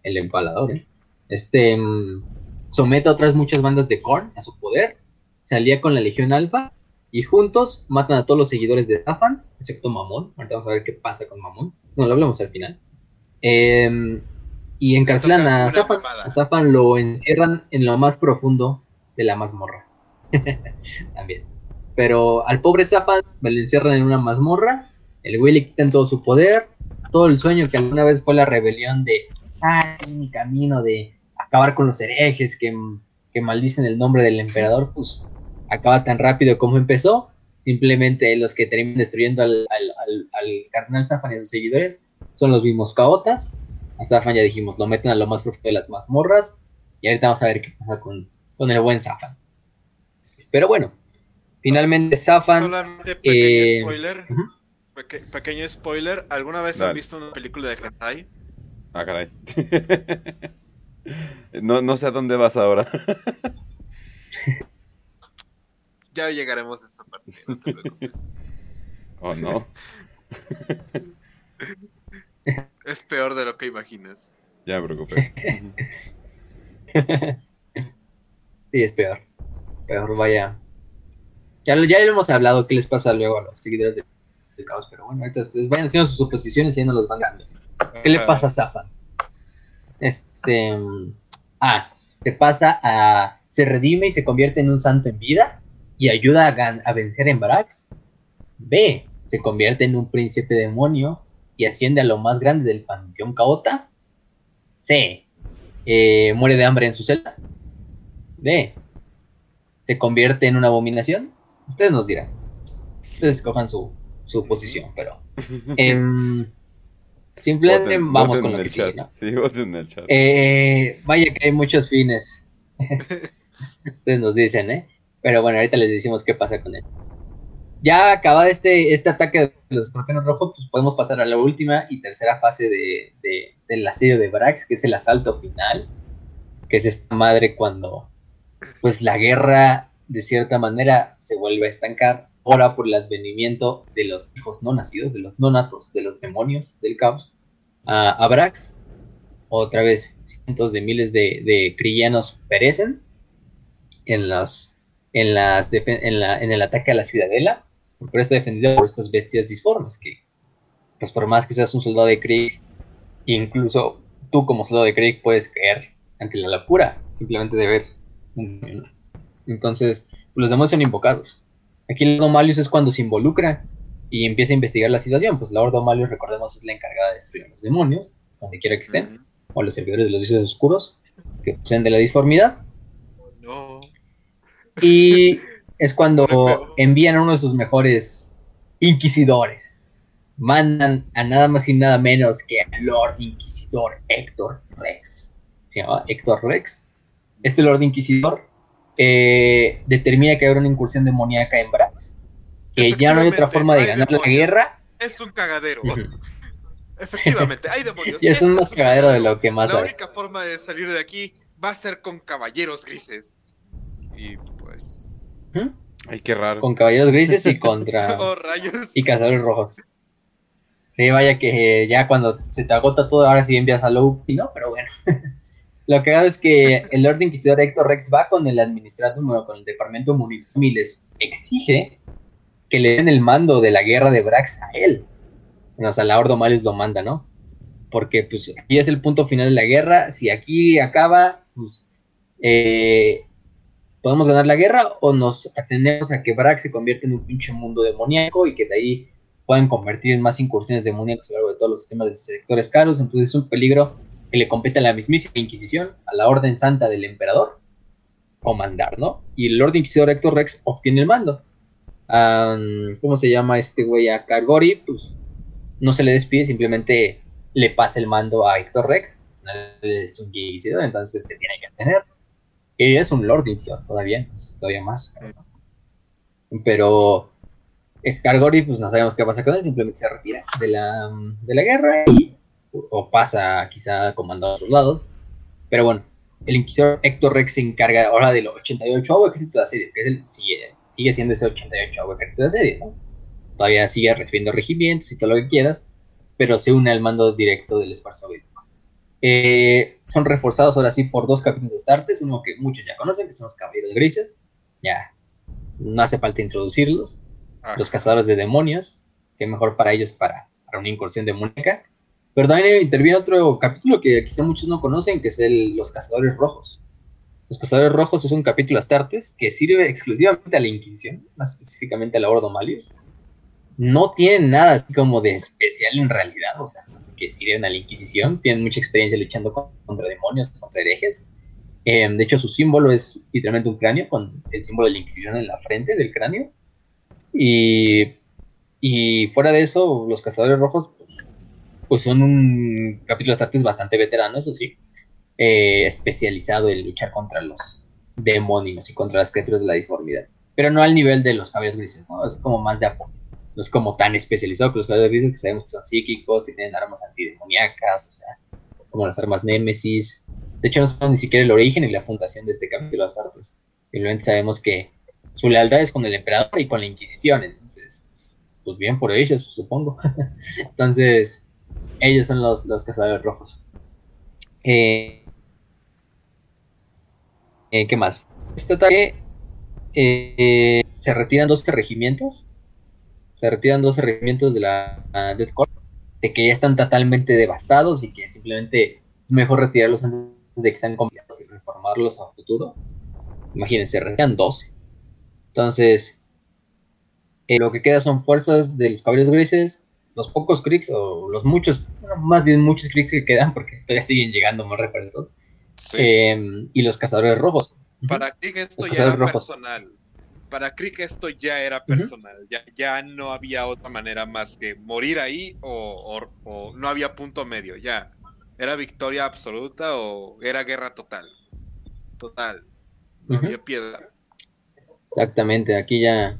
el empalador, ¿eh? este, mm, somete a otras muchas bandas de Korn a su poder, se alía con la Legión Alfa y juntos matan a todos los seguidores de Zafan, excepto Mamón. Ahorita vamos a ver qué pasa con Mamón. No, lo hablamos al final. Em, y encarcelan a Zafan. A Zafan lo encierran en lo más profundo de la mazmorra. También. Pero al pobre Zafan me lo encierran en una mazmorra. El güey le todo su poder. Todo el sueño que alguna vez fue la rebelión de. Ah, mi camino de acabar con los herejes que, maldicen el nombre del emperador. Pues acaba tan rápido como empezó. Simplemente los que terminan destruyendo al, al, al, carnal Zafan y a sus seguidores son los mismos caotas. A Zafan ya dijimos, lo meten a lo más profundo de las mazmorras. Y ahorita vamos a ver qué pasa con, con el buen Zafan. Pero bueno, finalmente Zafan. Solamente pequeño eh, spoiler. pequeño spoiler. ¿Alguna vez han visto una película de Hentai? Ah, caray. no, no sé a dónde vas ahora. Ya llegaremos a esa parte, no te preocupes. ¿O no? es peor de lo que imaginas. Ya me preocupé. sí, es peor. Peor, vaya. Ya, ya hemos hablado, qué les pasa luego a los seguidores de, caos, pero bueno, ahorita ustedes vayan haciendo sus suposiciones y ya no los van dando. ¿Qué le pasa a Zafan? Este. A. Se pasa a. Se redime y se convierte en un santo en vida y ayuda a, vencer en Brax. B. Se convierte en un príncipe demonio y asciende a lo más grande del panteón caota. C. Eh, muere de hambre en su celda. D. Se convierte en una abominación. Ustedes nos dirán. Ustedes escojan su, su posición, pero. Em, simplemente vamos con lo que sigue, Sí, en el chat. Eh, vaya que hay muchos fines. Ustedes nos dicen, ¿eh? Pero bueno, ahorita les decimos qué pasa con él. Ya acabado este, este ataque de los escorpiones rojos, pues podemos pasar a la última y tercera fase de, del asedio de Brax, que es el asalto final, que es esta madre cuando pues la guerra de cierta manera se vuelve a estancar, ahora por el advenimiento de los hijos no nacidos, de los no natos, de los demonios del caos, a, a Brax. Otra vez, cientos de miles de, de cristianos perecen en las en, las en, la, en el ataque a la ciudadela, porque está defendido por estas bestias disformes, que pues por más que seas un soldado de Krieg, incluso tú como soldado de Krieg puedes caer ante la locura, simplemente de ver. Entonces, los demonios son invocados. Aquí el Lord Malius es cuando se involucra y empieza a investigar la situación. Pues la Lord Malius, recordemos, es la encargada de destruir a los demonios, donde quiera que estén, o los servidores de los dioses oscuros, que poseen de la disformidad. No. Y es cuando envían a uno de sus mejores inquisidores. Mandan a nada más y nada menos que al Lord Inquisidor Héctor Rex. Se llama Héctor Rex. Este Lord Inquisidor eh, determina que habrá una incursión demoníaca en Brax. Que ya no hay otra forma de ganar la guerra. Es un cagadero. Efectivamente, hay demonios. Y es un más cagadero de lo que más La única forma de salir de aquí va a ser con caballeros grises. Y pues. ¿Mm? Ay, qué raro. Con caballeros grises y contra. oh, rayos. Y cazadores rojos. Sí, vaya que ya cuando se te agota todo, ahora sí envías a Loki, ¿no? Pero bueno. Lo que hago es que el Lord Inquisidor Héctor Rex va con el administrador, bueno, con el departamento municipal y les exige que le den el mando de la guerra de Brax a él. o sea, la Ordo Malius lo manda, ¿no? porque pues aquí es el punto final de la guerra, si aquí acaba, pues eh, podemos ganar la guerra o nos atendemos a que Brack se convierta en un pinche mundo demoníaco y que de ahí puedan convertir en más incursiones demoníacas a lo largo de todos los sistemas de sectores caros, entonces es un peligro que le compete a la mismísima Inquisición, a la Orden Santa del Emperador, comandar, ¿no? Y el Lord Inquisidor Héctor Rex obtiene el mando. ¿Cómo se llama este güey? A Cargori, pues no se le despide, simplemente le pasa el mando a Héctor Rex. Es un inquisidor, entonces se tiene que tener. Y es un Lord Inquisidor todavía, pues, todavía más. Pero Cargori, pues no sabemos qué pasa con él, simplemente se retira de la, de la guerra y, o pasa quizá comandando a otros lados. Pero bueno, el inquisidor Héctor Rex se encarga ahora del 88 ejército de asedio, que es el, sigue, sigue siendo ese 88 ejército de asedio, ¿no? Todavía sigue recibiendo regimientos y todo lo que quieras, pero se une al mando directo del esfuerzo eh, son reforzados ahora sí por dos capítulos de Startes, uno que muchos ya conocen, que son los Caballeros Grises, ya no hace falta introducirlos, ah. los Cazadores de Demonios, que mejor para ellos para, para una incursión demoníaca, pero también interviene otro capítulo que quizá muchos no conocen, que es el Los Cazadores Rojos. Los Cazadores Rojos es un capítulo Astartes que sirve exclusivamente a la Inquisición, más específicamente a la Ordo Malius. No tienen nada así como de especial en realidad, o sea, más que sirven a la Inquisición. Tienen mucha experiencia luchando contra demonios, contra herejes. Em, de hecho, su símbolo es literalmente un cráneo con el símbolo de la Inquisición en la frente del cráneo. Y, y fuera de eso, los Cazadores Rojos pues son un capítulo de Astartes bastante veterano, eso sí, eh, especializado en luchar contra los demonios y contra las criaturas de la disformidad. Pero no al nivel de los caballos grises, ¿no? Es como más de apoyo. No es como tan especializado que los caballos grises, que sabemos que son psíquicos, que tienen armas antidemoníacas, o sea, como las armas Némesis. De hecho, no sabemos ni siquiera el origen y la fundación de este capítulo de Astartes. Simplemente sabemos que su lealtad es con el emperador y con la Inquisición. Entonces, pues bien por ellos, supongo. entonces, ellos son los, los cazadores rojos. Eh, eh, ¿Qué más? Este ataque eh, se retiran 12 regimientos. Se retiran 12 regimientos de la Death Corps. De que ya están totalmente devastados y que simplemente es mejor retirarlos antes de que sean complicados y reformarlos a futuro. Imagínense, se retiran 12. Entonces, lo que queda son fuerzas de los caballeros grises, los pocos clics o los muchos, más bien muchos clics que quedan porque todavía siguen llegando más refuerzos. Em, y los cazadores rojos. Para Crick esto ya era personal. Para Crick esto ya era personal. ya, ya no había otra manera más que morir ahí o, no había punto medio. Ya. Era victoria absoluta o era guerra total. Total. No había piedra. Exactamente. Aquí ya.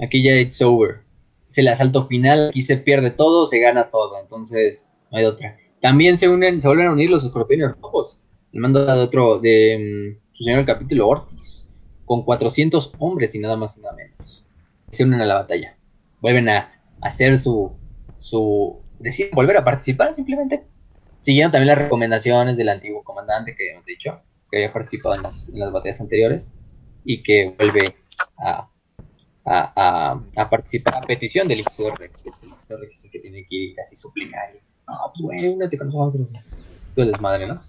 Aquí ya it's over es el asalto final, aquí se pierde todo, se gana todo, entonces no hay otra. También se unen, se vuelven a unir los escorpiones rojos, el mando de otro, de mm, su señor capítulo Ortiz, con 400 hombres y nada más y nada menos. Se unen a la batalla, vuelven a hacer su, su, deciden volver a participar simplemente. Siguieron también las recomendaciones del antiguo comandante que hemos dicho, que había participado en las, en las batallas anteriores y que vuelve a a, a, participar a petición del Inquisidor Rex, el que tiene que ir casi suplicar. No, pues bueno, te conozco, tú eres madre, ¿no?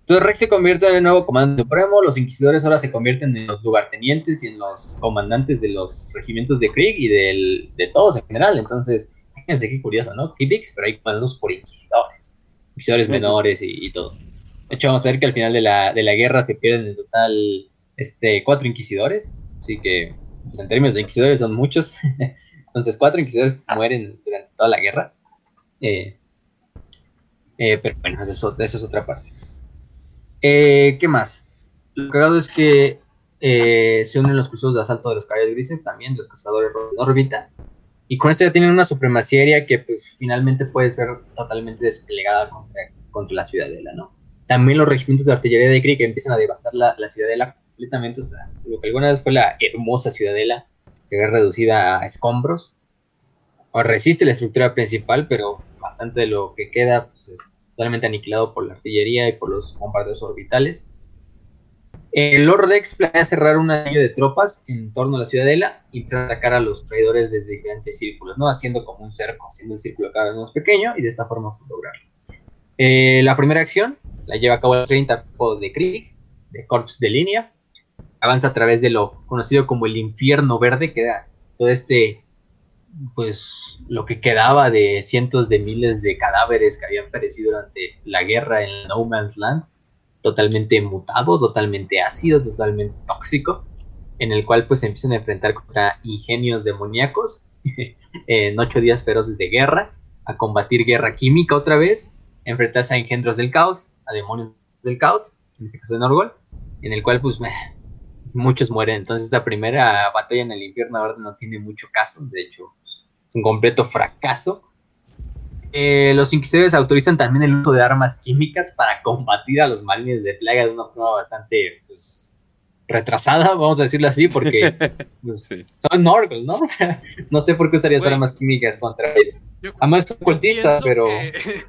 Entonces Rex se convierte en el nuevo comandante supremo, los inquisidores ahora se convierten en los lugartenientes y en los comandantes de los regimientos de Krieg y del, de todos en general. Entonces, fíjense qué curioso, ¿no? Kidix, pero hay comandados por inquisidores, inquisidores menores y, y, todo. De hecho, vamos a ver que al final de la, de la guerra se pierden en total este, cuatro inquisidores, así que pues en términos de inquisidores son muchos. Entonces, cuatro inquisidores mueren durante toda la guerra. Eh, eh, pero bueno, eso, es otra parte. Eh, ¿Qué más? Lo cagado es que se unen los cruzados de asalto de los caballos grises, también los cazadores de órbita. Y con esto ya tienen una supremacía aérea que pues, finalmente puede ser totalmente desplegada contra, contra la ciudadela, ¿no? También los regimientos de artillería de Krieg empiezan a devastar la ciudadela completamente, o sea, lo que alguna vez fue la hermosa ciudadela se ve reducida a escombros. O resiste la estructura principal, pero bastante de lo que queda pues, es totalmente aniquilado por la artillería y por los bombardeos orbitales. El Lord Rex planea cerrar un anillo de tropas en torno a la ciudadela y empezar a atacar a los traidores desde diferentes círculos, ¿no? Haciendo como un cerco, haciendo el círculo cada vez más pequeño y de esta forma lograrlo. Eh, la primera acción la lleva a cabo el 30 de Krieg, de Corps de línea. Avanza a través de lo conocido como el infierno verde, que era todo este, pues, lo que quedaba de cientos de miles de cadáveres que habían perecido durante la guerra en No Man's Land. Totalmente mutado, totalmente ácido, totalmente tóxico, en el cual pues se empiezan a enfrentar contra ingenios demoníacos en ocho días feroces de guerra, a combatir guerra química otra vez, enfrentarse a engendros del caos, a demonios del caos, en este caso de Norgol, en el cual pues muchos mueren. Entonces esta primera batalla en el infierno no tiene mucho caso, de hecho pues, es un completo fracaso. Eh, los inquisidores autorizan también el uso de armas químicas para combatir a los marines de plaga de una forma bastante pues, retrasada, vamos a decirlo así, porque pues, son Norgol, ¿no? O sea, no sé por qué usarías armas químicas contra ellos. Además son cultistas, pero...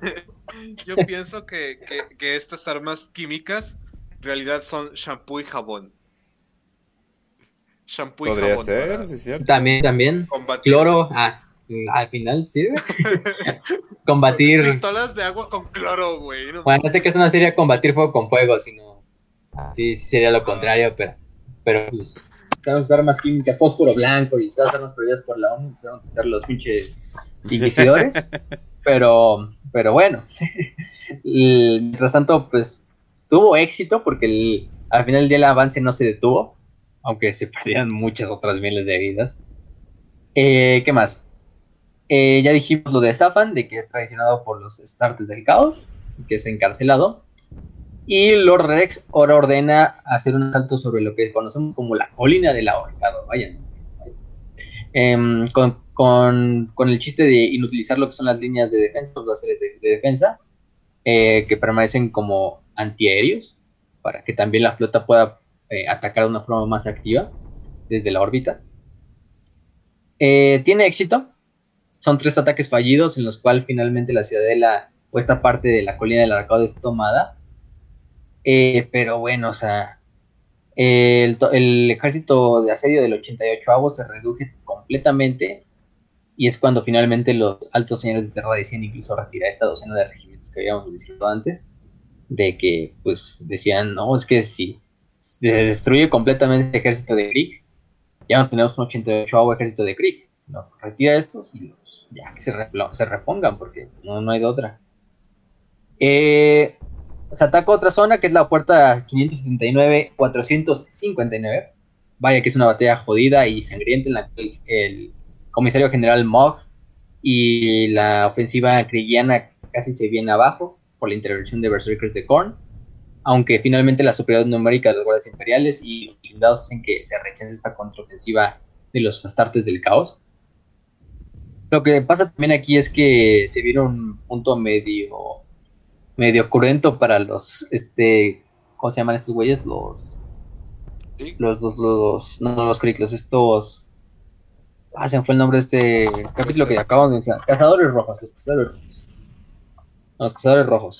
yo pienso que, que, estas armas químicas en realidad son shampoo y jabón. Shampoo y jabón. Ser, también, también. Combatir. Cloro, ah, al final sirve. combatir. Pistolas de agua con cloro, güey. bueno, no sé que es una serie combatir fuego con fuego, sino. Sí, sí sería lo ah. contrario, pero. Pero pues. Usar armas químicas, fósforo blanco y todas las armas prohibidas por la ONU, empezaron a ser los pinches inquisidores. pero, pero bueno. mientras tanto, pues tuvo éxito porque al final del día el avance no se detuvo, aunque se perdieron muchas otras miles de vidas. Eh, ¿Qué más? Eh, ya dijimos lo de Safan, de que es traicionado por los Startes del Caos, que es encarcelado. Y Lord Rex ahora ordena hacer un asalto sobre lo que conocemos como la colina del ahorcado. Vayan. Em, con, el chiste de inutilizar lo que son las líneas de defensa, las series de defensa, eh, que permanecen como antiaéreos para que también la flota pueda eh, atacar de una forma más activa desde la órbita. Eh, tiene éxito. Son tres ataques fallidos en los cuales finalmente la ciudadela o esta parte de la colina del arcado es tomada. pero bueno, o sea, el, el, ejército de asedio del 88 avo se reduce completamente y es cuando finalmente los altos señores de Terra decían incluso retirar esta docena de regimientos que habíamos descrito antes, de que pues decían, no, es que si se destruye completamente el ejército de Krieg, ya no tenemos un 88 ejército de Krieg, sino retira estos y los, ya que se, repongan, porque no, no hay de otra. Eh, se ataca otra zona que es la puerta 579-459. Vaya que es una batalla jodida y sangrienta en la que el comisario general Mog y la ofensiva kriegiana casi se viene abajo por la intervención de Berserkers de Korn, aunque finalmente la superioridad numérica de los guardias imperiales y los blindados hacen que se rechace esta contraofensiva de los astartes del caos. Lo que pasa también aquí es que se viene un punto medio medio cruento para los este ¿cómo se llaman estos güeyes? Los los, los, los, no, los los estos Ah, se me fue el nombre de este capítulo que acabamos de mencionar. Cazadores rojos, los cazadores rojos. Los cazadores rojos.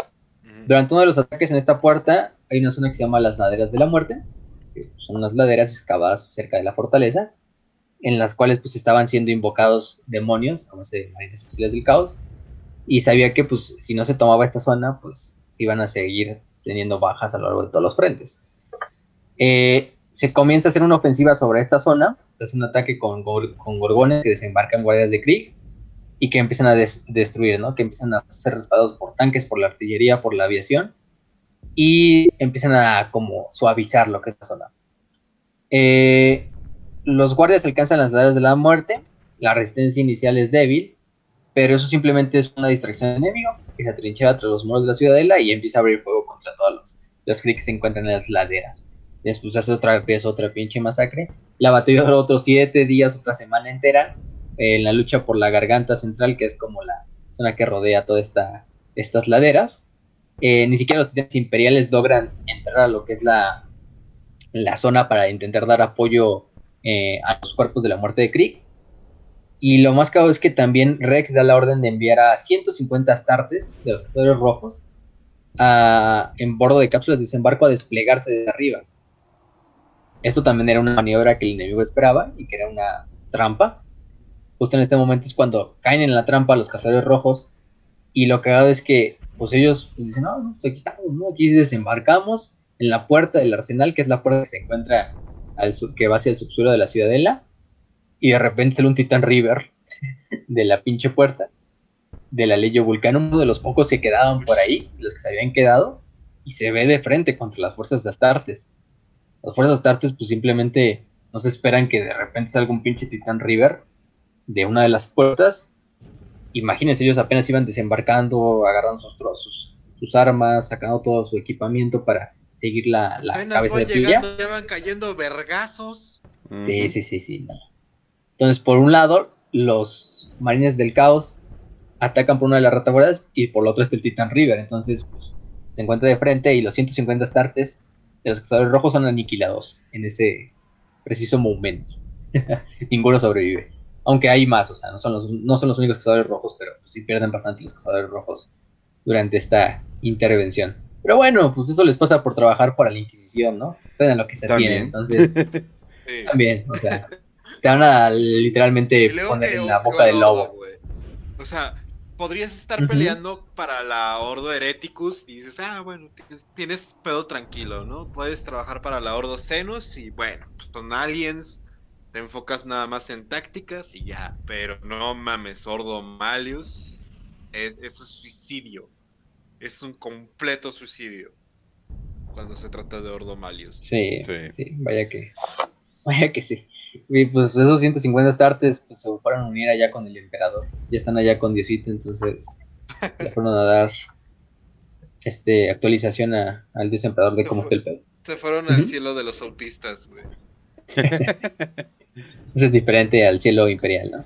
Durante uno de los ataques en esta puerta hay una zona que se llama las laderas de la muerte, que son unas laderas excavadas cerca de la fortaleza, en las cuales pues estaban siendo invocados demonios, como se marines especiales del caos, y sabía que pues si no se tomaba esta zona, pues se iban a seguir teniendo bajas a lo largo de todos los frentes. Eh, se comienza a hacer una ofensiva sobre esta zona, es un ataque con, con gorgones que desembarcan guardias de Krieg y que empiezan a destruir, ¿no? Que empiezan a ser respaldados por tanques, por la artillería, por la aviación y empiezan a como suavizar lo que es la zona. Eh, los guardias alcanzan las edades de la muerte, la resistencia inicial es débil, pero eso simplemente es una distracción del enemigo que se atrinchera tras los muros de la ciudadela y empieza a abrir fuego contra todos los, los que se encuentran en las laderas. Después hace otra vez otra pinche masacre. La batalla duró otros siete días, otra semana entera, en la lucha por la garganta central, que es como la zona que rodea todas esta, estas laderas. Eh, ni siquiera los imperiales logran entrar a lo que es la, la zona para intentar dar apoyo eh, a los cuerpos de la muerte de Krieg. Y lo más caro es que también Rex da la orden de enviar a 150 astartes de los cazadores rojos a, en bordo de cápsulas de desembarco a desplegarse desde arriba. Esto también era una maniobra que el enemigo esperaba y que era una trampa. Justo en este momento es cuando caen en la trampa los cazadores rojos y lo que hago es que pues ellos pues, dicen, no, no, pues aquí estamos, ¿no? Aquí desembarcamos en la puerta del arsenal, que es la puerta que se encuentra al que va hacia el subsuelo de la ciudadela, y de repente sale un Titan River de la pinche puerta de la Leyo Vulcano, uno de los pocos que quedaban por ahí, los que se habían quedado, y se ve de frente contra las fuerzas de Astartes. Las fuerzas de Astartes pues simplemente no se esperan que de repente salga un pinche Titan River de una de las puertas. Imagínense, ellos apenas iban desembarcando, agarrando sus, sus, sus armas, sacando todo su equipamiento para seguir la, la cabeza de pilla. Ya van cayendo vergazos. Sí, sí, sí, sí. Entonces, por un lado, los marines del caos atacan por una de las retaguardias y por la otra está el Titan River. Entonces, pues, se encuentra de frente y los 150 startes de los cazadores rojos son aniquilados en ese preciso momento. Ninguno sobrevive. Aunque hay más, o sea, no son los, no son los únicos cazadores rojos, pero sí pierden bastante los cazadores rojos durante esta intervención. Pero bueno, pues eso les pasa por trabajar para la Inquisición, ¿no? Saben lo que se tiene, entonces. También, o sea, te van a literalmente poner en la boca del lobo. O sea, podrías estar peleando para la Ordo Hereticus y dices, ah, bueno, tienes, pedo tranquilo, ¿no? Puedes trabajar para la Ordo Xenos y bueno, pues con aliens te enfocas nada más en tácticas y ya, pero no mames, Ordo Malius, es, eso es suicidio, es un completo suicidio cuando se trata de Ordo Malius. Sí, sí, vaya que, vaya que sí. Y pues esos 150 startes pues, se fueron a unir allá con el emperador. Ya están allá con Diosito, entonces le fueron a dar este actualización al dios emperador de cómo está el pedo. Se fueron al cielo de los autistas, güey. Eso es diferente al cielo imperial, ¿no?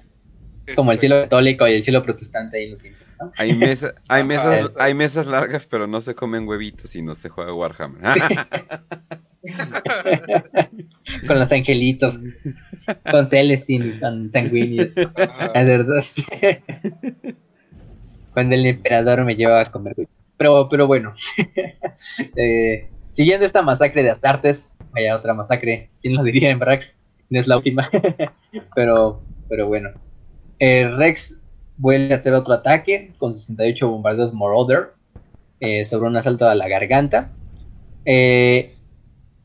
Como el cielo católico y el cielo protestante ahí en los Simpsons, ¿no? Hay, mesa, hay, mesas, hay mesas largas, pero no se comen huevitos y no se juega Warhammer. con los angelitos, con Celestine, con Sanguinius. Cuando el emperador me lleva a comer. Pero, pero bueno, eh, siguiendo esta masacre de Astartes, vaya otra masacre, ¿quién lo diría en Brax? Es la última, pero, pero bueno. Eh, Rex vuelve a hacer otro ataque con 68 bombardeos Moroder eh, sobre un asalto a la garganta. Eh,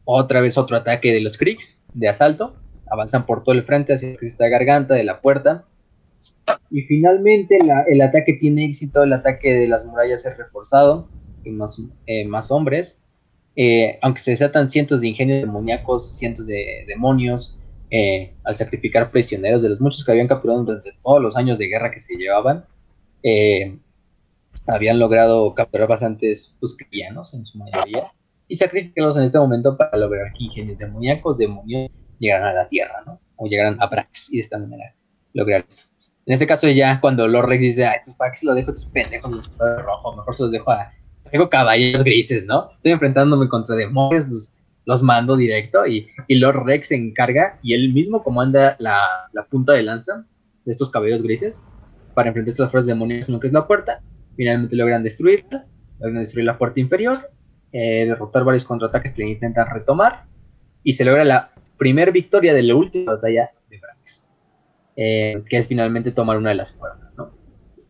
otra vez otro ataque de los Kriegs de asalto. Avanzan por todo el frente hacia esta garganta de la puerta. Y finalmente el ataque tiene éxito. El ataque de las murallas es reforzado. Y más, eh, más hombres. Aunque se desatan cientos de ingenios demoníacos, cientos de demonios, eh, al sacrificar prisioneros de los muchos que habían capturado durante todos los años de guerra que se llevaban, habían logrado capturar bastantes pues, cristianos en su mayoría y sacrificarlos en este momento para lograr que ingenios demoníacos, demonios, llegaran a la Tierra, ¿no? O llegaran a Brax y de esta manera lograr esto. En este caso ya cuando Lord Rex dice, ay, pues para qué se lo dejo a estos pendejos los de rojo, mejor se los dejo a... Tengo caballeros grises, ¿no? Estoy enfrentándome contra demonios, los, los mando directo y, y, Lord Rex se encarga y él mismo comanda la, la punta de lanza de estos caballeros grises para enfrentarse a las fuerzas demonios en lo que es la puerta. Finalmente logran destruirla, logran destruir la puerta inferior eh, derrotar varios contraataques que intentan retomar y se logra la primera victoria de la última batalla de Brax, eh, que es finalmente tomar una de las puertas. ¿no?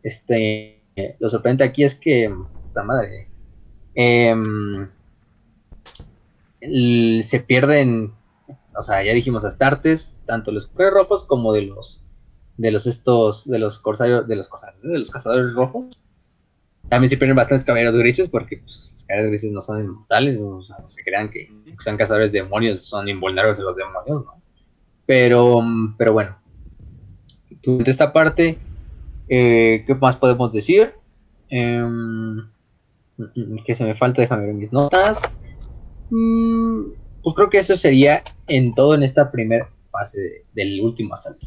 Este, lo sorprendente aquí es que, la madre, se pierden, o sea, ya dijimos Astartes, tanto los rojos como de los de los estos de los corsarios de los corsarios, de los cazadores rojos también se pierden bastantes caballeros grises porque pues, los caballeros grises no son inmortales, o sea, no se crean que son cazadores de demonios, son invulnerables a los demonios, ¿no? Pero, pero bueno, durante esta parte, eh, ¿qué más podemos decir? Em, que se me falta, déjame ver mis notas. Mm, pues creo que eso sería en todo en esta primera fase del último asalto.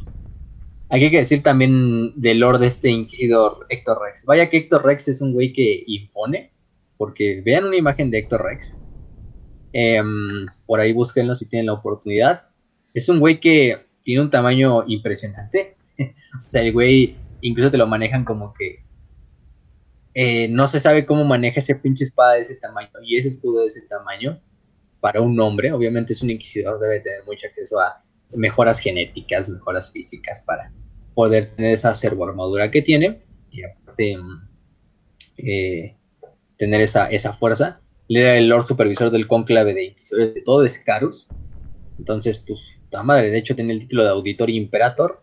Aquí hay que decir también del Lord de este inquisidor Héctor Rex. Vaya que Héctor Rex es un güey que impone, porque vean una imagen de Héctor Rex. Em, por ahí búsquenlo si tienen la oportunidad. Es un güey que tiene un tamaño impresionante. o sea, el güey incluso te lo manejan como que eh, no se sabe cómo maneja ese pinche espada de ese tamaño y ese escudo de ese tamaño para un hombre. Obviamente es un inquisidor, debe tener mucho acceso a mejoras genéticas, mejoras físicas para poder tener esa armadura que tiene. Y aparte, eh, tener esa, esa fuerza. Él era el Lord Supervisor del conclave de Inquisidores de todo Scarus. Entonces, pues, madre, de hecho, tiene el título de Auditor y Imperator.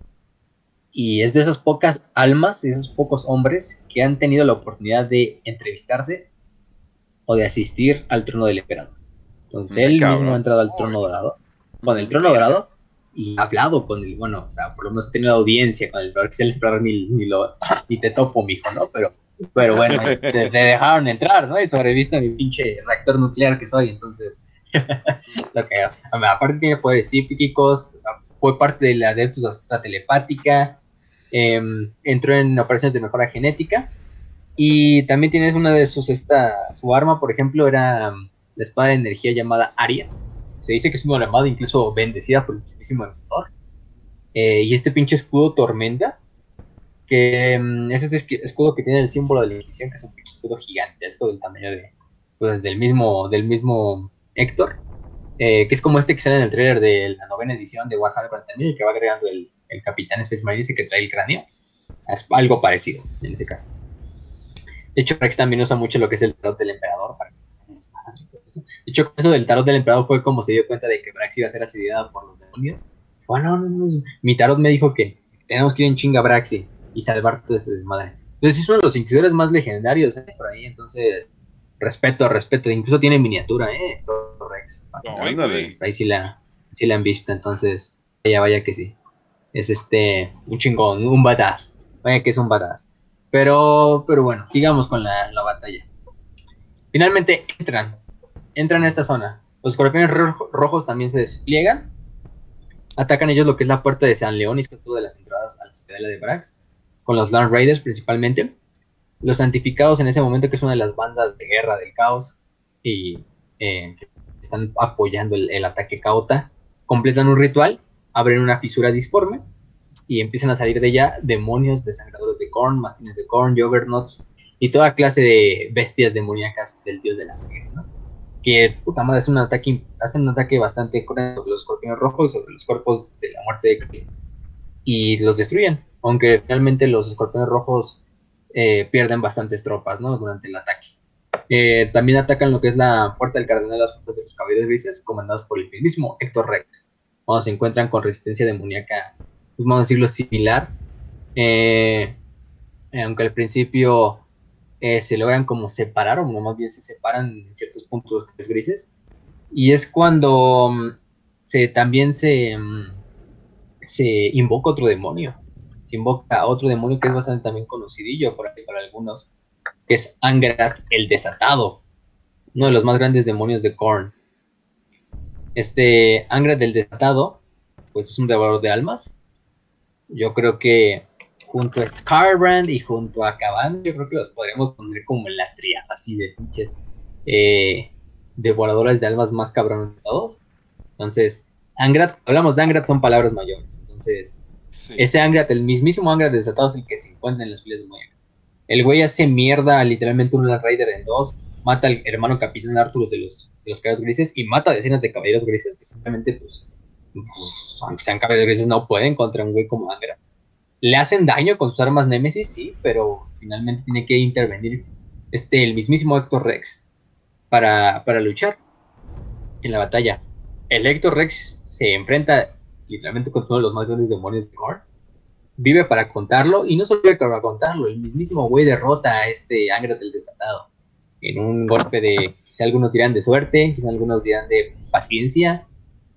Y es de esas pocas almas, de esos pocos hombres que han tenido la oportunidad de entrevistarse o de asistir al trono del emperador. Entonces, él mismo ha entrado al trono dorado. Con el trono dorado y ha hablado con el, bueno, o sea, por lo menos ha tenido audiencia con el emperador, que el emperador ni, ni, lo, ni te topo, mijo, ¿no? Pero pero bueno, te, dejaron entrar, ¿no? Y sobreviste a mi pinche reactor nuclear que soy, entonces. lo que, aparte tiene poderes psíquicos, fue parte de la Adeptus Telepática, em, entró en operaciones de mejora genética. Y también tienes una de sus, esta, su arma, por ejemplo, era la espada de energía llamada Arias. Se dice que es una armada incluso bendecida por el mismísimo emperador. Eh, y este pinche escudo tormenta que mm, es este escudo que tiene el símbolo de la Inquisición, que es un escudo gigantesco del tamaño de, pues, del mismo, del mismo Héctor, eh, que es como este que sale en el trailer de la novena edición de Warhammer 40.000, que va agregando el, el Capitán Space Marine y que trae el cráneo. Es algo parecido en ese caso. De hecho, Rex también usa mucho lo que es el tarot del emperador. De hecho, eso del tarot del emperador fue como se dio cuenta de que Brax iba a ser asediada por los demonios. Dijo, ah, no, no, no, mi tarot me dijo que tenemos que ir en chinga a Braxi y salvar todo este desmadre. Entonces es uno de los inquisidores más legendarios ¿eh? por ahí, entonces respeto, respeto, incluso tiene miniatura, ¿eh? Rex. ahí sí la, sí la han visto, entonces vaya, vaya que sí. Es este, un chingón, un badass. Vaya que es un badass. Pero, pero bueno, sigamos con la, la batalla. Finalmente entran, entran a esta zona. Los escorpiones rojos también se despliegan. Atacan ellos lo que es la puerta de San León y es todas las entradas a la de Brax con los Land Raiders principalmente. Los santificados en ese momento, que es una de las bandas de guerra del caos y eh, están apoyando el, ataque caota, completan un ritual, abren una fisura disforme y empiezan a salir de ella demonios, desangradores de corn, mastines de corn, juggernauts y toda clase de bestias demoníacas del dios de la sangre, Que puta madre, es un ataque, hacen un ataque bastante cruel sobre los escorpiones rojos, sobre los cuerpos de la muerte de y los destruyen aunque realmente los escorpiones rojos eh, pierden bastantes tropas ¿no? durante el ataque. Eh, también atacan lo que es la puerta del cardenal de las fuerzas de los caballeros grises, comandados por el mismo Héctor Rex. Cuando se encuentran con resistencia demoníaca, pues vamos a decirlo similar, eh, aunque al principio se logran como separar, o más bien se separan en ciertos puntos grises, y es cuando mm, se, también se, mm, se invoca otro demonio, invoca a otro demonio que es bastante también conocidillo por ahí para algunos, que es Angrat el Desatado, uno de los más grandes demonios de Korn. Este Angrat el Desatado, pues es un devorador de almas. Yo creo que junto a Scarbrand y junto a Caban, yo creo que los podríamos poner como en la triada así de pinches eh, devoradores de almas más cabrones de todos. Entonces, Angrat, hablamos de Angrat, son palabras mayores. Entonces, ese Angrat, el mismísimo Angrat desatado es el que se encuentra en las filas de Moya. El güey hace mierda literalmente un Raider en dos, mata al hermano capitán Arthur de los, de los caballeros grises y mata a decenas de caballeros grises que simplemente, pues, pues, aunque sean caballeros grises, no pueden contra un güey como Angrat. Le hacen daño con sus armas Nemesis, sí, pero finalmente tiene que intervenir este, el mismísimo Héctor Rex para, para luchar en la batalla. El Héctor Rex se enfrenta literalmente con uno de los más grandes demonios de Korn. Vive para contarlo, y no solo vive para contarlo, el mismísimo güey derrota a este Angrat del Desatado. En un golpe de, quizá algunos dirán de suerte, quizá algunos dirán de paciencia,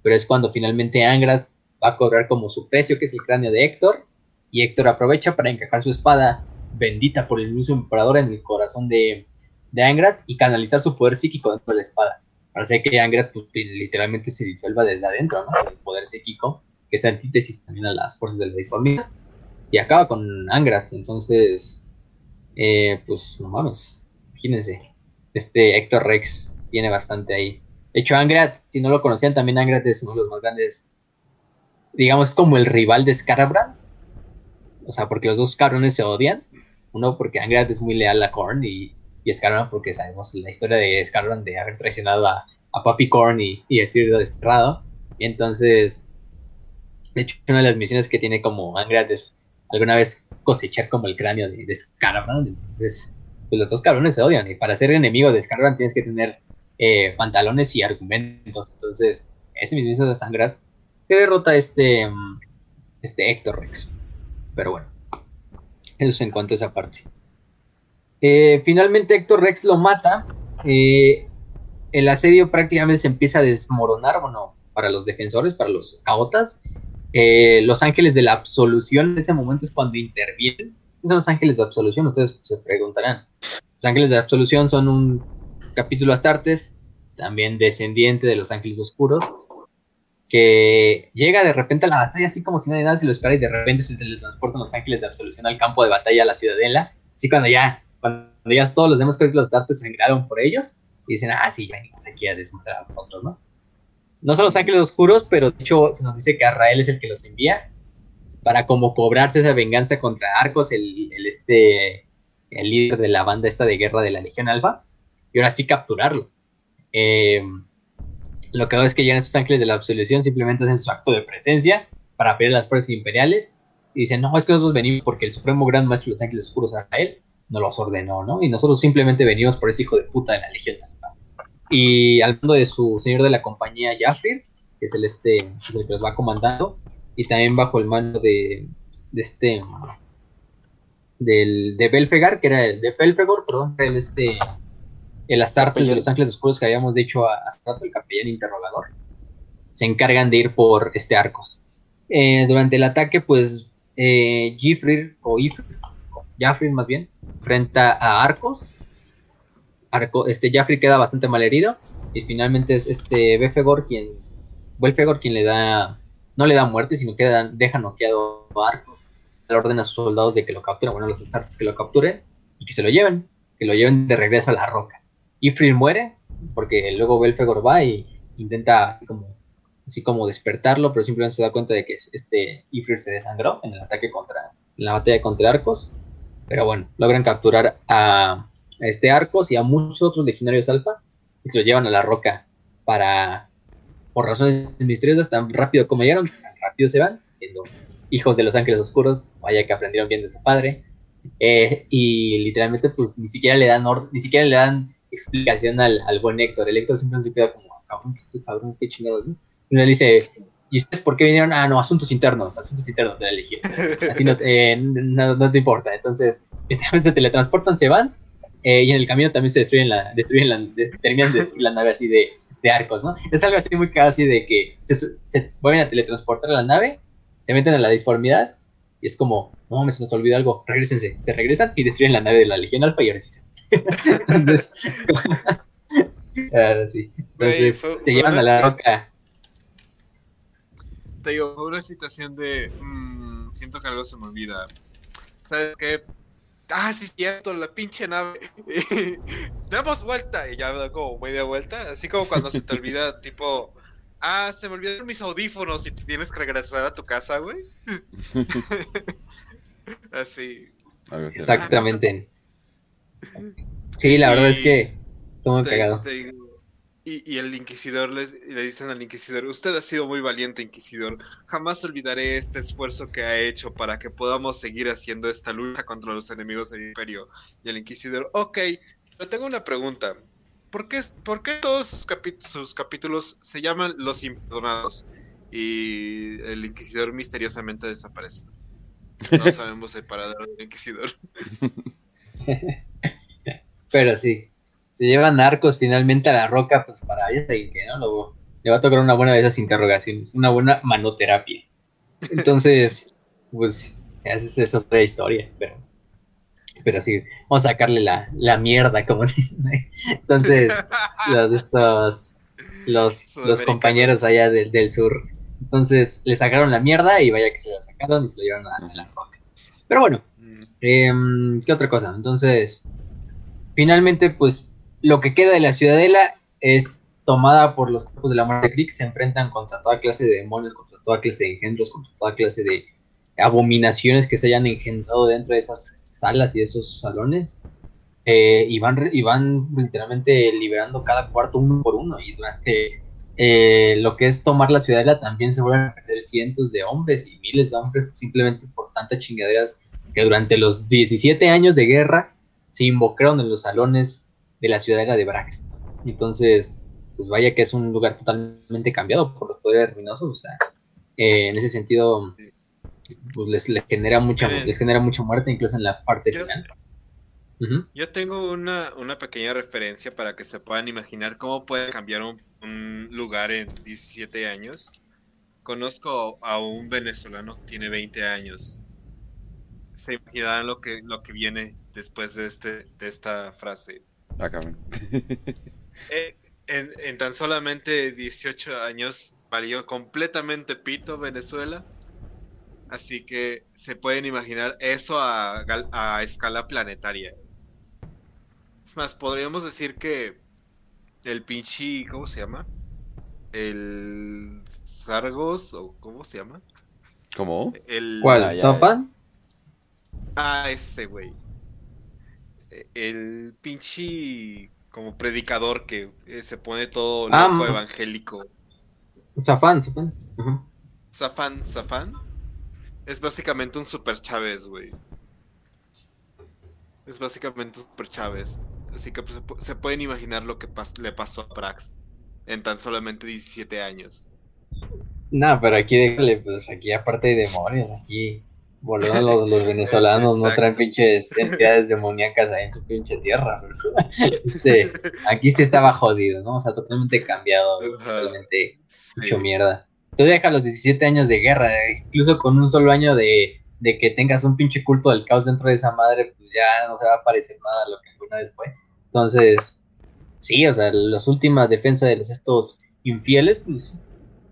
pero es cuando finalmente Angrat va a cobrar como su precio, que es el cráneo de Héctor, y Héctor aprovecha para encajar su espada bendita por el mismo emperador en el corazón de, de Angrat y canalizar su poder psíquico dentro de la espada. Parece que Angrat pues, literalmente se disuelva desde adentro, ¿no? El poder psíquico, que es antítesis también a las fuerzas de la disformidad. Y acaba con Angrat, entonces, eh, pues no mames, imagínense. Este Héctor Rex tiene bastante ahí. De hecho, Angrat, si no lo conocían, también Angrat es uno de los más grandes, digamos, como el rival de Scarabrand. O sea, porque los dos cabrones se odian. Uno porque Angrat es muy leal a Korn y y Scarron, porque sabemos la historia de Scarron de haber traicionado a, a Papi Korn y, y sido desterrado. Y entonces, de hecho, una de las misiones que tiene como Angrat es alguna vez cosechar como el cráneo de, de Entonces, pues los dos cabrones se odian. Y para ser enemigo de Scarran tienes que tener eh, pantalones y argumentos. Entonces, ese mismo de sangrar que derrota este, mm, este Héctor Rex. Pero bueno, eso es en cuanto a esa parte. Eh, finalmente Héctor Rex lo mata. Eh, el asedio prácticamente se empieza a desmoronar, bueno, para los defensores, para los caotas. Eh, los ángeles de la absolución en ese momento es cuando intervienen. ¿Qué son los ángeles de absolución? Ustedes se preguntarán. Los ángeles de absolución son un capítulo Astartes, también descendiente de los ángeles oscuros, que llega de repente a la batalla así como si nadie nada se lo espera y de repente se teletransportan los ángeles de absolución al campo de batalla, a la ciudadela. Así cuando ya, cuando ya todos los demás capítulos Astartes se sangraron por ellos y dicen, ah, sí, ya venimos aquí a desmadrar a nosotros, ¿no? no son los ángeles oscuros, pero de hecho se nos dice que Arrael es el que los envía para como cobrarse esa venganza contra Arcos, el, este, el líder de la banda esta de guerra de la Legión Alfa, y ahora sí capturarlo. Eh, lo que hago es que llegan estos ángeles de la absolución, simplemente hacen su acto de presencia para pedir a las fuerzas imperiales, y dicen, no, es que nosotros venimos porque el supremo gran maestro de los ángeles oscuros, Arrael, nos los ordenó, ¿no? Y nosotros simplemente venimos por ese hijo de puta de la Legión. Y al mando de su señor de la compañía, Jaffir, que es el, este, el que los va comandando, y también bajo el mando de, de este del, de Belfegar, que era el de Belfegor, perdón, el este el Astarte de los Ángeles Oscuros que habíamos dicho a Astarte, el capellán interrogador, se encargan de ir por este Arcos. Eh, durante el ataque, pues eh, Gifrir, o Ifrir, más bien, enfrenta a Arcos este Jaffrey queda bastante mal herido y finalmente es este Befegor quien, Belfegor quien le da, no le da muerte, sino que deja noqueado a Arcos. Le ordena a sus soldados de que lo capturen, bueno, los Astartes que lo capturen y que se lo lleven, que lo lleven de regreso a la roca. Ifrit muere porque luego Belfegor va y intenta como así como despertarlo, pero simplemente se da cuenta de que este Ifrit se desangró en el ataque contra, en la batalla contra Arcos. Pero bueno, logran capturar a, a este Arcos y a muchos otros legionarios alfa y se lo llevan a la roca para, por razones misteriosas, tan rápido como llegaron, tan rápido se van, siendo hijos de los ángeles oscuros, vaya que aprendieron bien de su padre, eh, y literalmente pues ni siquiera le dan ni siquiera le dan explicación al, al buen Héctor, el Héctor simplemente se queda como, cabrón, estos cabrones, qué chingados, ¿no? Y dice, ¿y ustedes por qué vinieron? Ah, no, asuntos internos, asuntos internos de la legión. A no, eh, no, no, te importa. Entonces, se teletransportan, se van eh, y en el camino también se destruyen la, destruyen la, terminan de la nave así de, de, arcos, ¿no? Es algo así muy casi de que se, se, vuelven a teletransportar a la nave, se meten a la disformidad y es como, no se nos olvidó algo, regresense, se regresan y destruyen la nave de la Legión Alfa y ahora sí se... Entonces, es como... ahora sí. Entonces, se llevan a la roca. Te digo, una situación de... Mmm, siento que algo se me olvida. ¿Sabes qué? Ah, sí, cierto, la pinche nave. Damos vuelta. Y ya da como media vuelta. Así como cuando se te olvida, tipo. Ah, se me olvidaron mis audífonos y tienes que regresar a tu casa, güey. así. Exactamente. Sí, la verdad es que. Cagado. Y, el inquisidor le, le dicen al inquisidor, usted ha sido muy valiente, inquisidor. Jamás olvidaré este esfuerzo que ha hecho para que podamos seguir haciendo esta lucha contra los enemigos del imperio. Y el inquisidor, ok, pero tengo una pregunta. ¿Por qué, por qué todos sus, sus capítulos se llaman Los Imperdonados? Y el inquisidor misteriosamente desaparece. No sabemos el paradero del inquisidor. Pero sí, se llevan arcos finalmente a la roca, pues para ella que, ¿no? Luego le va a tocar una buena de esas interrogaciones, una buena manoterapia. Entonces, pues, esa es otra historia, pero, pero sí, vamos a sacarle la, la mierda, como dicen. Entonces, los, estos, los, los compañeros allá del, del sur, entonces le sacaron la mierda y vaya que se la sacaron y se lo llevaron a, la roca. Pero bueno, mm. em, ¿qué otra cosa? Entonces, finalmente, pues lo que queda de la ciudadela es tomada por los cuerpos de la muerte Creek, se enfrentan contra toda clase de demonios, contra toda clase de engendros, contra toda clase de abominaciones que se hayan engendrado dentro de esas salas y de esos salones. Eh, y, van, y van literalmente liberando cada cuarto uno por uno. Y durante eh, lo que es tomar la ciudadela también se vuelven a perder cientos de hombres y miles de hombres simplemente por tantas chingaderas que durante los 17 años de guerra se invocaron en los salones de la ciudadela de Brax. Entonces, pues vaya que es un lugar totalmente cambiado por los poderes ruminosos. O sea, eh, en ese sentido, pues les, genera mucha, les genera mucha muerte, incluso en la parte final. Yo tengo una, pequeña referencia para que se puedan imaginar cómo puede cambiar un, lugar en 17 años. Conozco a un venezolano que tiene 20 años. Se imaginarán lo que, lo que viene después de, este, de esta frase. Acá. Eh, en, en, tan solamente 18 años valió completamente pito Venezuela. Así que se pueden imaginar eso a, a escala planetaria. Es más, podríamos decir que el pinche, ¿cómo se llama? El Sargos, o ¿cómo se llama? ¿Cómo? El... ¿Cuál? Ah, ah, ese güey. El pinche como predicador que eh, se pone todo ah, loco evangélico. Zafán, Zafán. Zafán, Zafán. Es básicamente un super Chávez, güey. Es básicamente un super Chávez. Así que pues, se pueden imaginar lo que le pasó a Prax en tan solamente 17 años. No, pero aquí déjale, pues aquí aparte de demonios, aquí volviendo los, venezolanos no traen pinches entidades demoníacas ahí en su pinche tierra. Este, aquí sí estaba jodido, ¿no? O sea, totalmente cambiado, totalmente mucho mierda. Tú dejas los 17 años de guerra, incluso con un solo año de, de que tengas un pinche culto del caos dentro de esa madre, pues ya no se va a parecer nada a lo que alguna vez fue. Entonces, sí, o sea, las últimas defensas de los estos infieles, pues,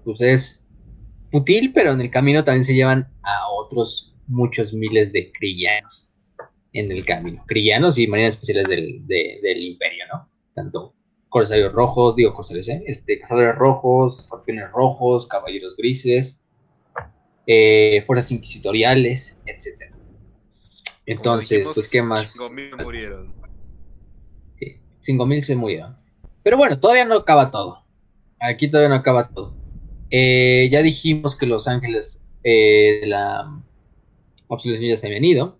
pues es útil, pero en el camino también se llevan a otros muchos miles de crillanos en el camino. Crillanos y marinas especiales del, imperio, ¿no? Tanto corsarios rojos, digo corsarios, ¿eh? Este, cazadores rojos, escorpiones rojos, caballeros grises, eh, fuerzas inquisitoriales, etc. Entonces, pues, ¿qué más? murieron. 5.000 se murieron. Pero bueno, todavía no acaba todo. Aquí todavía no acaba todo. Eh, ya dijimos que los ángeles eh, de la ya se habían ido.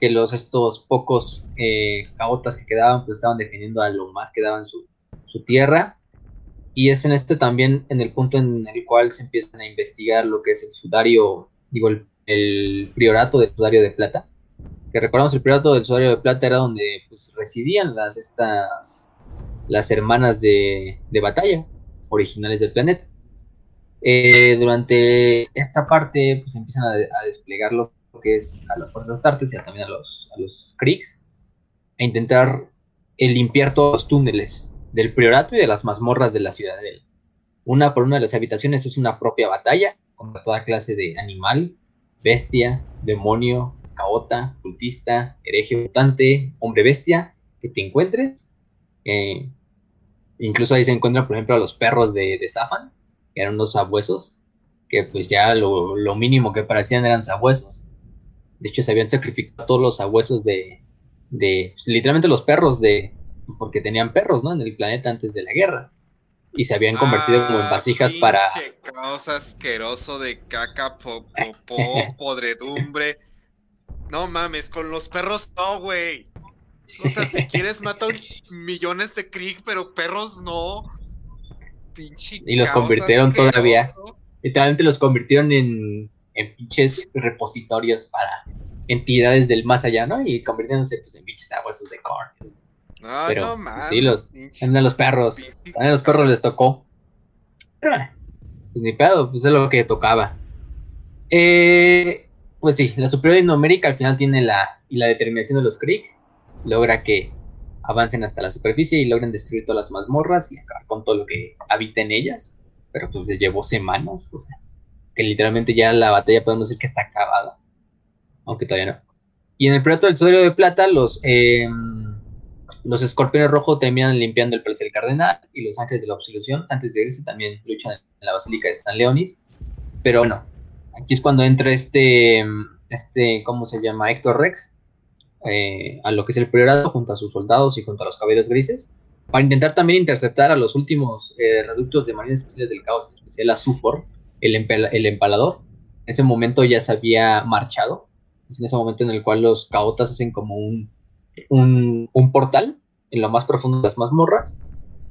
Que los estos pocos eh, caotas que quedaban, pues estaban defendiendo a lo más que daban su, su tierra. Y es en este también en el punto en el cual se empiezan a investigar lo que es el sudario, digo, el, el priorato del sudario de plata que recordamos el Priorato del Sudario de Plata era donde pues, residían las, estas, las hermanas de, batalla originales del planeta. Eh, durante esta parte pues empiezan a, desplegar lo que es a las fuerzas Astartes y también a los, a los Kriegs a intentar eh, limpiar todos los túneles del priorato y de las mazmorras de la ciudadela. Una por una de las habitaciones es una propia batalla contra toda clase de animal, bestia, demonio, caota, cultista, hereje mutante, hombre bestia, que te encuentres. Eh, incluso ahí se encuentran, por ejemplo, a los perros de, de Zafan, que eran unos sabuesos, que pues ya lo, mínimo que parecían eran sabuesos. De hecho, se habían sacrificado todos los sabuesos de, de pues, literalmente los perros de, porque tenían perros, ¿no? En el planeta antes de la guerra. Y se habían convertido como en ah, vasijas para... Caos asqueroso de caca, popó, podredumbre. No mames, con los perros no, güey. O sea, si quieres matar millones de Krieg, pero perros no. Pinche. Y los convirtieron todavía. Literalmente los convirtieron en, en pinches repositorios para entidades del más allá, ¿no? Y convirtiéndose pues, en pinches aguasos de corn. No, pero, no mames. Sí, los, a los perros. A los perros les tocó. Pero, pues ni pedo, pues es lo que tocaba. Eh, pues sí, la superioridad numérica al final tiene la, y la determinación de los Krieg, logra que avancen hasta la superficie y logren destruir todas las mazmorras y acabar con todo lo que habita en ellas, pero pues les llevó semanas, o sea, que literalmente ya la batalla podemos decir que está acabada, aunque todavía no. Y en el proyecto del Sudario de Plata, los, em, los escorpiones rojos terminan limpiando el Palacio del Cardenal y los ángeles de la absolución, antes de irse, también luchan en la Basílica de San Leonis, pero bueno, Aquí es cuando entra este, este ¿cómo se llama? Héctor Rex, eh, a lo que es el priorato junto a sus soldados y junto a los caballeros grises, para intentar también interceptar a los últimos eh, reductos de marines especiales del caos, especial a Sufor, el, el empalador. En ese momento ya se había marchado. Es en ese momento en el cual los caotas hacen como un, un, un portal en lo más profundo de las mazmorras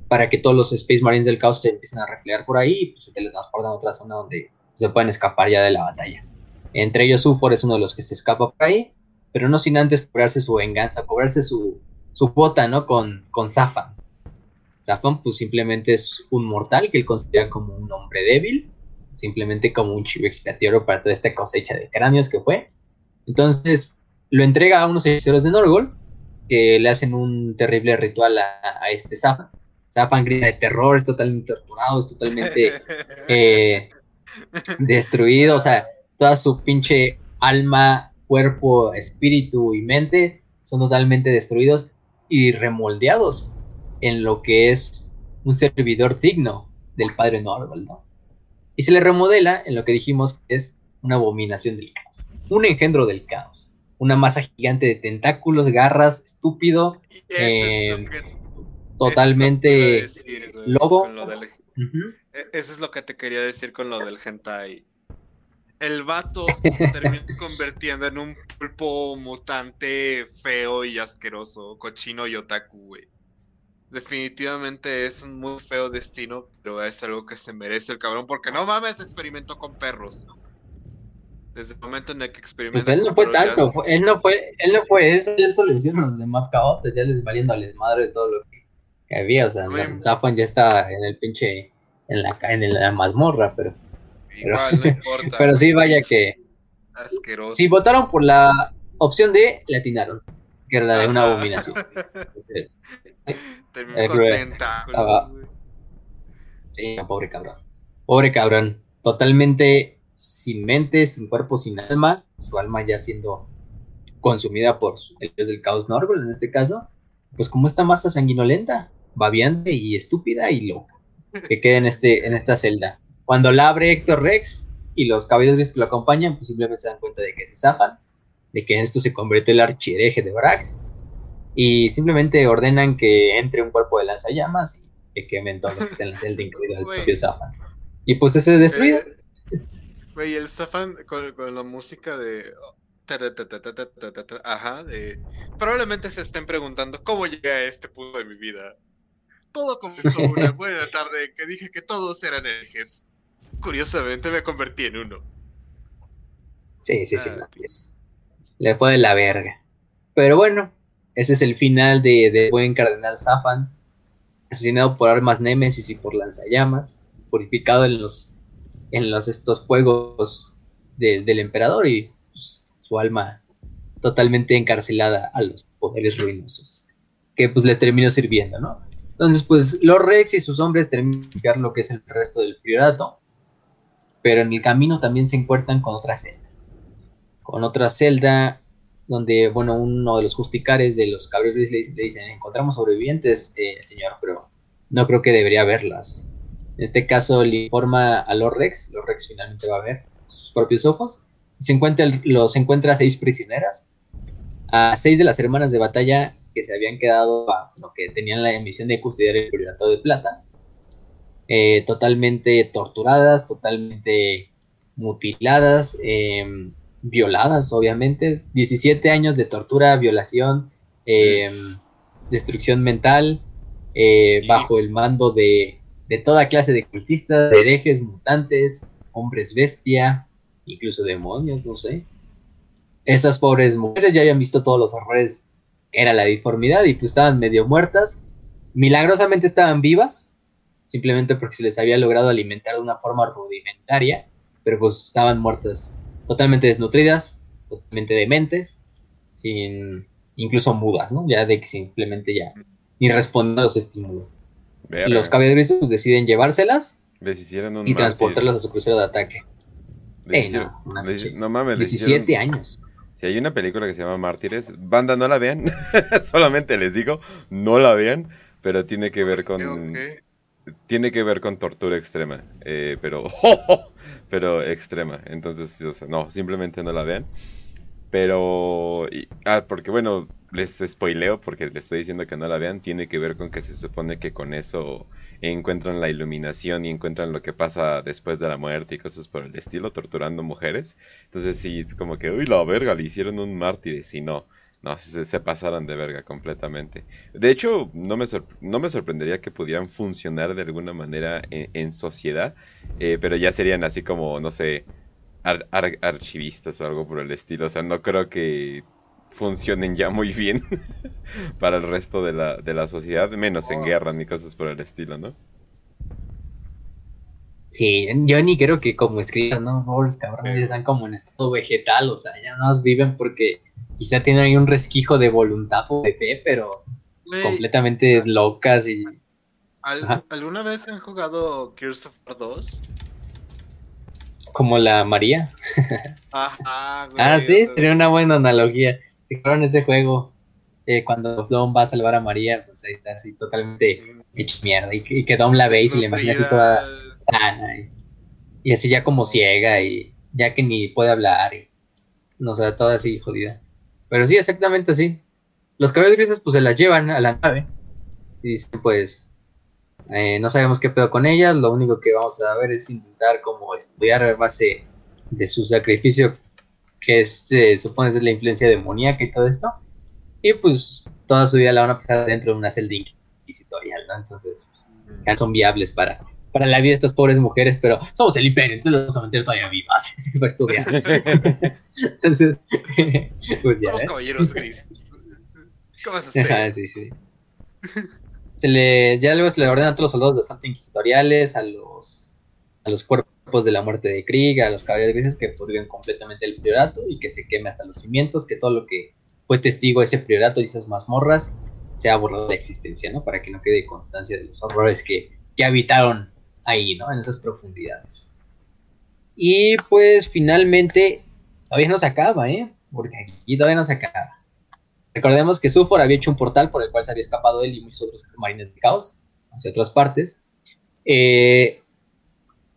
para que todos los Space Marines del caos se empiecen a reflejar por ahí y pues, se teletransportan a otra zona donde se pueden escapar ya de la batalla. Entre ellos, Ufor es uno de los que se escapa por ahí, pero no sin antes cobrarse su venganza, cobrarse su, su bota, ¿no? Con, con Zafan. Zafan, pues simplemente es un mortal que él considera como un hombre débil, simplemente como un chivo expiatorio para toda esta cosecha de cráneos que fue. Entonces, lo entrega a unos hechiceros de Norgol, que le hacen un terrible ritual a, este Zafan. Zafan grita de terror, es totalmente torturado, es totalmente eh, destruido, o sea, toda su pinche alma, cuerpo, espíritu y mente son totalmente destruidos y remoldeados en lo que es un servidor digno del padre Norval, ¿no? Y se le remodela en lo que dijimos que es una abominación del caos, un engendro del caos, una masa gigante de tentáculos, garras, estúpido, eh, totalmente lobo. Eso es lo que te quería decir con lo del hentai. El vato se termina convirtiendo en un pulpo mutante feo y asqueroso, cochino y otaku, güey. Definitivamente es un muy feo destino, pero es algo que se merece el cabrón, porque no mames, experimentó con perros. Desde el momento en el que experimentó. Pues él no fue tanto, él no fue, él no fue eso, eso lo hicieron los demás cabotes, ya les valiendo a les madres todo lo que, había, o sea, Zafan ya está en el pinche, en la, en la mazmorra, pero. Igual, no importa. pero sí, vaya que. Asqueroso. Si votaron por la opción D, le atinaron, que era la de una abominación. Terminó contenta. Sí, pobre cabrón. Pobre cabrón. Totalmente sin mente, sin cuerpo, sin alma. Su alma ya siendo consumida por el dios del caos Norgol en este caso. Pues como esta masa sanguinolenta, babiante y estúpida y loca. Que queda en, este, en esta celda. Cuando la abre Héctor Rex y los caballeros que lo acompañan, pues simplemente se dan cuenta de que se zafan, de que en esto se convirtió el archihereje de Brax y simplemente ordenan que entre un cuerpo de lanzallamas y que quemen todo lo que está en la celda, incluido el propio Zafan. Y pues ese es destruido. Güey, el Zafan con, la música de. Ajá, de. Probablemente se estén preguntando cómo llegué a este punto de mi vida. Todo comenzó una buena tarde que dije que todos eran ejes. Curiosamente me convertí en uno. Sí, sí, sí. pues, le fue de la verga. Pero bueno, ese es el final de, buen cardenal Zafan, asesinado por armas némesis y por lanzallamas, purificado en los, en los estos fuegos del emperador y pues, su alma totalmente encarcelada a los poderes ruinosos, que pues le terminó sirviendo, ¿no? Entonces, pues los Rex y sus hombres terminan de lo que es el resto del priorato, pero en el camino también se encuentran con otra celda. Con otra celda donde, bueno, uno de los justicares de los caballeros le, le dicen, encontramos sobrevivientes, eh, señor, pero no creo que debería verlas. En este caso le informa a los Rex, los Rex finalmente va a ver sus propios ojos, se encuentra, los encuentra a seis prisioneras, a seis de las hermanas de batalla que se habían quedado, a, que tenían la misión de custodiar el priorato de plata, eh, totalmente torturadas, totalmente mutiladas, eh, violadas, obviamente. 17 años de tortura, violación, eh, destrucción mental, eh, bajo el mando de, de, toda clase de cultistas, de herejes, mutantes, hombres bestia, incluso demonios, no sé. Esas pobres mujeres ya habían visto todos los horrores, era la deformidad y pues estaban medio muertas. Milagrosamente estaban vivas, simplemente porque se les había logrado alimentar de una forma rudimentaria, pero pues estaban muertas totalmente desnutridas, totalmente dementes, sin incluso mudas, ¿no? Ya de que simplemente ya ni responden a los estímulos. Y los caballeros pues, deciden llevárselas y transportarlas a su crucero de ataque. no, mames, 17 años. Si hay una película que se llama Mártires, banda no la vean, solamente les digo, no la vean, pero tiene que ver con tiene que ver con tortura extrema, eh, pero pero extrema. Entonces, no, simplemente no la vean. Pero, ah, porque bueno, les spoileo porque les estoy diciendo que no la vean. Tiene que ver con que se supone que con eso encuentran la iluminación y encuentran lo que pasa después de la muerte y cosas por el estilo, torturando mujeres. Entonces, sí, es como que, uy, la verga, le hicieron un mártir. Y no, No, se, se pasaron de verga completamente. De hecho, no me, no me sorprendería que pudieran funcionar de alguna manera en, en sociedad, eh, pero ya serían así como, no sé, ar- ar- archivistas o algo por el estilo. O sea, no creo que funcionen ya muy bien para el resto de la, de la sociedad, menos en Oh. guerra ni cosas por el estilo, ¿no? Sí, yo ni creo que como escriban, ¿no? Pobres cabrones ya están como en estado vegetal, o sea, ya no más viven porque quizá tienen ahí un resquicio de voluntad o de fe, pero pues, completamente locas y ¿Al- Ajá. ¿Alguna vez han jugado Gears of War 2? como la María. Ajá, güey. Ah, sí, sería una buena analogía. Si jugaron ese juego, eh, cuando Dom va a salvar a María, pues ahí está así totalmente hecho mierda. Y, que- y que Dom la ve y se le imagina así toda. Sana. Y, así ya como ciega y ya que ni puede hablar. Y, no sé, toda así jodida. Pero sí, exactamente así. Los cabellos grises pues se las llevan a la nave. Y dicen pues, eh, no sabemos qué pedo con ellas. Lo único que vamos a ver es intentar como estudiar a base de su sacrificio que se supone es la influencia demoníaca y todo esto. Y pues toda su vida la van a pasar dentro de una celda inquisitorial. Entonces, pues, son viables para, para la vida de estas pobres mujeres, pero somos el imperio, entonces las vamos a mantener todavía vivas para estudiar. Entonces, pues ya. Somos ¿eh? caballeros grises. ¿Qué vas a Ajá, hacer? sí, sí. Se le, ya luego se le ordena a todos los soldados de Santa Inquisitoriales, a los, a los cuerpos de la muerte de Krieg, a los caballeros grises que purguen completamente el priorato y que se queme hasta los cimientos, que todo lo que fue testigo de ese priorato y esas mazmorras sea borrado de la existencia, ¿no? Para que no quede constancia de los horrores que, que habitaron ahí, ¿no? En esas profundidades. Y pues finalmente, todavía no se acaba, ¿eh? Porque aquí todavía no se acaba. Recordemos que Sufor había hecho un portal por el cual se había escapado él y muchos otros marines de caos hacia otras partes. Eh,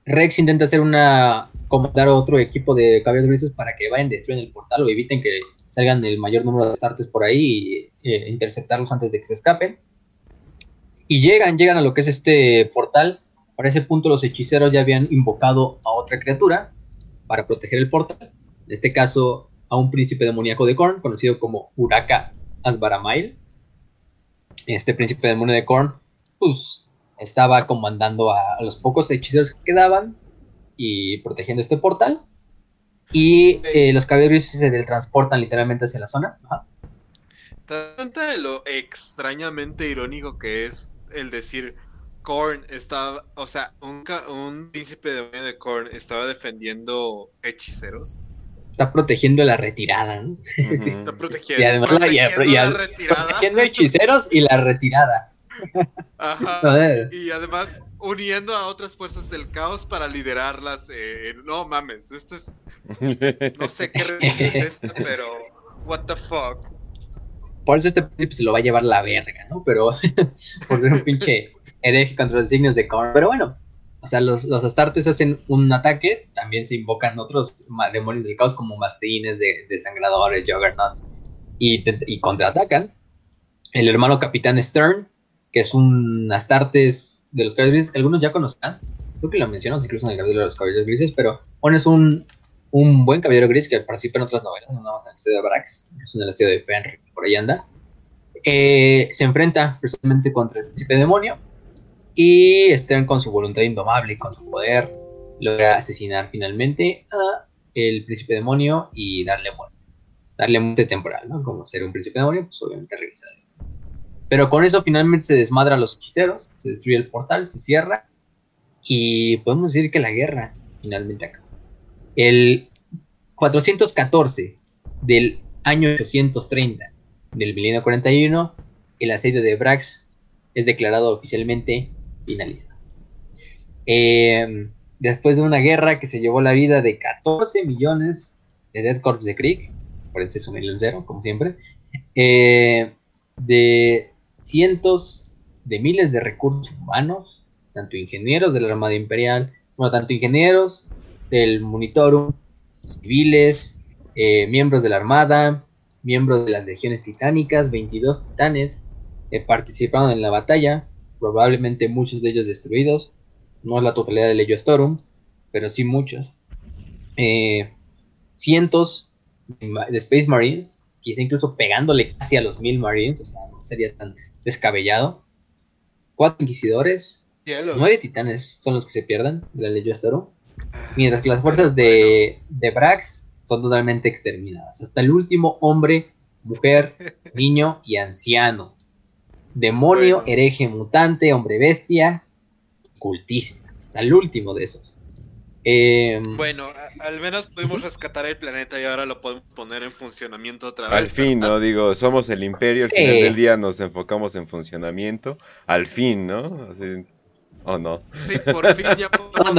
Rex intenta hacer una. comandar otro equipo de caballeros grises para que vayan destruyan el portal o eviten que salgan el mayor número de startes por ahí y eh, interceptarlos antes de que se escapen. Y llegan, llegan a lo que es este portal. Para ese punto los hechiceros ya habían invocado a otra criatura para proteger el portal. En este caso, a un príncipe demoníaco de Korn, conocido como Uraka Asbaramail. Este príncipe demonio de Korn, pues, estaba comandando a, a los pocos hechiceros que quedaban y protegiendo este portal. Y eh, los caballeros se teletransportan literalmente hacia la zona. Ajá. ¿Te das cuenta de lo extrañamente irónico que es el decir Korn estaba, o sea, un, un príncipe demonio de Korn estaba defendiendo hechiceros? Está protegiendo la retirada, ¿no? Ujú. Está protegiendo, Y además la- y- retirada. Protegiendo hechiceros y la retirada. Ajá. Joder. Y además uniendo a otras fuerzas del caos para liderarlas. eh, no mames, esto es. No sé qué religión es esta, pero. What the fuck. Por eso este príncipe se lo va a llevar la verga, ¿no? Pero por ser un pinche hereje contra los signos de Korn. Pero bueno, o sea, los, los astartes hacen un ataque, también se invocan otros demonios del caos como mastines, de, desangradores, juggernauts, y, y contraatacan. El hermano capitán Stern, que es un astartes de los caballeros grises que algunos ya conozcan, creo que lo mencionamos incluso en el capítulo de los caballeros grises, pero bueno, es un, un buen caballero gris que participa en otras novelas, no en el estudio de Brax, en el estudio de Penric, por ahí anda. Eh, se enfrenta precisamente contra el príncipe demonio y Stern con su voluntad indomable y con su poder logra asesinar finalmente a el príncipe demonio y darle muerte. Darle muerte temporal, ¿no? Como ser un príncipe demonio, pues obviamente revisar. Pero con eso finalmente se desmadra a los hechiceros, se destruye el portal, se cierra y podemos decir que la guerra finalmente acaba. El 414 del año 830 del milenio 41, el asedio de Brax es declarado oficialmente finalizado. Eh, después de una guerra que se llevó la vida de 14 millones de Dead Corps de Krieg, por eso es un cero, como siempre, eh, de cientos de miles de recursos humanos, tanto ingenieros de la Armada Imperial, bueno, tanto ingenieros del Monitorum, civiles, eh, miembros de la Armada, miembros de las legiones titánicas, 22 titanes participaron en la batalla, probablemente muchos de ellos destruidos, no es la totalidad del Legio Astorum, pero sí muchos. Eh, cientos de Space Marines, quizá incluso pegándole casi a los mil Marines, o sea, no sería tan descabellado. Cuatro inquisidores, nueve titanes son los que se pierden de la Astero, mientras que las fuerzas de, de Brax son totalmente exterminadas. Hasta el último hombre, mujer, niño y anciano. Demonio, hereje, mutante, hombre bestia, cultista. Hasta el último de esos. Em, bueno, al menos pudimos rescatar el planeta y ahora lo podemos poner en funcionamiento otra vez. Al fin, ¿no? Digo, somos el imperio, al final del día nos enfocamos en funcionamiento. Al fin, ¿no? Así, ¿O no? Sí, por fin ya podemos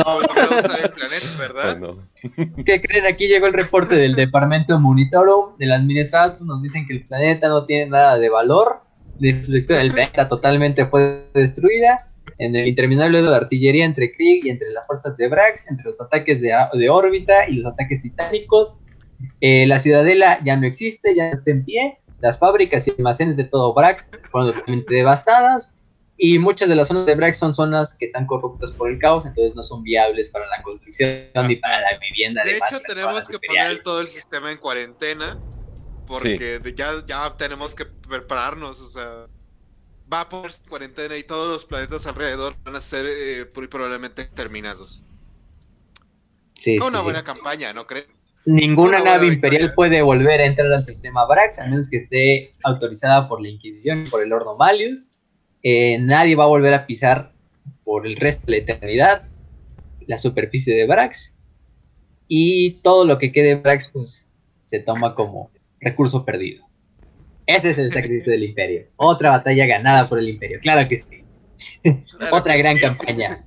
usar el planeta, ¿verdad? no? ¿Qué creen? Aquí llegó el reporte del Departamento Monitorum, del administrador. Nos dicen que el planeta no tiene nada de valor. La estructura del planeta totalmente fue destruida en el interminable de artillería entre Krieg y entre las fuerzas de Brax, entre los ataques de, de órbita y los ataques titánicos. Eh, la ciudadela ya no existe, ya no está en pie. Las fábricas y almacenes de todo Brax fueron totalmente devastadas. Y muchas de las zonas de Brax son zonas que están corruptas por el caos, entonces no son viables para la construcción ni para la vivienda. De hecho, tenemos que poner todo el sistema en cuarentena porque ya, ya tenemos que prepararnos, o sea va a ponerse cuarentena y todos los planetas alrededor van a ser eh, probablemente terminados. Sí, una buena campaña, ¿no crees? Ninguna nave imperial puede volver a entrar al sistema Brax, a menos que esté autorizada por la Inquisición y por el Ordo Malius. Eh, nadie va a volver a pisar por el resto de la eternidad la superficie de Brax. Y todo lo que quede de Brax, pues, se toma como recurso perdido. Ese es el sacrificio del imperio. Otra batalla ganada por el imperio, claro que sí. Otra gran campaña.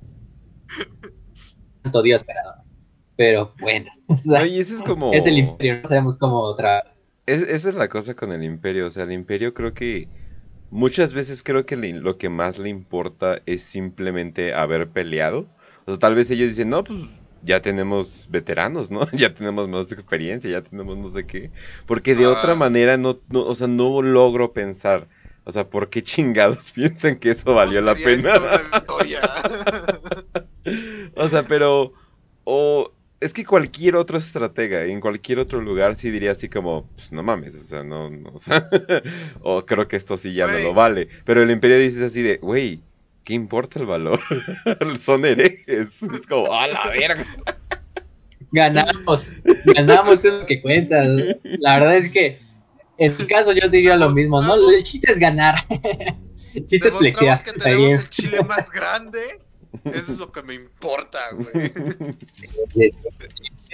Tanto Dios Pero bueno. es como... Es el imperio, no sabemos cómo otra... esa es la cosa con el imperio, o sea, el imperio creo que... Muchas veces creo que lo que más le importa es simplemente haber peleado. O sea, tal vez ellos dicen, no, pues ya tenemos veteranos, ¿no? Ya tenemos más experiencia, ya tenemos no sé qué. Porque de otra ah. manera no, no, o sea, no logro pensar. O sea, ¿por qué chingados piensan que eso valió la pena? o sea, pero o es que cualquier otro estratega en cualquier otro lugar sí diría así como, pues no mames, o sea, no, no o, sea, o creo que esto sí ya no lo vale. Pero el imperio dice así de, güey, ¿qué importa el valor? Son herejes. Es como, ¡a la verga! Ganamos, ganamos es lo que cuenta. La verdad es que en su caso yo diría lo mismo, ¿no? El chiste es ganar. El chiste es flexiar. que tenemos el chile más grande. Eso es lo que me importa, güey.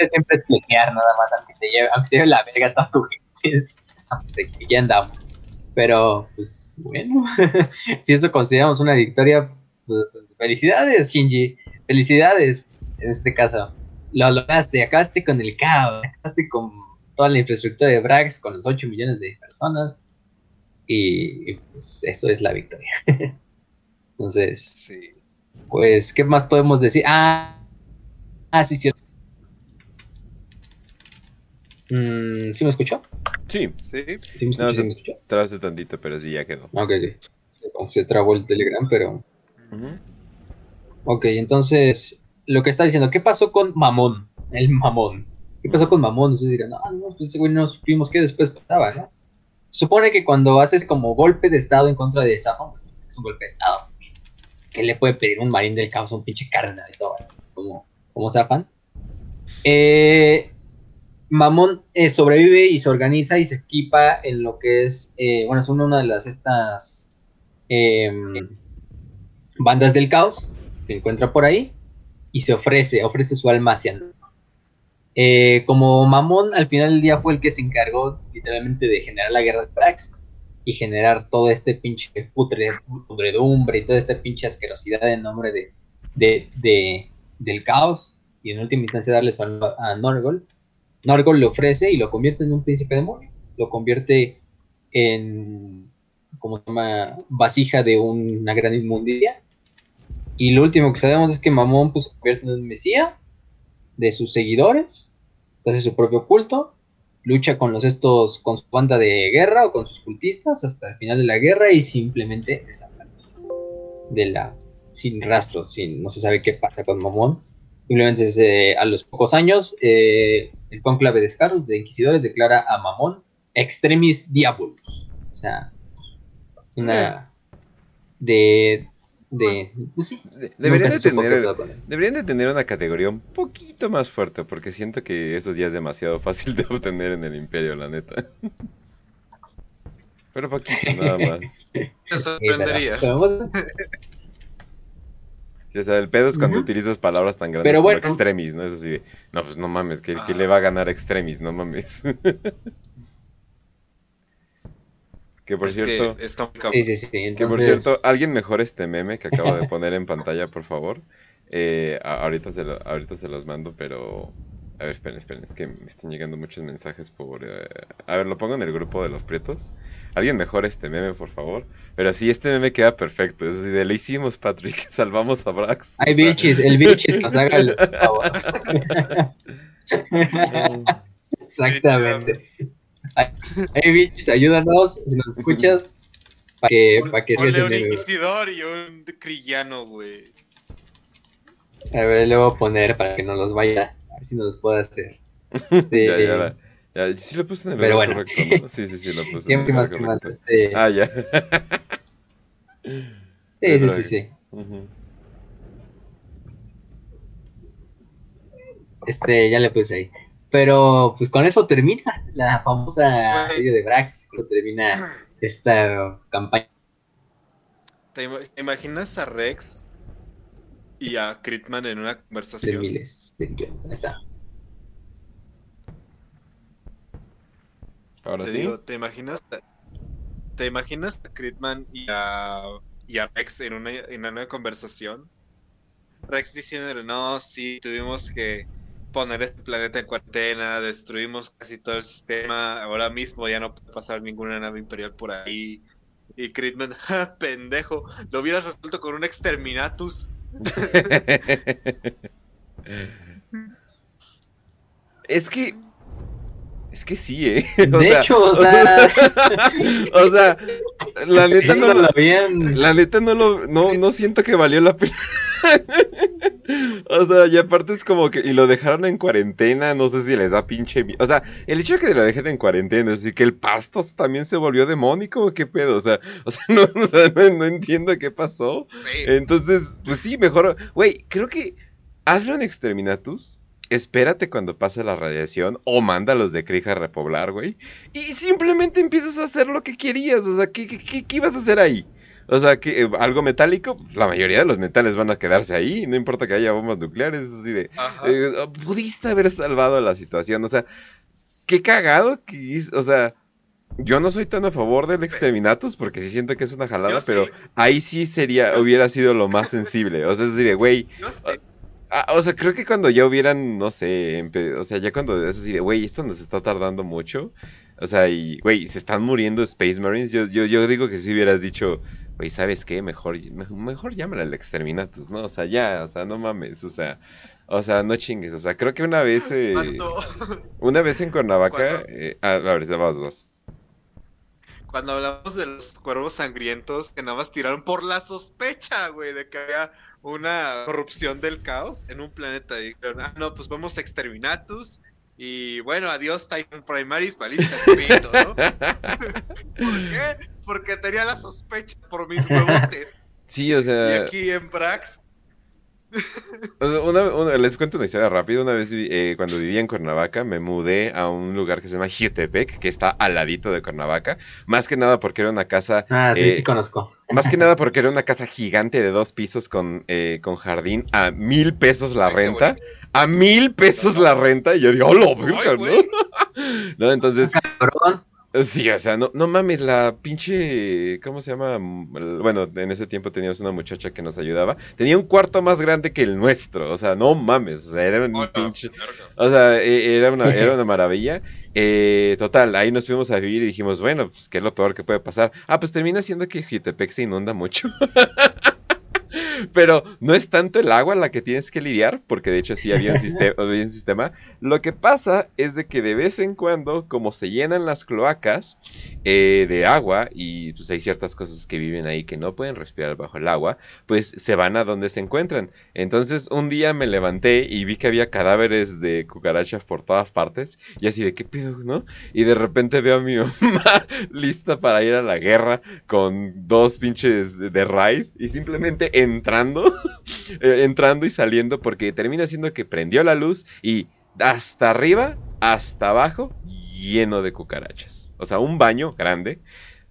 Siempre es flexiar nada más, aunque te lleve, aunque se lleve la verga toda tu gente. Ya andamos. Pero, pues, bueno, si esto consideramos una victoria, pues felicidades, Shinji. Felicidades, en este caso. Lo lograste, acabaste con el caos, acabaste con toda la infraestructura de Brax, con los 8 millones de personas. Y, pues eso es la victoria. Entonces, sí. pues, ¿qué más podemos decir? Ah, ah sí, cierto. Mm, ¿Sí me escuchó? Sí. Sí. ¿Sí me, escuchó? Traste tantito, pero sí, ya quedó. Ok, sí. Se trabó el Telegram, pero... Ok, entonces, lo que está diciendo, ¿qué pasó con Mamón? El Mamón. ¿Qué pasó con Mamón? Ustedes dirán, no, no, pues ese güey no supimos qué después pasaba, ¿no? Supone que cuando haces como golpe de estado en contra de Safon, es un golpe de estado. ¿Qué le puede pedir un marín del caos a un pinche carne de todo? Como, como Zafan. Eh, Mamón eh, sobrevive y se organiza y se equipa en lo que es, eh, bueno, es una de las estas em, bandas del caos que encuentra por ahí y se ofrece, ofrece su alma hacia eh, como Mamón al final del día fue el que se encargó literalmente de generar la guerra de Brax y generar todo este pinche putre, pudredumbre y toda esta pinche asquerosidad en nombre de, de, del caos y en última instancia darle su alma a Norgol Nargol le ofrece y lo convierte en un príncipe demonio. Lo convierte en, como se llama, vasija de una gran inmundicia. Y lo último que sabemos es que Mamón pues, se convierte en un mesía de sus seguidores, hace su propio culto, lucha con los estos, con su banda de guerra o con sus cultistas hasta el final de la guerra y simplemente desaparece de la sin rastro, sin, no se sabe qué pasa con Mamón. Simplemente a los pocos años eh, el cónclave de Scarus de Inquisidores declara a Mamón Extremis Diabolus. O sea, una de de pues sí, deberían de tener deberían de tener una categoría un poquito más fuerte porque siento que eso ya es demasiado fácil de obtener en el imperio la neta. Pero poquito nada más. Te sorprenderías o sea, el pedo es cuando utilizas palabras tan grandes como extremis, ¿no? Es así de, no, pues no mames, que, le va a ganar extremis, no mames. que por cierto, que, sí, sí, que por cierto, alguien mejor este meme que acabo de poner en pantalla, por favor. Eh, ahorita, se ahorita se los mando, pero a ver, esperen, esperen, es que me están llegando muchos mensajes por... Eh, a ver, lo pongo en el grupo de los prietos. Alguien mejor este meme, por favor. Pero sí, este meme queda perfecto. Es así de, lo hicimos, Patrick, salvamos a Brax. Ay, bichis, el bichis nos haga el favor. Exactamente. Ay, bichis, ayúdanos, si nos escuchas, para que, para que Ponle un inquisidor y un crillano, güey. A ver, le voy a poner para que no los vaya ver si nos puede hacer. ya, ya, ya, sí lo puse en el Pero bueno. correcto, ¿no? Sí, sí, sí, lo puse en el más que más, este... Ah, ya. sí, sí, sí, sí. Este, ya le puse ahí. Pero pues con eso termina la famosa serie de Brax, con termina esta campaña. ¿Te imaginas a Rex y a Critman en una conversación. De miles de millones. Ahí está. Ahora te sí. digo, ¿te imaginas, te imaginas a Critman y a, y a Rex en una, en una conversación? Rex diciéndole, no, sí, tuvimos que poner este planeta en cuarentena, destruimos casi todo el sistema, ahora mismo ya no puede pasar ninguna nave imperial por ahí. Y Critman, pendejo, lo hubieras resuelto con un exterminatus. es que. Es que sí, ¿eh? de hecho, o sea. o sea, la neta no. lo, la neta no lo. No, no siento que valió la pena. o sea, y aparte es como que. Y lo dejaron en cuarentena. No sé si les da pinche. O sea, el hecho de que lo dejen en cuarentena. Así que el pasto también se volvió demónico. ¿Qué pedo? O sea, o sea, no, no, entiendo qué pasó. Entonces, pues sí, mejor. Güey, creo que. Hazle un exterminatus espérate cuando pase la radiación o mándalos de Krija a repoblar, güey. Y simplemente empiezas a hacer lo que querías. O sea, ¿qué, qué, qué ibas a hacer ahí? O sea, que eh, algo metálico, la mayoría de los metales van a quedarse ahí, no importa que haya bombas nucleares, así de... Eh, pudiste haber salvado la situación, o sea, qué cagado que... O sea, yo no soy tan a favor del exterminatus porque sí siento que es una jalada, pero ahí sí sería, hubiera sido lo más sensible. O sea, es decir, güey... Ah, o sea, creo que cuando ya hubieran, no sé, o sea, ya cuando es así de, güey, esto nos está tardando mucho. O sea, y, güey, se están muriendo Space Marines. Yo, yo, yo digo que si hubieras dicho, güey, ¿sabes qué? Mejor, mejor llámale al Exterminatus, ¿no? O sea, ya, o sea, no mames, o sea, o sea, no chingues. O sea, creo que una vez, eh, una vez en Cuernavaca, eh, a, ver, vas, vas. Cuando hablamos de los cuervos sangrientos, que nada más tiraron por la sospecha, güey, de que había una corrupción del caos en un planeta. Y dijeron, ah, no, pues vamos a Exterminatus. Y bueno, adiós Titan Primaris, valiste pito, ¿no? ¿Por qué? Porque tenía la sospecha por mis huevotes. Sí, o sea. Y aquí en Brax una, les cuento una historia rápida. Una vez eh, cuando vivía en Cuernavaca me mudé a un lugar que se llama Jutepec, que está al ladito de Cuernavaca. Más que nada porque era una casa... Ah, sí, sí eh, conozco. Más que nada porque era una casa gigante de dos pisos con, eh, con jardín a mil pesos la renta. A mil pesos la renta. Y yo digo, ¡hola, ¿no? ¿no? Entonces... Sí, o sea, no, no mames, la pinche. ¿Cómo se llama? Bueno, en ese tiempo teníamos una muchacha que nos ayudaba. Tenía un cuarto más grande que el nuestro. O sea, no mames. O sea, era un pinche. O sea, e, era una, era una maravilla. Eh, total, ahí nos fuimos a vivir y dijimos, bueno, pues qué es lo peor que puede pasar. Ah, pues termina siendo que Jutepec se inunda mucho. Pero no es tanto el agua la que tienes que lidiar, porque de hecho sí había un, sistema, había un sistema. Lo que pasa es de que de vez en cuando, como se llenan las cloacas eh, de agua, y pues hay ciertas cosas que viven ahí que no pueden respirar bajo el agua, pues se van a donde se encuentran. Entonces un día me levanté y vi que había cadáveres de cucarachas por todas partes, y así de qué pedo, ¿no? Y de repente veo a mi mamá lista para ir a la guerra con dos pinches de raid, y simplemente entrando, eh, entrando y saliendo, porque termina siendo que prendió la luz y hasta arriba, hasta abajo, lleno de cucarachas. O sea, un baño grande,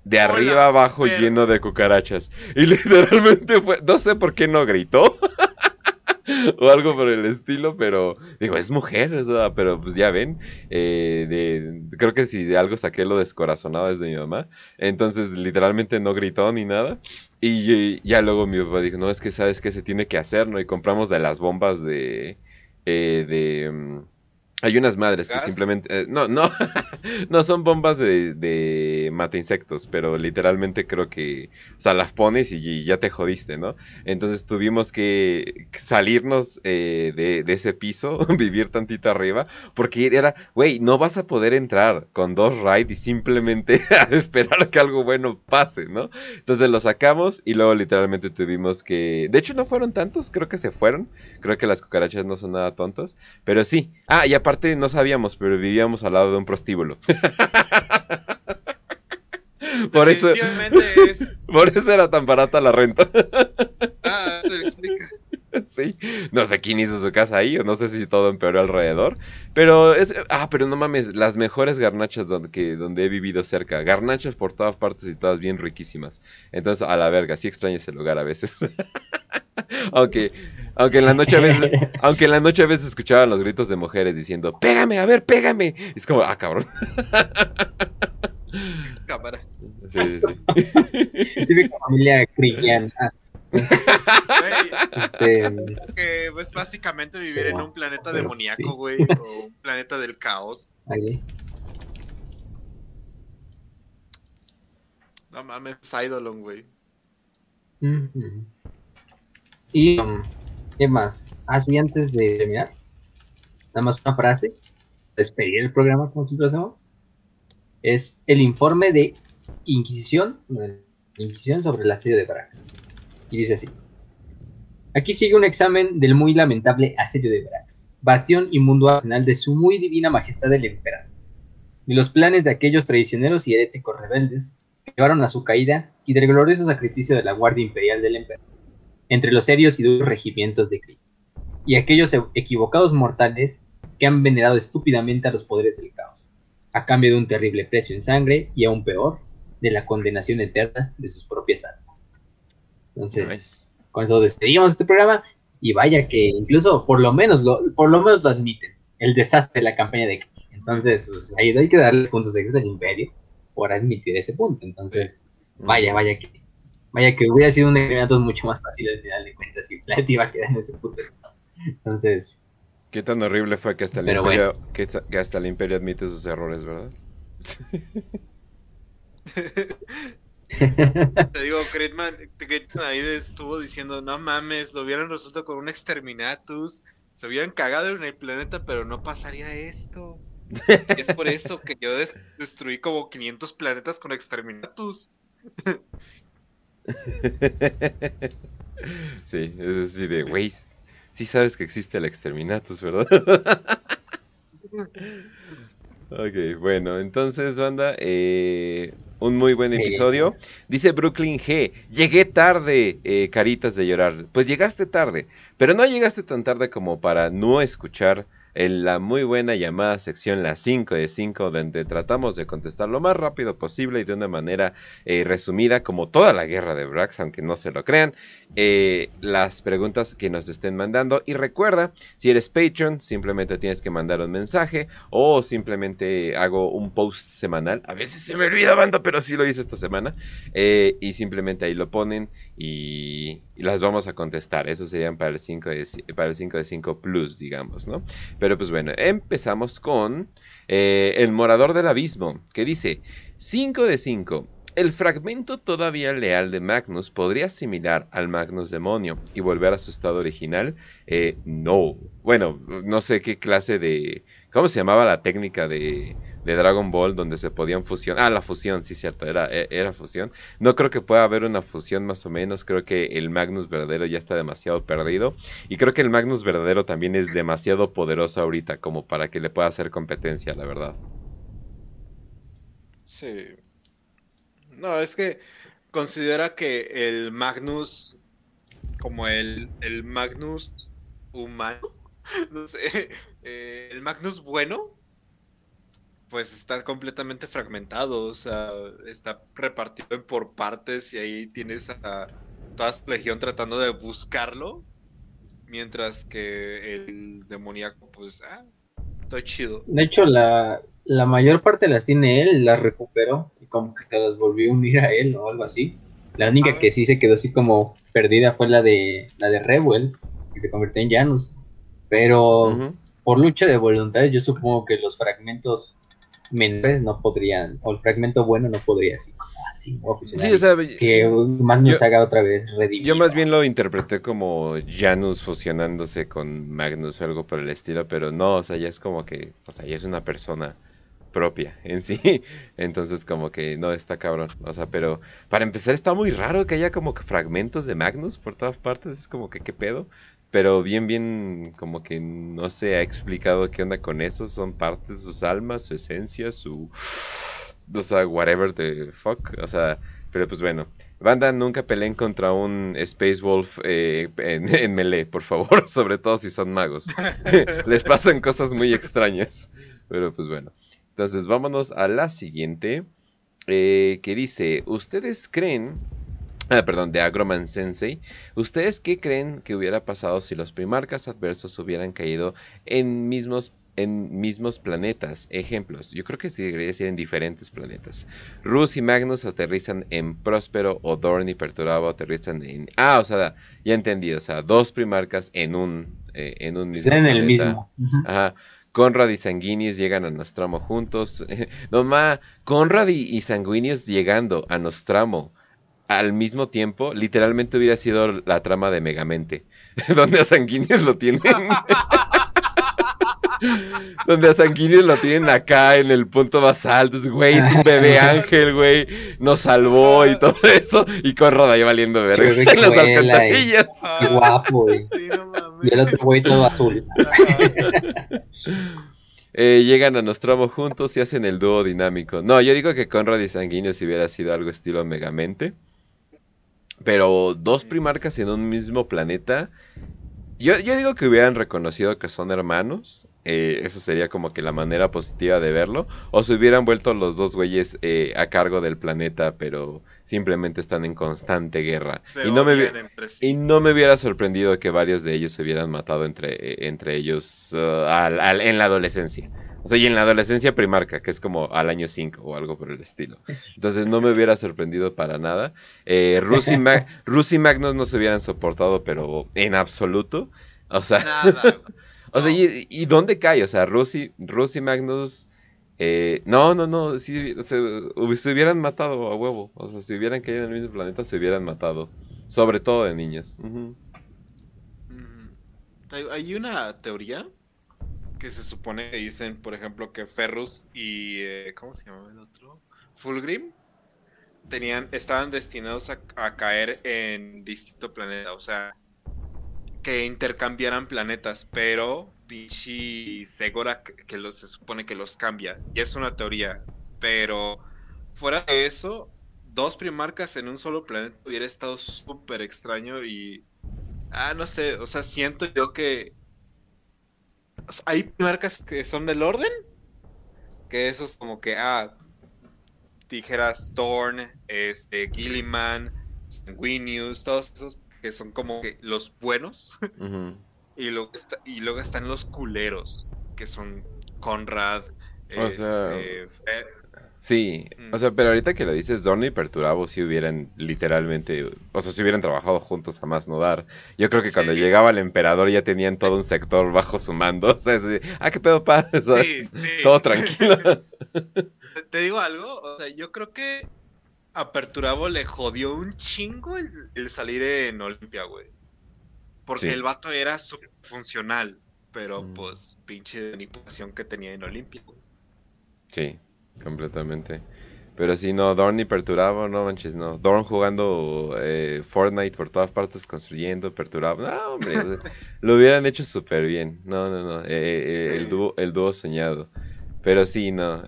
de arriba abajo pero- lleno de cucarachas. Y literalmente fue, no sé por qué no gritó. o algo por el estilo, pero digo, es mujer, o sea, pero pues ya ven, eh, de, creo que si de algo saqué lo descorazonado es de mi mamá, entonces literalmente no gritó ni nada, y, ya luego mi papá dijo, no, es que sabes que se tiene que hacer, ¿no? Y compramos de las bombas de, eh, de, mm, hay unas madres que simplemente, eh, no, no, no son bombas de, de mata insectos, pero literalmente creo que, o sea, las pones y, y ya te jodiste, ¿no? Entonces tuvimos que salirnos eh, de, de ese piso, vivir tantito arriba, porque era, güey, no vas a poder entrar con dos raids y simplemente a esperar que algo bueno pase, ¿no? Entonces lo sacamos y luego literalmente tuvimos que, de hecho no fueron tantos, creo que se fueron, creo que las cucarachas no son nada tontas, pero sí. Ah, y aparte no sabíamos, pero vivíamos al lado de un prostíbulo. Por eso, es. por eso era tan barata la renta. Ah, lo explica. Sí, no sé quién hizo su casa ahí, o no sé si todo empeoró alrededor, pero es, ah, pero no mames, las mejores garnachas donde, que, donde he vivido cerca, garnachas por todas partes y todas bien riquísimas, entonces a la verga, sí extraño ese lugar a veces, aunque, aunque en la noche a veces, aunque en la noche a veces escuchaban los gritos de mujeres diciendo, pégame, a ver, pégame, y es como, ah, cabrón, Cámara. sí, sí, sí. Típica familia cristiana. Güey, Este, que es básicamente vivir en un planeta demoníaco, sí. güey. O un planeta del caos. ahí. No mames, Eidolon, güey. Y, um, ¿qué más? Así antes de terminar, nada más una frase, despedir el programa como siempre hacemos, es el informe de Inquisición, Inquisición sobre la serie de Brax. Y dice así. Aquí sigue un examen del muy lamentable asedio de Brax, bastión y mundo arsenal de su muy divina majestad el emperador, y los planes de aquellos traicioneros y heréticos rebeldes que llevaron a su caída y del glorioso sacrificio de la Guardia Imperial del Emperador, entre los serios y duros regimientos de Kree, y aquellos e- equivocados mortales que han venerado estúpidamente a los poderes del caos, a cambio de un terrible precio en sangre y aún peor, de la condenación eterna de sus propias almas. Entonces, con eso despedimos este programa y vaya que incluso por lo menos lo, por lo menos lo admiten, el desastre de la campaña de Kree. Entonces, pues, ahí hay que darle puntos extras al imperio por admitir ese punto. Entonces, vaya, vaya que vaya que hubiera sido un experimento mucho más fácil al final de cuentas si Planet iba a quedar en ese punto. Entonces, Qué tan horrible fue que hasta el Pero imperio, que, que hasta el imperio admite sus errores, ¿verdad? Te digo, Gridman ahí estuvo diciendo, no mames, lo hubieran resuelto con un exterminatus, se hubieran cagado en el planeta, pero no pasaría esto. Y es por eso que yo des- destruí como 500 planetas con exterminatus. sí, es así de, güey, sí sabes que existe el exterminatus, ¿verdad? ok, bueno, entonces, banda, eh, un muy buen Sí. episodio. Dice Brooklyn G, llegué tarde, eh, caritas de llorar. Pues llegaste tarde, pero no llegaste tan tarde como para no escuchar en la muy buena llamada sección las 5 de 5, donde tratamos de contestar lo más rápido posible y de una manera eh, resumida, como toda la guerra de Brax, aunque no se lo crean, eh, las preguntas que nos estén mandando. Y recuerda, si eres Patreon, simplemente tienes que mandar un mensaje o simplemente hago un post semanal. A veces se me olvida, banda, pero sí lo hice esta semana. eh, y simplemente ahí lo ponen y, las vamos a contestar. Eso serían para el 5 de, para el 5 de 5 Plus, digamos, ¿no? Pues bueno, empezamos con eh, El Morador del Abismo, que dice 5 de 5. ¿El fragmento todavía leal de Magnus podría asimilar al Magnus demonio y volver a su estado original? Eh, no. Bueno, no sé qué clase de... ¿Cómo se llamaba la técnica de, de Dragon Ball donde se podían fusionar? Ah, la fusión, sí, cierto, era, e, era fusión. No creo que pueda haber una fusión más o menos. Creo que el Magnus verdadero ya está demasiado perdido. Y creo que el Magnus verdadero también es demasiado poderoso ahorita como para que le pueda hacer competencia, la verdad. Sí. No, es que considera que el Magnus, como el, el Magnus humano, no sé, eh, el Magnus bueno, pues está completamente fragmentado, o sea, está repartido en por partes y ahí tienes a toda su legión tratando de buscarlo, mientras que el demoníaco, pues, ah, está chido. De hecho, la, la mayor parte las tiene él, las recuperó y como que se las volvió a unir a él o algo así. La única Ah. que sí se quedó así como perdida fue la de la de Rebuel, que se convirtió en Janus. Pero por lucha de voluntades, yo supongo que los fragmentos menores no podrían, o el fragmento bueno no podría así como así. Sí, o sea, que Magnus yo- haga otra vez redimido. Yo más bien lo interpreté como Janus fusionándose con Magnus o algo por el estilo, pero no, o sea, ya es como que, o sea, ya es una persona propia en sí, entonces como que no está cabrón, o sea, pero para empezar está muy raro que haya como que fragmentos de Magnus por todas partes, es como que qué pedo, pero bien, bien, como que no se ha explicado qué onda con eso, son partes de sus almas, su esencia, su, o sea, whatever the fuck, o sea, pero pues bueno. Banda, nunca peleen contra un Space Wolf eh, en, melee, por favor, sobre todo si son magos. Les pasan cosas muy extrañas. Pero pues bueno. Entonces vámonos a la siguiente. eh, que dice, ¿ustedes creen... Ah, perdón, de Agroman Sensei. ¿Ustedes qué creen que hubiera pasado si los primarcas adversos hubieran caído en mismos en mismos planetas. Ejemplos, yo creo que sí debería ser en diferentes planetas. Rus y Magnus aterrizan en Próspero, o Dorn y Perturabo aterrizan en... Ah, o sea, ya entendí, o sea, dos primarcas en un, eh, en un mismo en el mismo. Ajá. Conrad y Sanguinius llegan a Nostramo juntos. no ma, Conrad y, y Sanguinius llegando a Nostramo al mismo tiempo, literalmente hubiera sido la trama de Megamente. donde a Sanguinius lo tienen. donde a Sanguinius lo tienen acá en el punto más alto. Es, Güey, es un bebé ángel, güey. Nos salvó y todo eso. Y Conrad ahí valiendo verga en las alcantarillas. Qué guapo, güey. Sí, no mames. Y el otro güey todo azul. Eh, llegan a Nostromo juntos y hacen el dúo dinámico. No, yo digo que Conrad y Sanguinius hubiera sido algo estilo Megamente. Pero dos primarcas en un mismo planeta. Yo, yo digo que hubieran reconocido que son hermanos. eh, eso sería como que la manera positiva de verlo. O se hubieran vuelto los dos güeyes eh, a cargo del planeta, pero simplemente están en constante guerra. Se y no me, sí. y no me hubiera sorprendido que varios de ellos se hubieran matado entre, eh, entre ellos uh, al- al- en la adolescencia. O sea, y en la adolescencia primarca, que es como al año 5 o algo por el estilo. Entonces no me hubiera sorprendido para nada. Eh, Rus, y Ma- Rus y Magnus no se hubieran soportado, pero en absoluto. O sea, Nada. o sea ¿y, y dónde cae? O sea, Rus y, Rus y Magnus... eh, no, no, no, sí, se, hubi- se hubieran matado a huevo. O sea, si hubieran caído en el mismo planeta, se hubieran matado. Sobre todo de niños. Mm, hay una teoría que se supone que dicen, por ejemplo, que Ferrus y eh, ¿cómo se llama el otro? Fulgrim tenían, estaban destinados a, caer en distinto planeta, o sea, que intercambiaran planetas, pero Pichi Segora que, los, se supone que los cambia, y es una teoría, pero fuera de eso, dos primarcas en un solo planeta hubiera estado súper extraño y Ah, no sé, o sea, siento yo que hay marcas que son del orden, que eso es como que, ah, dijeras Thorn, este, Gilliman, Sanguinius, todos esos que son como que los buenos, y luego, está- y luego están los culeros, que son Conrad, O sea, este, Sí, o Mm. sea, pero ahorita que lo dices, Dorn y Perturabo si hubieran literalmente, o sea, si hubieran trabajado juntos a más no dar. Yo creo que cuando Sí. llegaba el emperador ya tenían todo un sector bajo su mando, o sea, así, ah, qué pedo, pa, ¿sabes? Sí, sí. todo tranquilo. Te- digo algo, o sea, yo creo que a Perturabo le jodió un chingo el, salir en Olimpia, güey. Porque el vato era funcional, pero mm. pues pinche manipulación que tenía en Olimpia, güey. Sí, completamente. Pero si no, Dorn ni Perturabo, no manches, no. Dorn jugando eh, Fortnite por todas partes, construyendo, Perturabo. No, hombre, lo hubieran hecho súper bien. No, no, no. Eh, eh, el, dúo, el dúo soñado. Pero sí, no.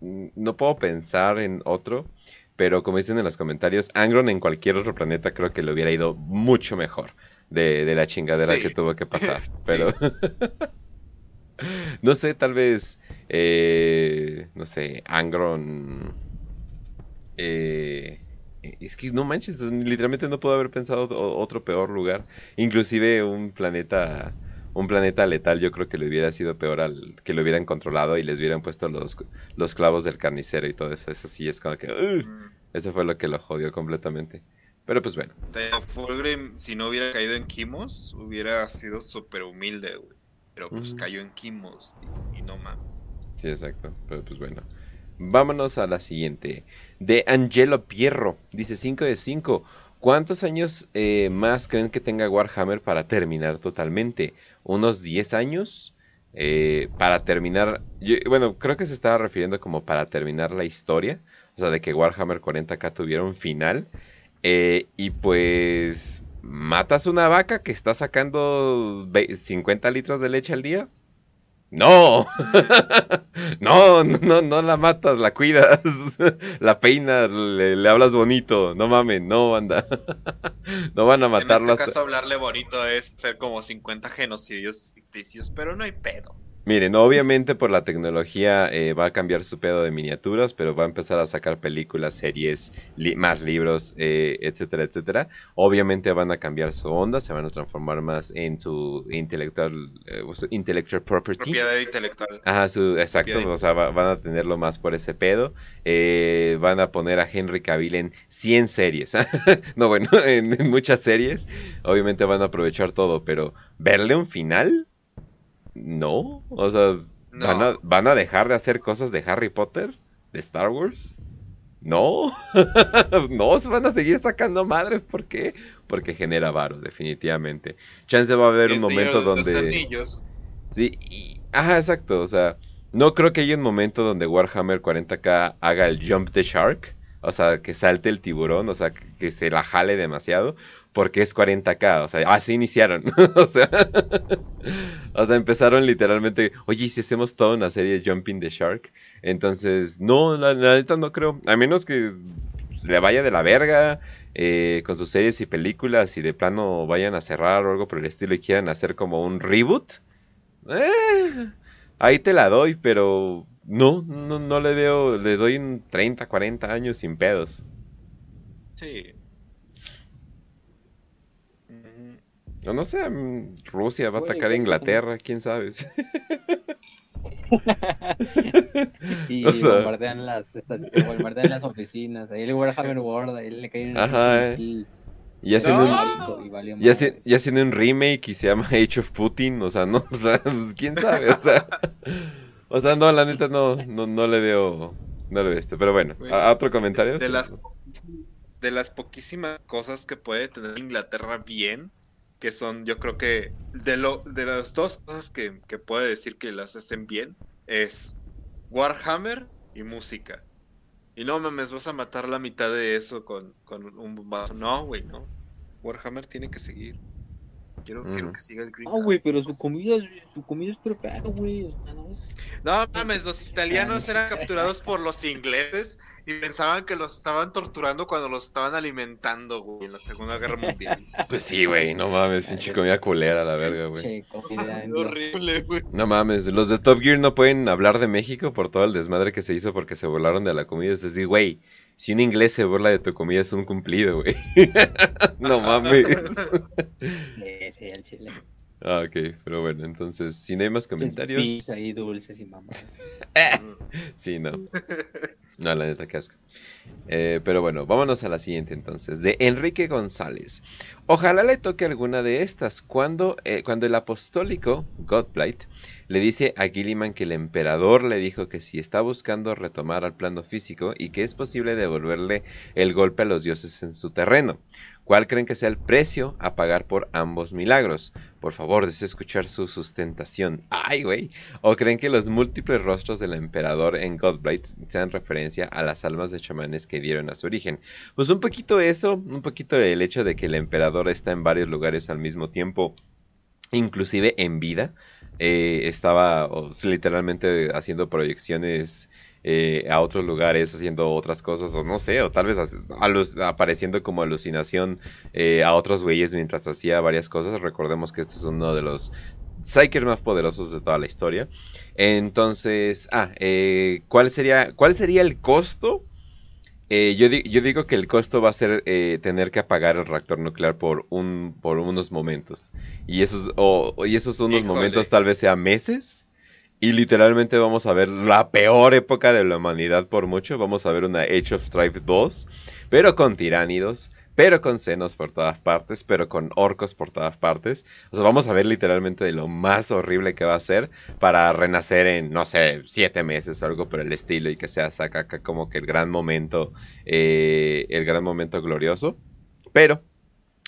no puedo pensar en otro. Pero como dicen en los comentarios, Angron en cualquier otro planeta creo que le hubiera ido mucho mejor de, la chingadera que tuvo que pasar. Pero. no sé, tal vez. no sé, Angron eh, es que no manches, literalmente no puedo haber pensado otro peor lugar. Inclusive un planeta, un planeta letal, yo creo que le hubiera sido peor al que lo hubieran controlado y les hubieran puesto los, los clavos del carnicero y todo eso. Eso sí es como que, eso fue lo que lo jodió completamente. Pero pues bueno. Fulgrim, si no hubiera caído en Kimos, hubiera sido súper humilde, Pero pues cayó en Kimos y, y no mames. Sí, exacto. Pero pues bueno. Vámonos a la siguiente. De Angelo Pierro. Dice 5 de 5. ¿Cuántos años eh, más creen que tenga Warhammer para terminar totalmente? ¿Unos 10 años? Eh, para terminar... bueno, creo que se estaba refiriendo como para terminar la historia. O sea, de que Warhammer 40k tuviera un final. Eh, y pues... ¿Matas una vaca que está sacando 50 litros de leche al día? No, no, no, no la matas, la cuidas, la peinas, le, hablas bonito, no mames, no anda, no van a matarlo. En este caso hablarle bonito es ser como 50 genocidios ficticios, pero no hay pedo. Miren, obviamente por la tecnología eh, va a cambiar su pedo de miniaturas, pero va a empezar a sacar películas, series, más libros, eh, etcétera, etcétera. Obviamente van a cambiar su onda, se van a transformar más en su intelectual, eh, intellectual property. Propiedad intelectual. Ajá, su, exacto, o sea, van a tenerlo más por ese pedo. van a poner a Henry Cavill en 100 series. no, bueno, en muchas series. Obviamente van a aprovechar todo, pero verle un final no, o sea, ¿van, a, dejar de hacer cosas de Harry Potter? ¿De Star Wars? No, no, se van a seguir sacando madres. ¿Por qué? Porque genera varo, definitivamente. Chance va a haber un momento donde. Sí, y... ajá, exacto. O sea, no creo que haya un momento donde Warhammer 40k haga el jump the shark. O sea, que salte el tiburón, o sea, que se la jale demasiado porque es 40k, o sea, así iniciaron, o sea, empezaron literalmente, oye, si hacemos toda una serie de Jumping the Shark? Entonces, no, la, neta no creo, a menos que le vaya de la verga eh, con sus series y películas y de plano vayan a cerrar o algo por el estilo y quieran hacer como un reboot, eh, ahí te la doy, pero no, no, no le veo, le doy un 30, 40 años sin pedos. Sí, No, no sé, mm, Rusia va a atacar a Inglaterra, quién sabe. y bombardean, las, bombardean las oficinas, ahí el Warhammer World, ahí le caen Ajá, eh. y haciendo, un, y, haciendo un remake y se llama Age of Putin, o sea, no, o sea, pues, quién sabe, o sea, o sea, no, la neta no, no, no le veo, no le veo esto, pero bueno, ¿a, otro comentario? De las, de las poquísimas cosas que puede tener Inglaterra bien, que son, yo creo que de, lo, de las dos cosas que, que puede decir que las hacen bien, es Warhammer y música. Y no mames, vas a matar la mitad de eso con, con un vaso. No, güey, no. Warhammer tiene que seguir. Quiero, quiero que siga el Green. Güey, pero su comida, su comida es perfecta, güey. no, mames, los italianos eran capturados por los ingleses y pensaban que los estaban torturando cuando los estaban alimentando, güey, en la Segunda Guerra Mundial. Pues sí, güey, no mames, pinche comida culera, la verga, güey. horrible, güey. No mames, los de Top Gear no pueden hablar de México por todo el desmadre que se hizo porque se volaron de la comida. Es decir, güey, si un inglés se burla de tu comida es un cumplido, güey. no mames. Ah, ok, pero bueno, entonces, si no hay más comentarios. Pizza y dulces y mamás. sí, no. No, la neta, asco. Eh, pero bueno, vámonos a la siguiente entonces. De Enrique González. Ojalá le toque alguna de estas. Cuando, eh, cuando el apostólico, Godblight, le dice a Gilliman que el emperador le dijo que si está buscando retomar al plano físico y que es posible devolverle el golpe a los dioses en su terreno. ¿Cuál creen que sea el precio a pagar por ambos milagros? Por favor, deseo escuchar su sustentación. ¡Ay, güey! ¿O creen que los múltiples rostros del emperador en Godblight sean referencia a las almas de chamanes que dieron a su origen? Pues un poquito eso, un poquito el hecho de que el emperador está en varios lugares al mismo tiempo, inclusive en vida. Eh, estaba literalmente haciendo proyecciones eh, a otros lugares haciendo otras cosas, o no sé, o tal vez apareciendo como alucinación eh, a otros güeyes mientras hacía varias cosas. Recordemos que este es uno de los Psykers más poderosos de toda la historia. Entonces, ah, eh, ¿cuál, sería, ¿cuál sería el costo? yo, yo, digo que el costo va a ser tener que apagar el reactor nuclear por, un, por unos momentos. Y esos, y esos unos momentos tal vez sean meses y literalmente vamos a ver la peor época de la humanidad por mucho. Vamos a ver una Age of Strife 2, pero con tiránidos, pero con senos por todas partes, pero con orcos por todas partes. O sea, vamos a ver literalmente lo más horrible que va a ser para renacer en, no sé, siete meses o algo por el estilo y que sea saca como que el gran momento, eh, el gran momento glorioso. Pero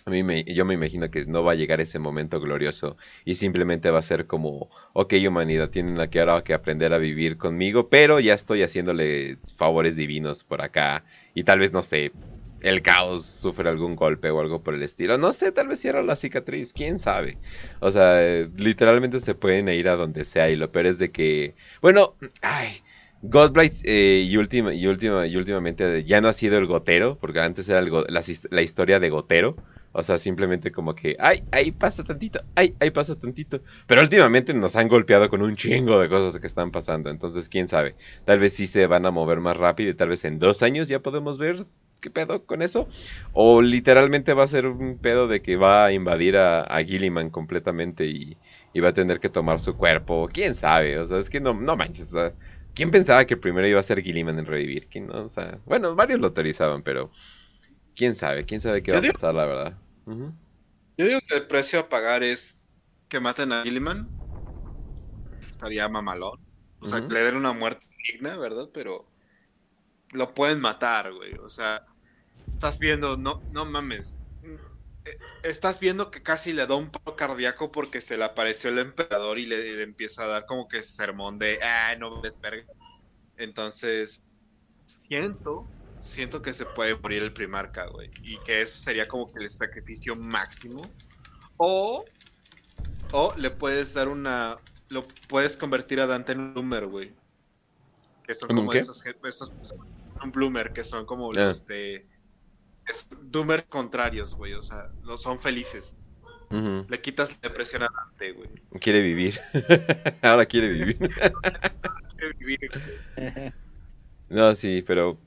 a mí me, yo me imagino que no va a llegar ese momento glorioso y simplemente va a ser como, ok humanidad, tienen que ahora que aprender a vivir conmigo, pero ya estoy haciéndole favores divinos por acá y tal vez, no sé, el caos sufre algún golpe o algo por el estilo. No sé, tal vez cierra la cicatriz, quién sabe. O sea, literalmente se pueden ir a donde sea y lo peor es de que, bueno, ay. Godblight eh, y, última, y, última, y últimamente ya no ha sido el gotero, porque antes era la, la historia de gotero, o sea, simplemente como que, ay, ahí pasa tantito, ay, ahí pasa tantito. Pero últimamente nos han golpeado con un chingo de cosas que están pasando. Entonces, quién sabe. Tal vez sí se van a mover más rápido y tal vez en dos años ya podemos ver qué pedo con eso. O literalmente va a ser un pedo de que va a invadir a, a Gilliman completamente y, va a tener que tomar su cuerpo. Quién sabe. O sea, es que no, no manches. O sea, ¿quién pensaba que primero iba a ser Gilliman en revivir? ¿Quién no? O sea, bueno, varios lo autorizaban, pero quién sabe. Quién sabe qué va a pasar, la verdad. Yo digo que el precio a pagar es que maten a Gilliman. Estaría mamalón. O sea, que le den una muerte digna, ¿verdad? Pero lo pueden matar, güey. O sea, estás viendo, no, no mames. Eh, estás viendo que casi le da un paro cardíaco porque se le apareció el emperador y le, empieza a dar como que sermón de, ah, no ves verga. Entonces, siento siento que se puede morir el primarca, güey. Y que eso sería como que el sacrificio máximo. O, o le puedes dar una. Lo puedes convertir a Dante en un bloomer, güey. Que son como esos, Un bloomer, que son como ah. los de. Es, doomer contrarios, güey. O sea, no son felices. Le quitas la depresión a Dante, güey. Quiere vivir. Ahora quiere vivir. quiere vivir. No, sí, pero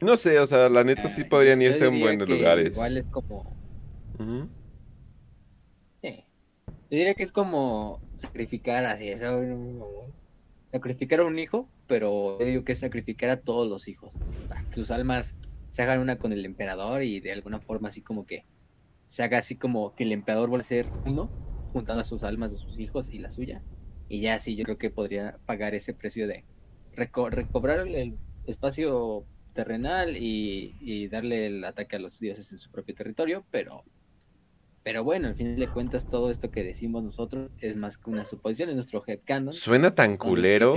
no sé, o sea, la neta sí ah, podrían irse en buenos lugares. Igual es como. Sí. Yo diría que es como sacrificar así, eso, sacrificar a un hijo, pero yo digo que es sacrificar a todos los hijos. Para que sus almas se hagan una con el emperador y de alguna forma así como que se haga así como que el emperador vuelva a ser uno, juntando a sus almas de sus hijos y la suya. Y ya sí, yo creo que podría pagar ese precio de recobrar el espacio terrenal y, darle el ataque a los dioses en su propio territorio, pero, pero bueno, al fin de cuentas todo esto que decimos nosotros es más que una suposición, en nuestro headcanon. Suena tan culero.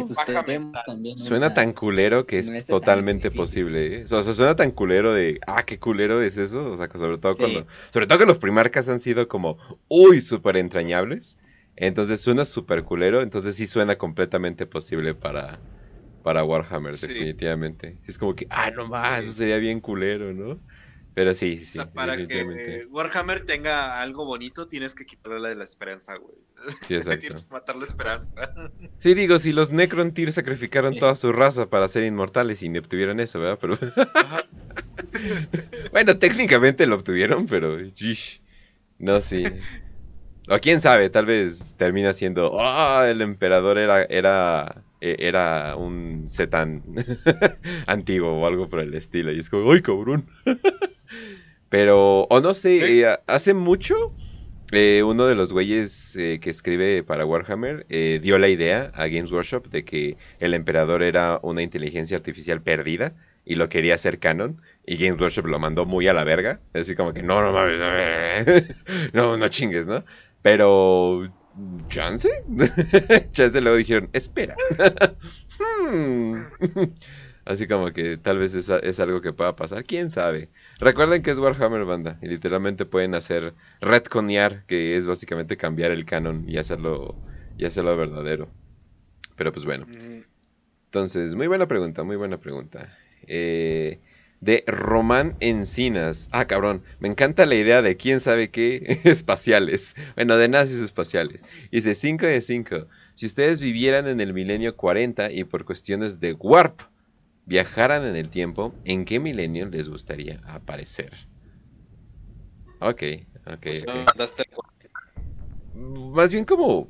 Suena tan culero que es totalmente posible. ¿eh? O sea, suena tan culero de, ah, qué culero es eso. O sea, sobre todo cuando, sobre todo que los primarcas han sido como, uy, súper entrañables. Entonces suena súper culero, entonces sí suena completamente posible para, para Warhammer, definitivamente. Es como que, ah, no más, eso sería bien culero, ¿no? Pero sí, sí. O sea, para que Warhammer tenga algo bonito, tienes que quitarle la esperanza, güey. Sí, exacto. tienes que matar la esperanza. sí, digo, si los Necrontyr sacrificaron toda su raza para ser inmortales y ni obtuvieron eso, ¿verdad? Pero. bueno, técnicamente lo obtuvieron, pero. No, sí. O quién sabe, tal vez termina siendo, ah, el emperador era, era, e, era un Zetán antiguo o algo por el estilo. Y es como, ¡ay, cabrón! Pero, o no sé, eh, hace mucho eh, uno de los güeyes eh, que escribe para Warhammer eh, dio la idea a Games Workshop de que el emperador era una inteligencia artificial perdida y lo quería hacer canon. Y Games Workshop lo mandó muy a la verga. Así como que no, no mames, no, no chingues, ¿no? Pero, ¿chance? chance luego dijeron, espera. Hmm. Así como que tal vez es, es, algo que pueda pasar, quién sabe. Recuerden que es Warhammer Banda y literalmente pueden hacer retconear, que es básicamente cambiar el canon y hacerlo y hacerlo verdadero. Pero pues bueno. Entonces, muy buena pregunta, muy buena pregunta. Eh, de Román Encinas. Ah, cabrón, me encanta la idea de quién sabe qué espaciales. Bueno, de nazis espaciales. Dice 5 de 5. Si ustedes vivieran en el milenio 40 y por cuestiones de warp viajaran en el tiempo, ¿en qué milenio les gustaría aparecer? Ok, ok. Pues Más bien como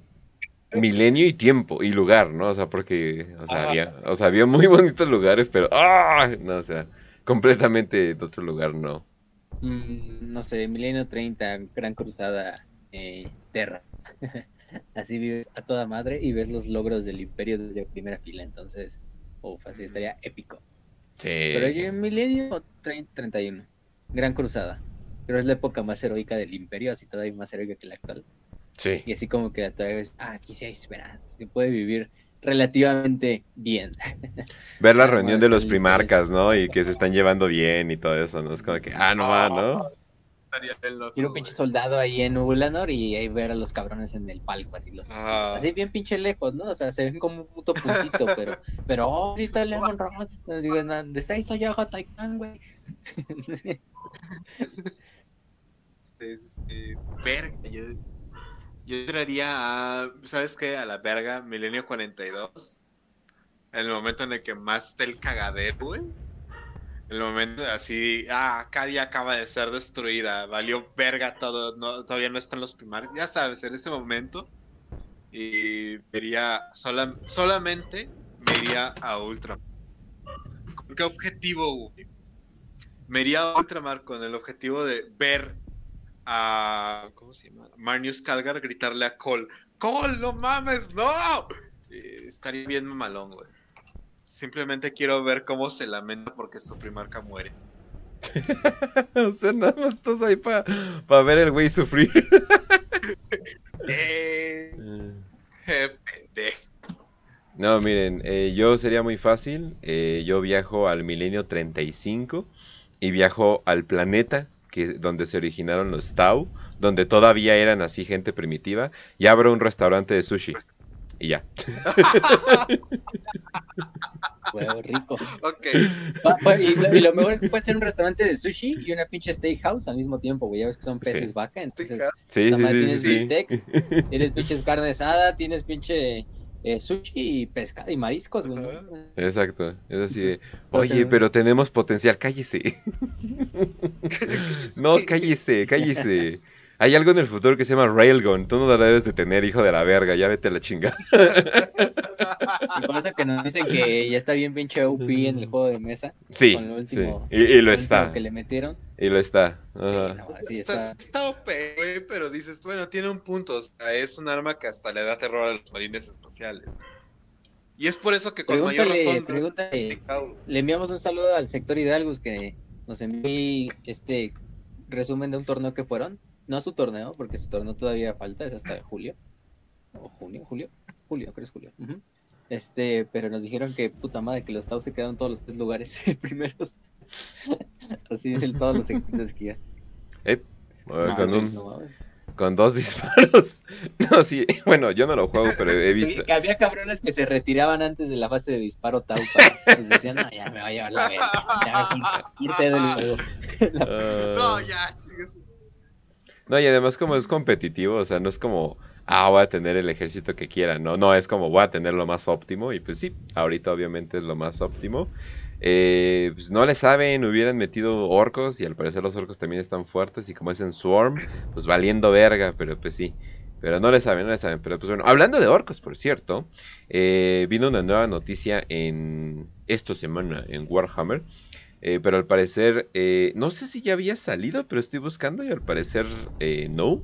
milenio y tiempo y lugar, ¿no? O sea, porque o sea, había, o sea, había muy bonitos lugares, pero ¡ah! No, o sea, completamente de otro lugar, no. Mm, no sé, milenio 30, Gran Cruzada, eh, Terra. así vives a toda madre y ves los logros del imperio desde primera fila, entonces Uf, así estaría épico. Sí. Pero yo en Milenio 31. Gran Cruzada. Pero es la época más heroica del Imperio, así todavía más heroica que la actual. Sí. Y así como que todavía ves, ah, aquí sí hay esperanza, se puede vivir relativamente bien. Ver la reunión de los primarcas, ¿no? Y que se están llevando bien y todo eso, ¿no? Es como que, ah, no va, ¿no? Quiero un pinche soldado ahí en Ulanor y ahí ver a los cabrones en el palco, así los. Así bien pinche lejos, ¿no? O sea, se ven como un puto puntito, pero. Pero, oh, ahí está Leon Roth. Digo, ¿dónde está esto ya Taikan, güey? este, verga, yo, yo entraría a. ¿Sabes qué? A la verga, Milenio 42. En el momento en el que más está el cagadero, güey el momento así, ah, Cadia acaba de ser destruida, valió verga todo, no, todavía no están los primarios, ya sabes, en ese momento, y vería, sola, solamente me iría a Ultramar. ¿Con qué objetivo, güey? Me iría a Ultramar con el objetivo de ver a, ¿cómo se llama? Marnius Calgar gritarle a Cole, Cole, no mames, no. estaría bien mamalón, güey. Simplemente quiero ver cómo se lamenta porque su primarca muere. o sea, nada más estás ahí para ver el güey sufrir. eh, eh, no, miren, eh, yo sería muy fácil. Eh, yo viajo al milenio 35 y viajo al planeta que, donde se originaron los Tau, donde todavía eran así gente primitiva, y abro un restaurante de sushi. Y ya. Huevo rico. Ok. y, lo, mejor es que puede ser un restaurante de sushi y una pinche steakhouse al mismo tiempo, güey. Ya ves que son peces vaca, entonces. Sí, sí, tienes bistec, tienes pinches carne asada, tienes pinche eh, sushi y pescado y mariscos, güey. Exacto. Es así de, oye, pero tenemos potencial, cállese. no, cállese, cállese. Hay algo en el futuro que se llama Railgun. Tú no la debes de tener, hijo de la verga. Ya vete a la chingada. Y con eso que nos dicen que ya está bien pinche OP en el juego de mesa. Sí. Con último, sí. Y, lo está. que le metieron. Y lo está. Sí, está. está OP, güey, pero dices, bueno, tiene un punto. O sea, es un arma que hasta le da terror a los marines espaciales. Y es por eso que con mayor razón. Pregúntale, le enviamos un saludo al sector Hidalgos que nos envió este resumen de un torneo que fueron no a su torneo, porque su torneo todavía falta, es hasta julio. O junio, julio. Julio, creo que es julio. Este, pero nos dijeron que puta madre, que los Tau se quedaron todos los tres lugares primeros. Así en todos los equipos que ya. Eh, con, dos disparos. No, sí, bueno, yo no lo juego, pero he visto. que había cabrones que se retiraban antes de la fase de disparo Tau. pues decían, no, ya me va a llevar la verga. Ya, me ah. No, ya, chicos. No, y además como es competitivo, o sea, no es como, ah, voy a tener el ejército que quiera, no, no, es como voy a tener lo más óptimo, y pues sí, ahorita obviamente es lo más óptimo. Eh, pues no le saben, hubieran metido orcos, y al parecer los orcos también están fuertes, y como es en Swarm, pues valiendo verga, pero pues sí. Pero no le saben, no le saben. Pero pues bueno, hablando de orcos, por cierto, eh, vino una nueva noticia en esta semana en Warhammer. Eh, pero al parecer, eh, no sé si ya había salido, pero estoy buscando y al parecer eh, no.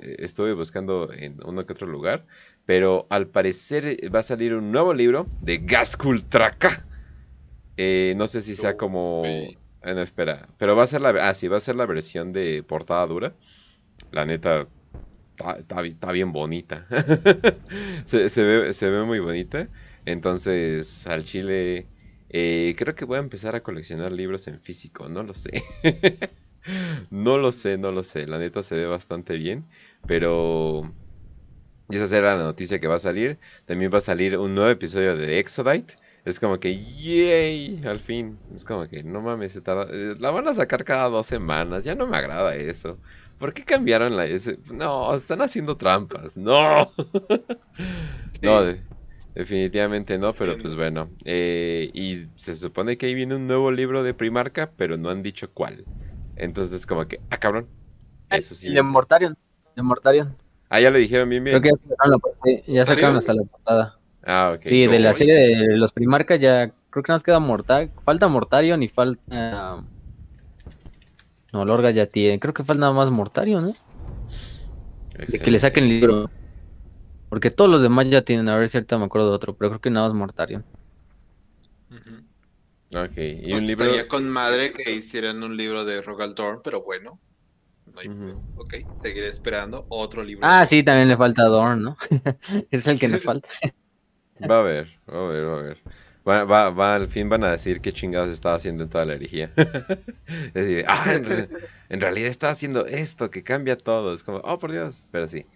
Estuve buscando en uno que otro lugar. Pero al parecer va a salir un nuevo libro de. Eh, no sé si sea como... No, espera. Pero va a ser la... Ah, sí, va a ser la versión de portada dura. La neta, está, está bi- está bien bonita. se, se ve, se ve muy bonita. Entonces, al chile... eh, creo que voy a empezar a coleccionar libros en físico. No lo sé. no lo sé, no lo sé. La neta se ve bastante bien. Pero... Y esa será la noticia que va a salir. También va a salir un nuevo episodio de Exodite. Es como que, yay, al fin. Es como que, no mames, se tarda- eh, la van a sacar cada dos semanas. Ya no me agrada eso. ¿Por qué cambiaron la ese? No, están haciendo trampas. No. No, de- definitivamente no, pero pues bueno. Eh, y se supone que ahí viene un nuevo libro de Primarca, pero no han dicho cuál. Entonces, como que, ah, cabrón. Eso sí. El de Mortarion. De Mortarion. Ah, ya lo dijeron bien, bien. Creo que ya sacaron, la, sí, ya sacaron hasta la portada. Ah, ok. Sí, de la serie de los Primarcas ya creo que nos queda Mortar. Falta Mortarion y falta. No, Lorga ya tiene. Creo que falta nada más Mortarion, ¿no? De que le saquen el libro. Porque todos los demás ya tienen. A ver si ahorita me acuerdo de otro. Pero creo que nada más Mortarion. Ujú. Ok, y un libro. Estaría con madre que hicieran un libro de Rogal Dorn, pero bueno. No hay. Ok, seguiré esperando otro libro. Ah, de- sí, también le falta Dorn, ¿no? es el que nos falta. Va a ver, va a ver, va a ver. Va, va, va, al fin van a decir qué chingados estaba haciendo en toda la herejía. es decir, ah, en, en realidad está haciendo esto que cambia todo. Es como, oh, por Dios. Pero sí.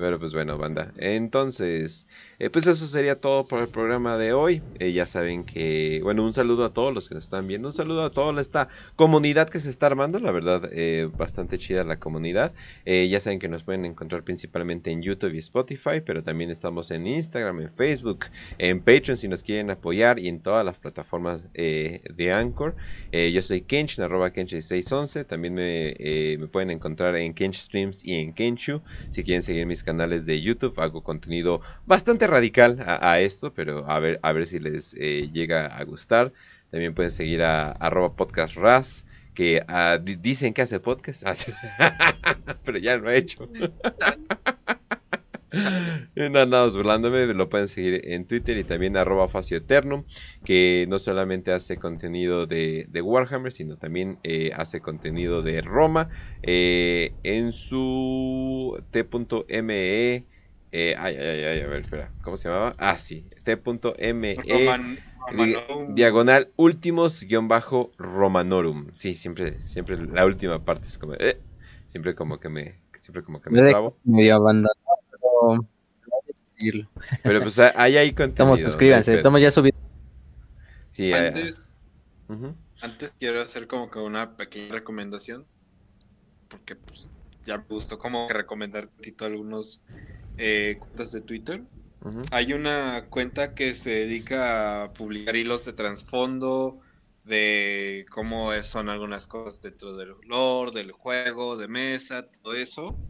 Pero pues bueno, banda. Entonces, eh, pues eso sería todo por el programa de hoy. Eh, ya saben que, bueno, un saludo a todos los que nos están viendo. Un saludo a toda esta comunidad que se está armando. La verdad, eh, bastante chida la comunidad. Ya saben que nos pueden encontrar principalmente en YouTube y Spotify, pero también estamos en Instagram, en Facebook, en Patreon si nos quieren apoyar y en todas las plataformas de Anchor. Yo soy Kench, arroba Kench611. También me, me pueden encontrar en Kench Streams y en Kenchu. Si quieren seguir mis canales de YouTube, hago contenido bastante radical a, esto, pero a ver, a ver si les eh, llega a gustar. También pueden seguir a arroba podcast ras que ah, di- dicen que hace podcast, Ah, pero ya lo he hecho. No andamos burlándome, lo pueden seguir en Twitter y también arroba Facio Eternum, que no solamente hace contenido de, de Warhammer, sino también eh, hace contenido de Roma eh, en su t.me. eh, ay, ay, ay, a ver, espera, ¿cómo se llamaba? Ah, sí, t.me diagonal últimos guion bajo romanorum. Sí, siempre, siempre la última parte es como, eh, siempre como que me, siempre como que me trabo. Medio abandonado, pero. pues ahí hay contenido. Hay suscríbanse. ya subiendo. Sí, Antes, quiero hacer como que una pequeña recomendación. Porque pues ya me gustó como que recomendar tantito algunos eh, cuentas de Twitter. Hay una cuenta que se dedica a publicar hilos de trasfondo, de cómo son algunas cosas dentro del lore, del juego, de mesa, todo eso,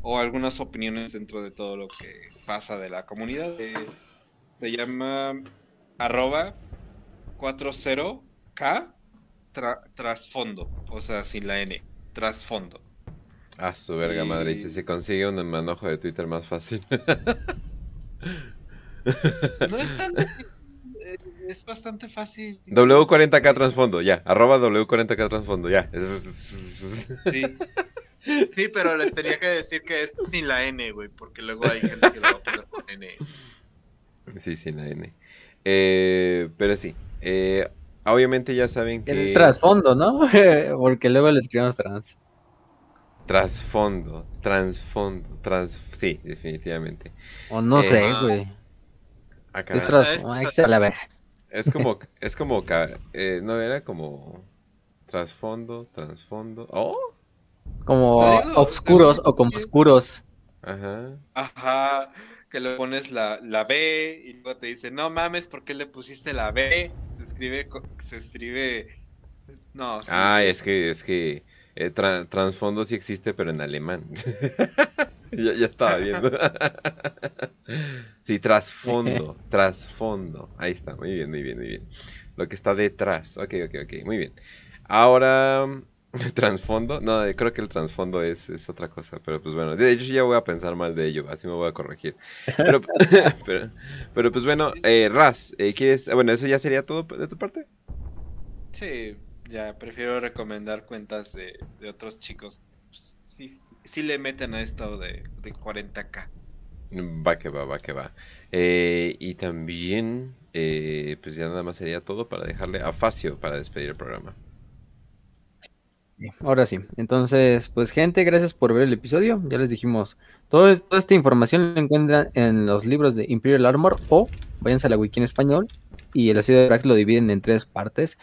o algunas opiniones dentro de todo lo que pasa de la comunidad. Eh, se llama arroba 40k tra- trasfondo, o sea, sin la N, trasfondo. A su verga madre. Y si se consigue un manojo de Twitter más fácil. No es tan... Es bastante fácil. W40k trasfondo, ya. Arroba W40k trasfondo, ya. Sí. Sí, pero les tenía que decir que es sin la N, güey, porque luego hay gente que lo va a poner con N. Sí, sí, la N. Eh, pero sí. eh, obviamente ya saben Que es trasfondo, ¿no? Porque luego le escribimos trans. Trasfondo, transfondo, trans. Sí, definitivamente. O no Eh, sé, ah. güey. Acá. Es Ah, trasfondo. es- está la verga. Es como, es como, eh, no era como trasfondo, transfondo. Oh, Como oscuros te- o como oscuros. ajá. Ajá, que le pones la, la B y luego te dice, no mames, ¿por qué le pusiste la B? Se escribe, co- se escribe... No, sí, Ah, es que, es que Eh, tra- trasfondo sí existe, pero en alemán. ya, ya estaba viendo. sí, trasfondo, trasfondo. Ahí está, muy bien, muy bien, muy bien. Lo que está detrás. Ok, ok, ok, muy bien. Ahora, trasfondo. No, eh, creo que el trasfondo es, es otra cosa, pero pues bueno, de hecho ya voy a pensar mal de ello, así me voy a corregir. Pero, pero, pero, pues bueno, eh, Raz, eh, ¿quieres? Bueno, eso ya sería todo de tu parte. Sí, ya prefiero recomendar cuentas de, de otros chicos. Pues, sí, sí le meten a esto de, de 40k. Va que va, va que va. Eh, y también, eh, pues ya nada más sería todo para dejarle a Facio para despedir el programa. Ahora sí. Entonces, pues gente, gracias por ver el episodio. Ya les dijimos, todo, toda esta información la encuentran en los libros de Imperial Armor o váyanse a la wiki en español y el ácido de Brax lo dividen en tres partes,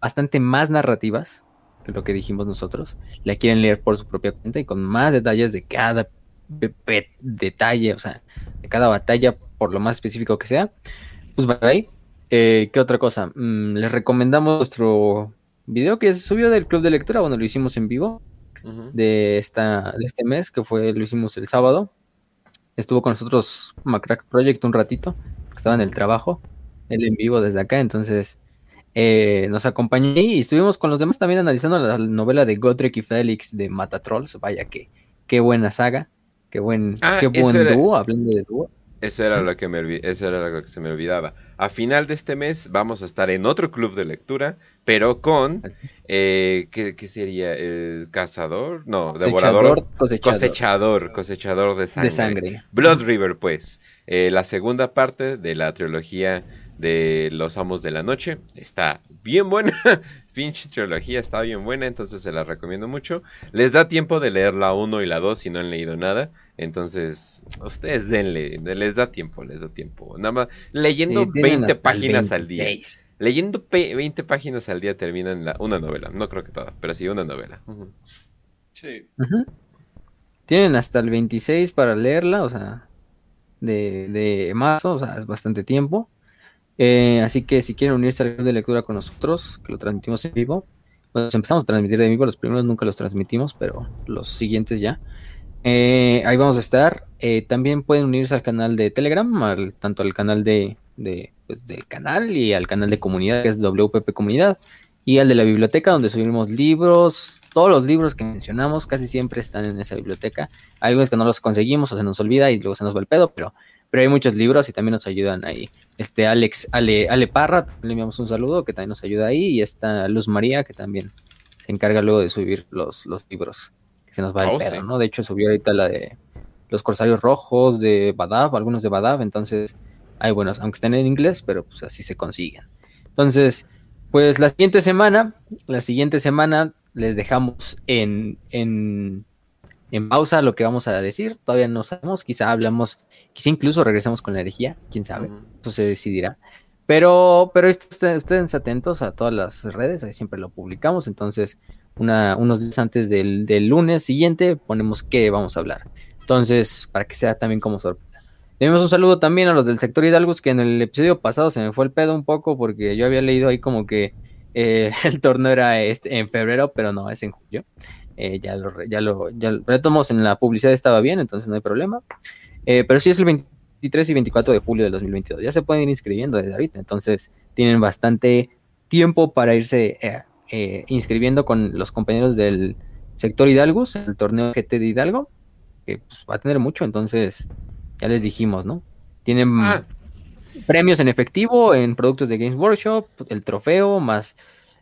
bastante más narrativas que lo que dijimos nosotros. La quieren leer por su propia cuenta y con más detalles de cada detalle, o sea, de cada batalla, por lo más específico que sea. Pues va ahí. Eh, ¿Qué otra cosa? Mm, les recomendamos nuestro video que se subió del club de lectura, bueno, lo hicimos en vivo de esta de este mes, que fue lo hicimos el sábado. Estuvo con nosotros Macrack Project un ratito, estaba en el trabajo, él en vivo desde acá, entonces eh, nos acompañó y estuvimos con los demás también analizando la novela de Godric y Félix de Matatrolls, vaya que qué buena saga, qué buen Ah, qué buen era- dúo, hablando de dúos. Eso era lo que me eso era lo que se me olvidaba. A final de este mes vamos a estar en otro club de lectura, pero con eh, ¿qué, qué sería? ¿El cazador? No, devorador. cosechador, Cosechador, cosechador de sangre. de sangre. Blood River, pues. Eh, la segunda parte de la trilogía de Los Amos de la Noche. Está bien buena. Finch trilogía está bien buena, entonces se la recomiendo mucho. Les da tiempo de leer la 1 y la 2 si no han leído nada. Entonces, ustedes denle, les da tiempo, les da tiempo. Nada más leyendo Sí, tienen 20 hasta el páginas al día. 26. Leyendo pe- 20 páginas al día terminan la, una novela. No creo que toda, pero sí una novela. Sí. Tienen hasta el 26 para leerla, o sea, de, de marzo, o sea, es bastante tiempo. Eh, así que si quieren unirse al club de lectura con nosotros, que lo transmitimos en vivo, pues empezamos a transmitir de vivo, los primeros nunca los transmitimos, pero los siguientes ya. Eh, ahí vamos a estar. Eh, también pueden unirse al canal de Telegram, al- tanto al canal de, pues, del canal y al canal de comunidad, que es WPP Comunidad, y al de la biblioteca, donde subimos libros. Todos los libros que mencionamos casi siempre están en esa biblioteca. Algunos que no los conseguimos o se nos olvida y luego se nos va el pedo, pero, pero hay muchos libros y también nos ayudan ahí. Este Alex, Ale, Ale Parra, le enviamos un saludo, que también nos ayuda ahí, y está Luz María, que también se encarga luego de subir los, los libros que se nos va el Oh, sí. ¿no? De hecho, subió ahorita la de los Corsarios Rojos de Badab, algunos de Badab, entonces hay buenos, aunque estén en inglés, pero pues así se consiguen. Entonces, pues la siguiente semana, la siguiente semana les dejamos en, en, en pausa lo que vamos a decir, todavía no sabemos, quizá hablamos, quizá incluso regresamos con la herejía, quién sabe eso se decidirá. Pero, pero est- est- estén atentos a todas las redes, ahí siempre lo publicamos. Entonces, una, unos días antes del, del lunes siguiente ponemos qué vamos a hablar. Entonces, para que sea también como sorpresa. Le damos un saludo también a los del sector Hidalgos, que en el episodio pasado se me fue el pedo un poco porque yo había leído ahí como que eh, el torneo era este, en febrero, pero no, es en julio. Eh, ya lo, ya lo, ya lo retomamos en la publicidad, estaba bien, entonces no hay problema. Eh, pero sí es el 23 y 24 de julio del 2022. Ya se pueden ir inscribiendo desde ahorita, entonces tienen bastante tiempo para irse eh, inscribiendo con los compañeros del sector Hidalgos, el torneo GT de Hidalgo, que pues, va a tener mucho, entonces ya les dijimos, ¿no? Tienen Ah, premios en efectivo en productos de Games Workshop, el trofeo, más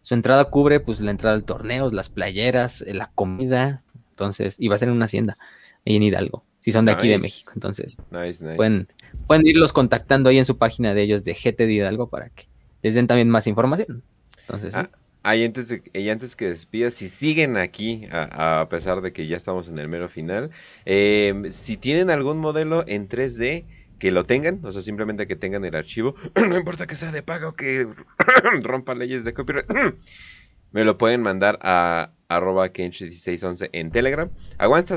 su entrada cubre pues la entrada al torneo, las playeras, eh, la comida, entonces, y va a ser en una hacienda ahí en Hidalgo, si son de aquí de. México, entonces nice, nice. pueden, pueden irlos contactando ahí en su página de ellos de GT de Hidalgo para que les den también más información. Entonces, sí. Ah, Ahí antes, de, y antes que despidas, si siguen aquí, a, a pesar de que ya estamos en el mero final, eh, si tienen algún modelo en 3D, que lo tengan, o sea, simplemente que tengan el archivo, no importa que sea de pago o que rompa leyes de copyright, me lo pueden mandar a arroba kench1611 en Telegram. Aguanta,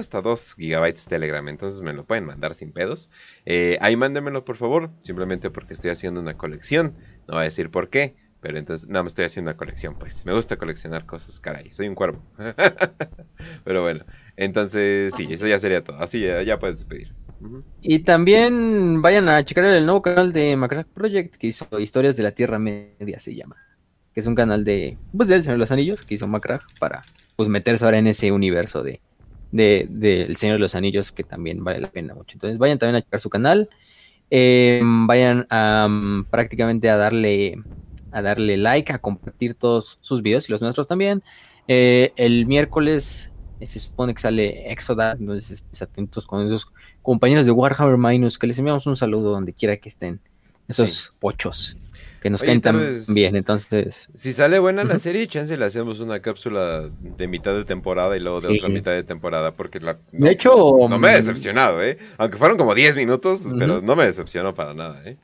hasta 2 gigabytes Telegram, entonces me lo pueden mandar sin pedos. Eh, ahí mándenmelo por favor, simplemente porque estoy haciendo una colección, no voy a decir por qué, Pero entonces, no, me estoy haciendo una colección, pues. Me gusta coleccionar cosas, caray. Soy un cuervo. Pero bueno, entonces, sí, eso ya sería todo. Así ya, ya puedes pedir. Y también vayan a checar el nuevo canal de Macrack Project que hizo Historias de la Tierra Media, se llama. Que es un canal de, pues, del Señor de los Anillos que hizo Macrack para, pues, meterse ahora en ese universo de, de, del Señor de los Anillos que también vale la pena mucho. Entonces vayan también a checar su canal. Eh, vayan a, prácticamente a darle a darle like, a compartir todos sus videos y los nuestros también. Eh, el miércoles se supone que sale Exodus, entonces pues, atentos con esos compañeros de Warhammer Minus, que les enviamos un saludo donde quiera que estén, esos pochos que nos Oye, cuentan vez- bien, entonces Si sale buena la serie, chance le hacemos una cápsula de mitad de temporada y luego de Sí. otra mitad de temporada, porque la... De hecho, No me he decepcionado, ¿eh? Aunque fueron como 10 minutos, pero no me decepcionó para nada, ¿eh?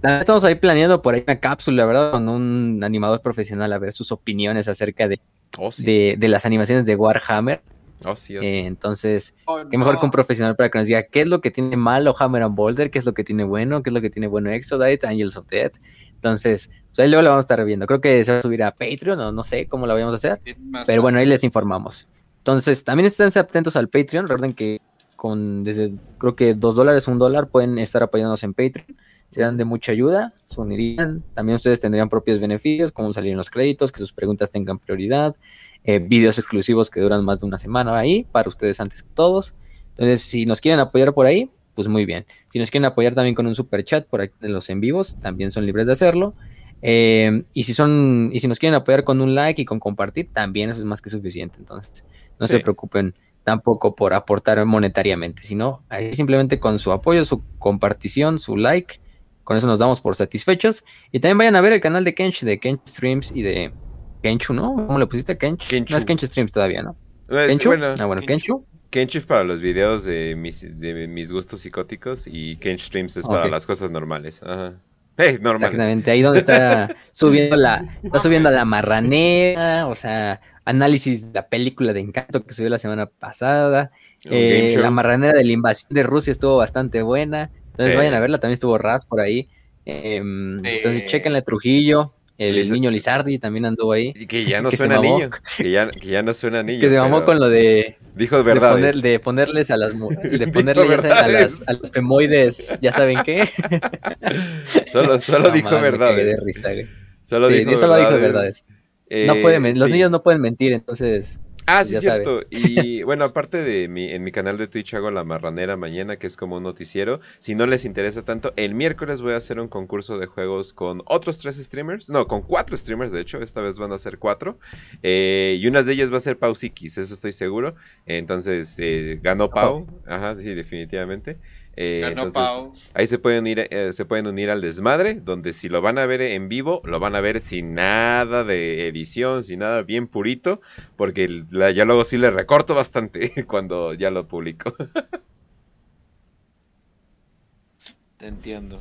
también estamos ahí planeando por ahí una cápsula, ¿verdad? Con un animador profesional a ver sus opiniones acerca de, Oh, sí. de, de las animaciones de Warhammer. Oh, sí, oh, sí. Eh, entonces, Oh, Qué mejor que un profesional para que nos diga qué es lo que tiene malo Hammer and Boulder, qué es lo que tiene bueno, qué es lo que tiene bueno Exodite, Angels of Death. Entonces, pues ahí luego lo vamos a estar viendo. Creo que se va a subir a Patreon o no sé cómo lo vayamos a hacer. Pero bueno, ahí les informamos. Entonces, también estén atentos al Patreon. Recuerden que con desde creo que dos dólares, un dólar, pueden estar apoyándonos en Patreon. Serán de mucha ayuda, se unirían. También ustedes tendrían propios beneficios, como salir en los créditos, que sus preguntas tengan prioridad, eh, videos exclusivos que duran más de una semana ahí, para ustedes antes que todos. Entonces, si nos quieren apoyar por ahí, pues muy bien. Si nos quieren apoyar también con un super chat por aquí en los en vivos, también son libres de hacerlo. Eh, y si son, y si nos quieren apoyar con un like y con compartir, también eso es más que suficiente. Entonces, no Sí. se preocupen tampoco por aportar monetariamente, sino ahí simplemente con su apoyo, su compartición, su like, con eso nos damos por satisfechos. Y también vayan a ver el canal de Kench, de Kench Streams y de Kenchu, ¿no? ¿Cómo le pusiste Kench? Kenchu. No es Kench Streams todavía, ¿no? Es- ¿Kenchu? bueno, ah, bueno, Kenchu. Kenchu. Kench para los videos de mis, de mis gustos psicóticos y Kench Streams es para las cosas normales. Ajá. Hey, normales. Exactamente, ahí donde está subiendo la, está subiendo la marranera, o sea, análisis de la película de Encanto que subió la semana pasada. Eh, la marranera de la invasión de Rusia estuvo bastante buena. Entonces Sí. vayan a verla, también estuvo Raz por ahí. Em, entonces Eh. chequenle Trujillo, el niño Lizardi también anduvo ahí. Y que ya no que suena mamó. niño. Que ya, que ya no suena niño. Que se mamó con lo de, Dijo de, verdades. poner- de ponerles a las de ponerle ya saben, a, verdades. las, a los femoides, ya saben qué. Solo, solo No dijo verdades. risa, güey. Solo Sí, dijo solo dijo verdades. Eh, no pueden, los sí. niños no pueden mentir, entonces Ah, sí, ya cierto. Y bueno, aparte de mi, en mi canal de Twitch hago la marranera mañana, que es como un noticiero. Si no les interesa tanto, el miércoles voy a hacer un concurso de juegos con otros tres streamers. No, con cuatro streamers, de hecho. Esta vez van a ser cuatro. Eh, y una de ellas va a ser Pau eso estoy seguro. Entonces, eh, ganó Pau. Ajá, sí, definitivamente. Eh, Ganó entonces. Ahí se pueden ir, eh, se pueden unir al desmadre, donde si lo van a ver en vivo, lo van a ver sin nada de edición, sin nada, bien purito, porque el- la- ya luego sí le recorto bastante cuando ya lo publico. Te entiendo.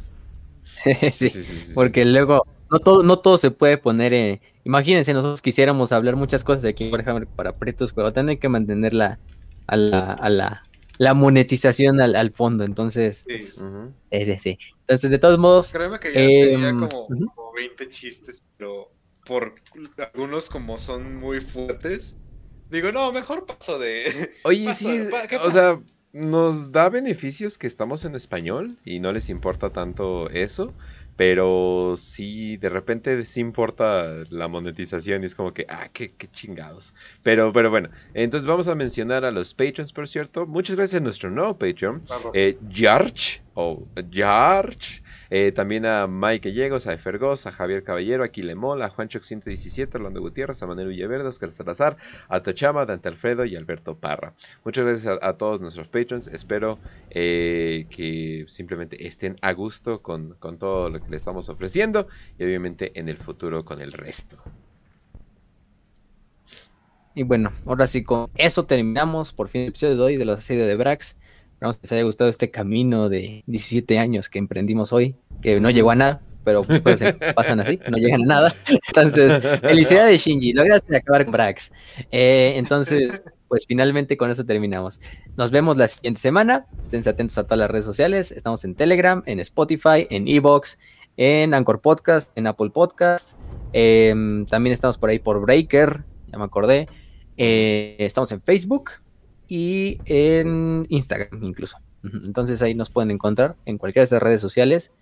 sí, Sí, sí, sí, sí. porque luego no todo, no todo se puede poner. eh, imagínense, nosotros quisiéramos hablar muchas cosas de aquí en Warhammer para pretos, pero tener que mantener la, a la, a la, la monetización al, al fondo. Entonces, Sí. Ujú. ese sí. Entonces, de todos modos, Créeme que ya Em, tenía como, ujú. como 20 chistes, pero por algunos como son muy fuertes, digo, no, mejor paso de... Oye, sí, pa- ¿qué o sea, nos da beneficios que estamos en español y no les importa tanto eso, pero sí, de repente sí importa la monetización y es como que, ah, qué, qué chingados. Pero, pero bueno, entonces vamos a mencionar a los patrons, por cierto. Muchas gracias a nuestro nuevo Patreon, eh, George, o George, eh, también a Mike Gallegos, a Efergos, a Javier Caballero, a Quilemol, a Juancho 117, a Orlando Gutiérrez, a Manuel Villaverde, Oscar Salazar, a Tochama, Dante Alfredo y Alberto Parra. Muchas gracias a, todos nuestros patrons. Espero eh, que simplemente estén a gusto con, con todo lo que les estamos ofreciendo y obviamente en el futuro con el resto. y bueno, ahora sí, con eso terminamos por fin el episodio de hoy de los asedios de Brax. Esperamos que les haya gustado este camino de 17 años que emprendimos hoy, que no llegó a nada, pero pues cosas pasan así, no llegan a nada. Entonces, felicidades Shinji, lograste acabar con Brax. Eh, entonces, pues finalmente con eso terminamos. Nos vemos la siguiente semana. Estén atentos a todas las redes sociales. Estamos en Telegram, en Spotify, en Evox, en Anchor Podcast, en Apple Podcast. em, también estamos por ahí por Breaker, ya me acordé. Eh, estamos en Facebook y en Instagram incluso. Entonces ahí nos pueden encontrar en cualquiera de esas redes sociales.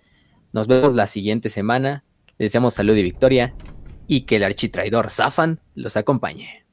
Nos vemos la siguiente semana. Les deseamos salud y victoria y que el architraidor Zafan los acompañe.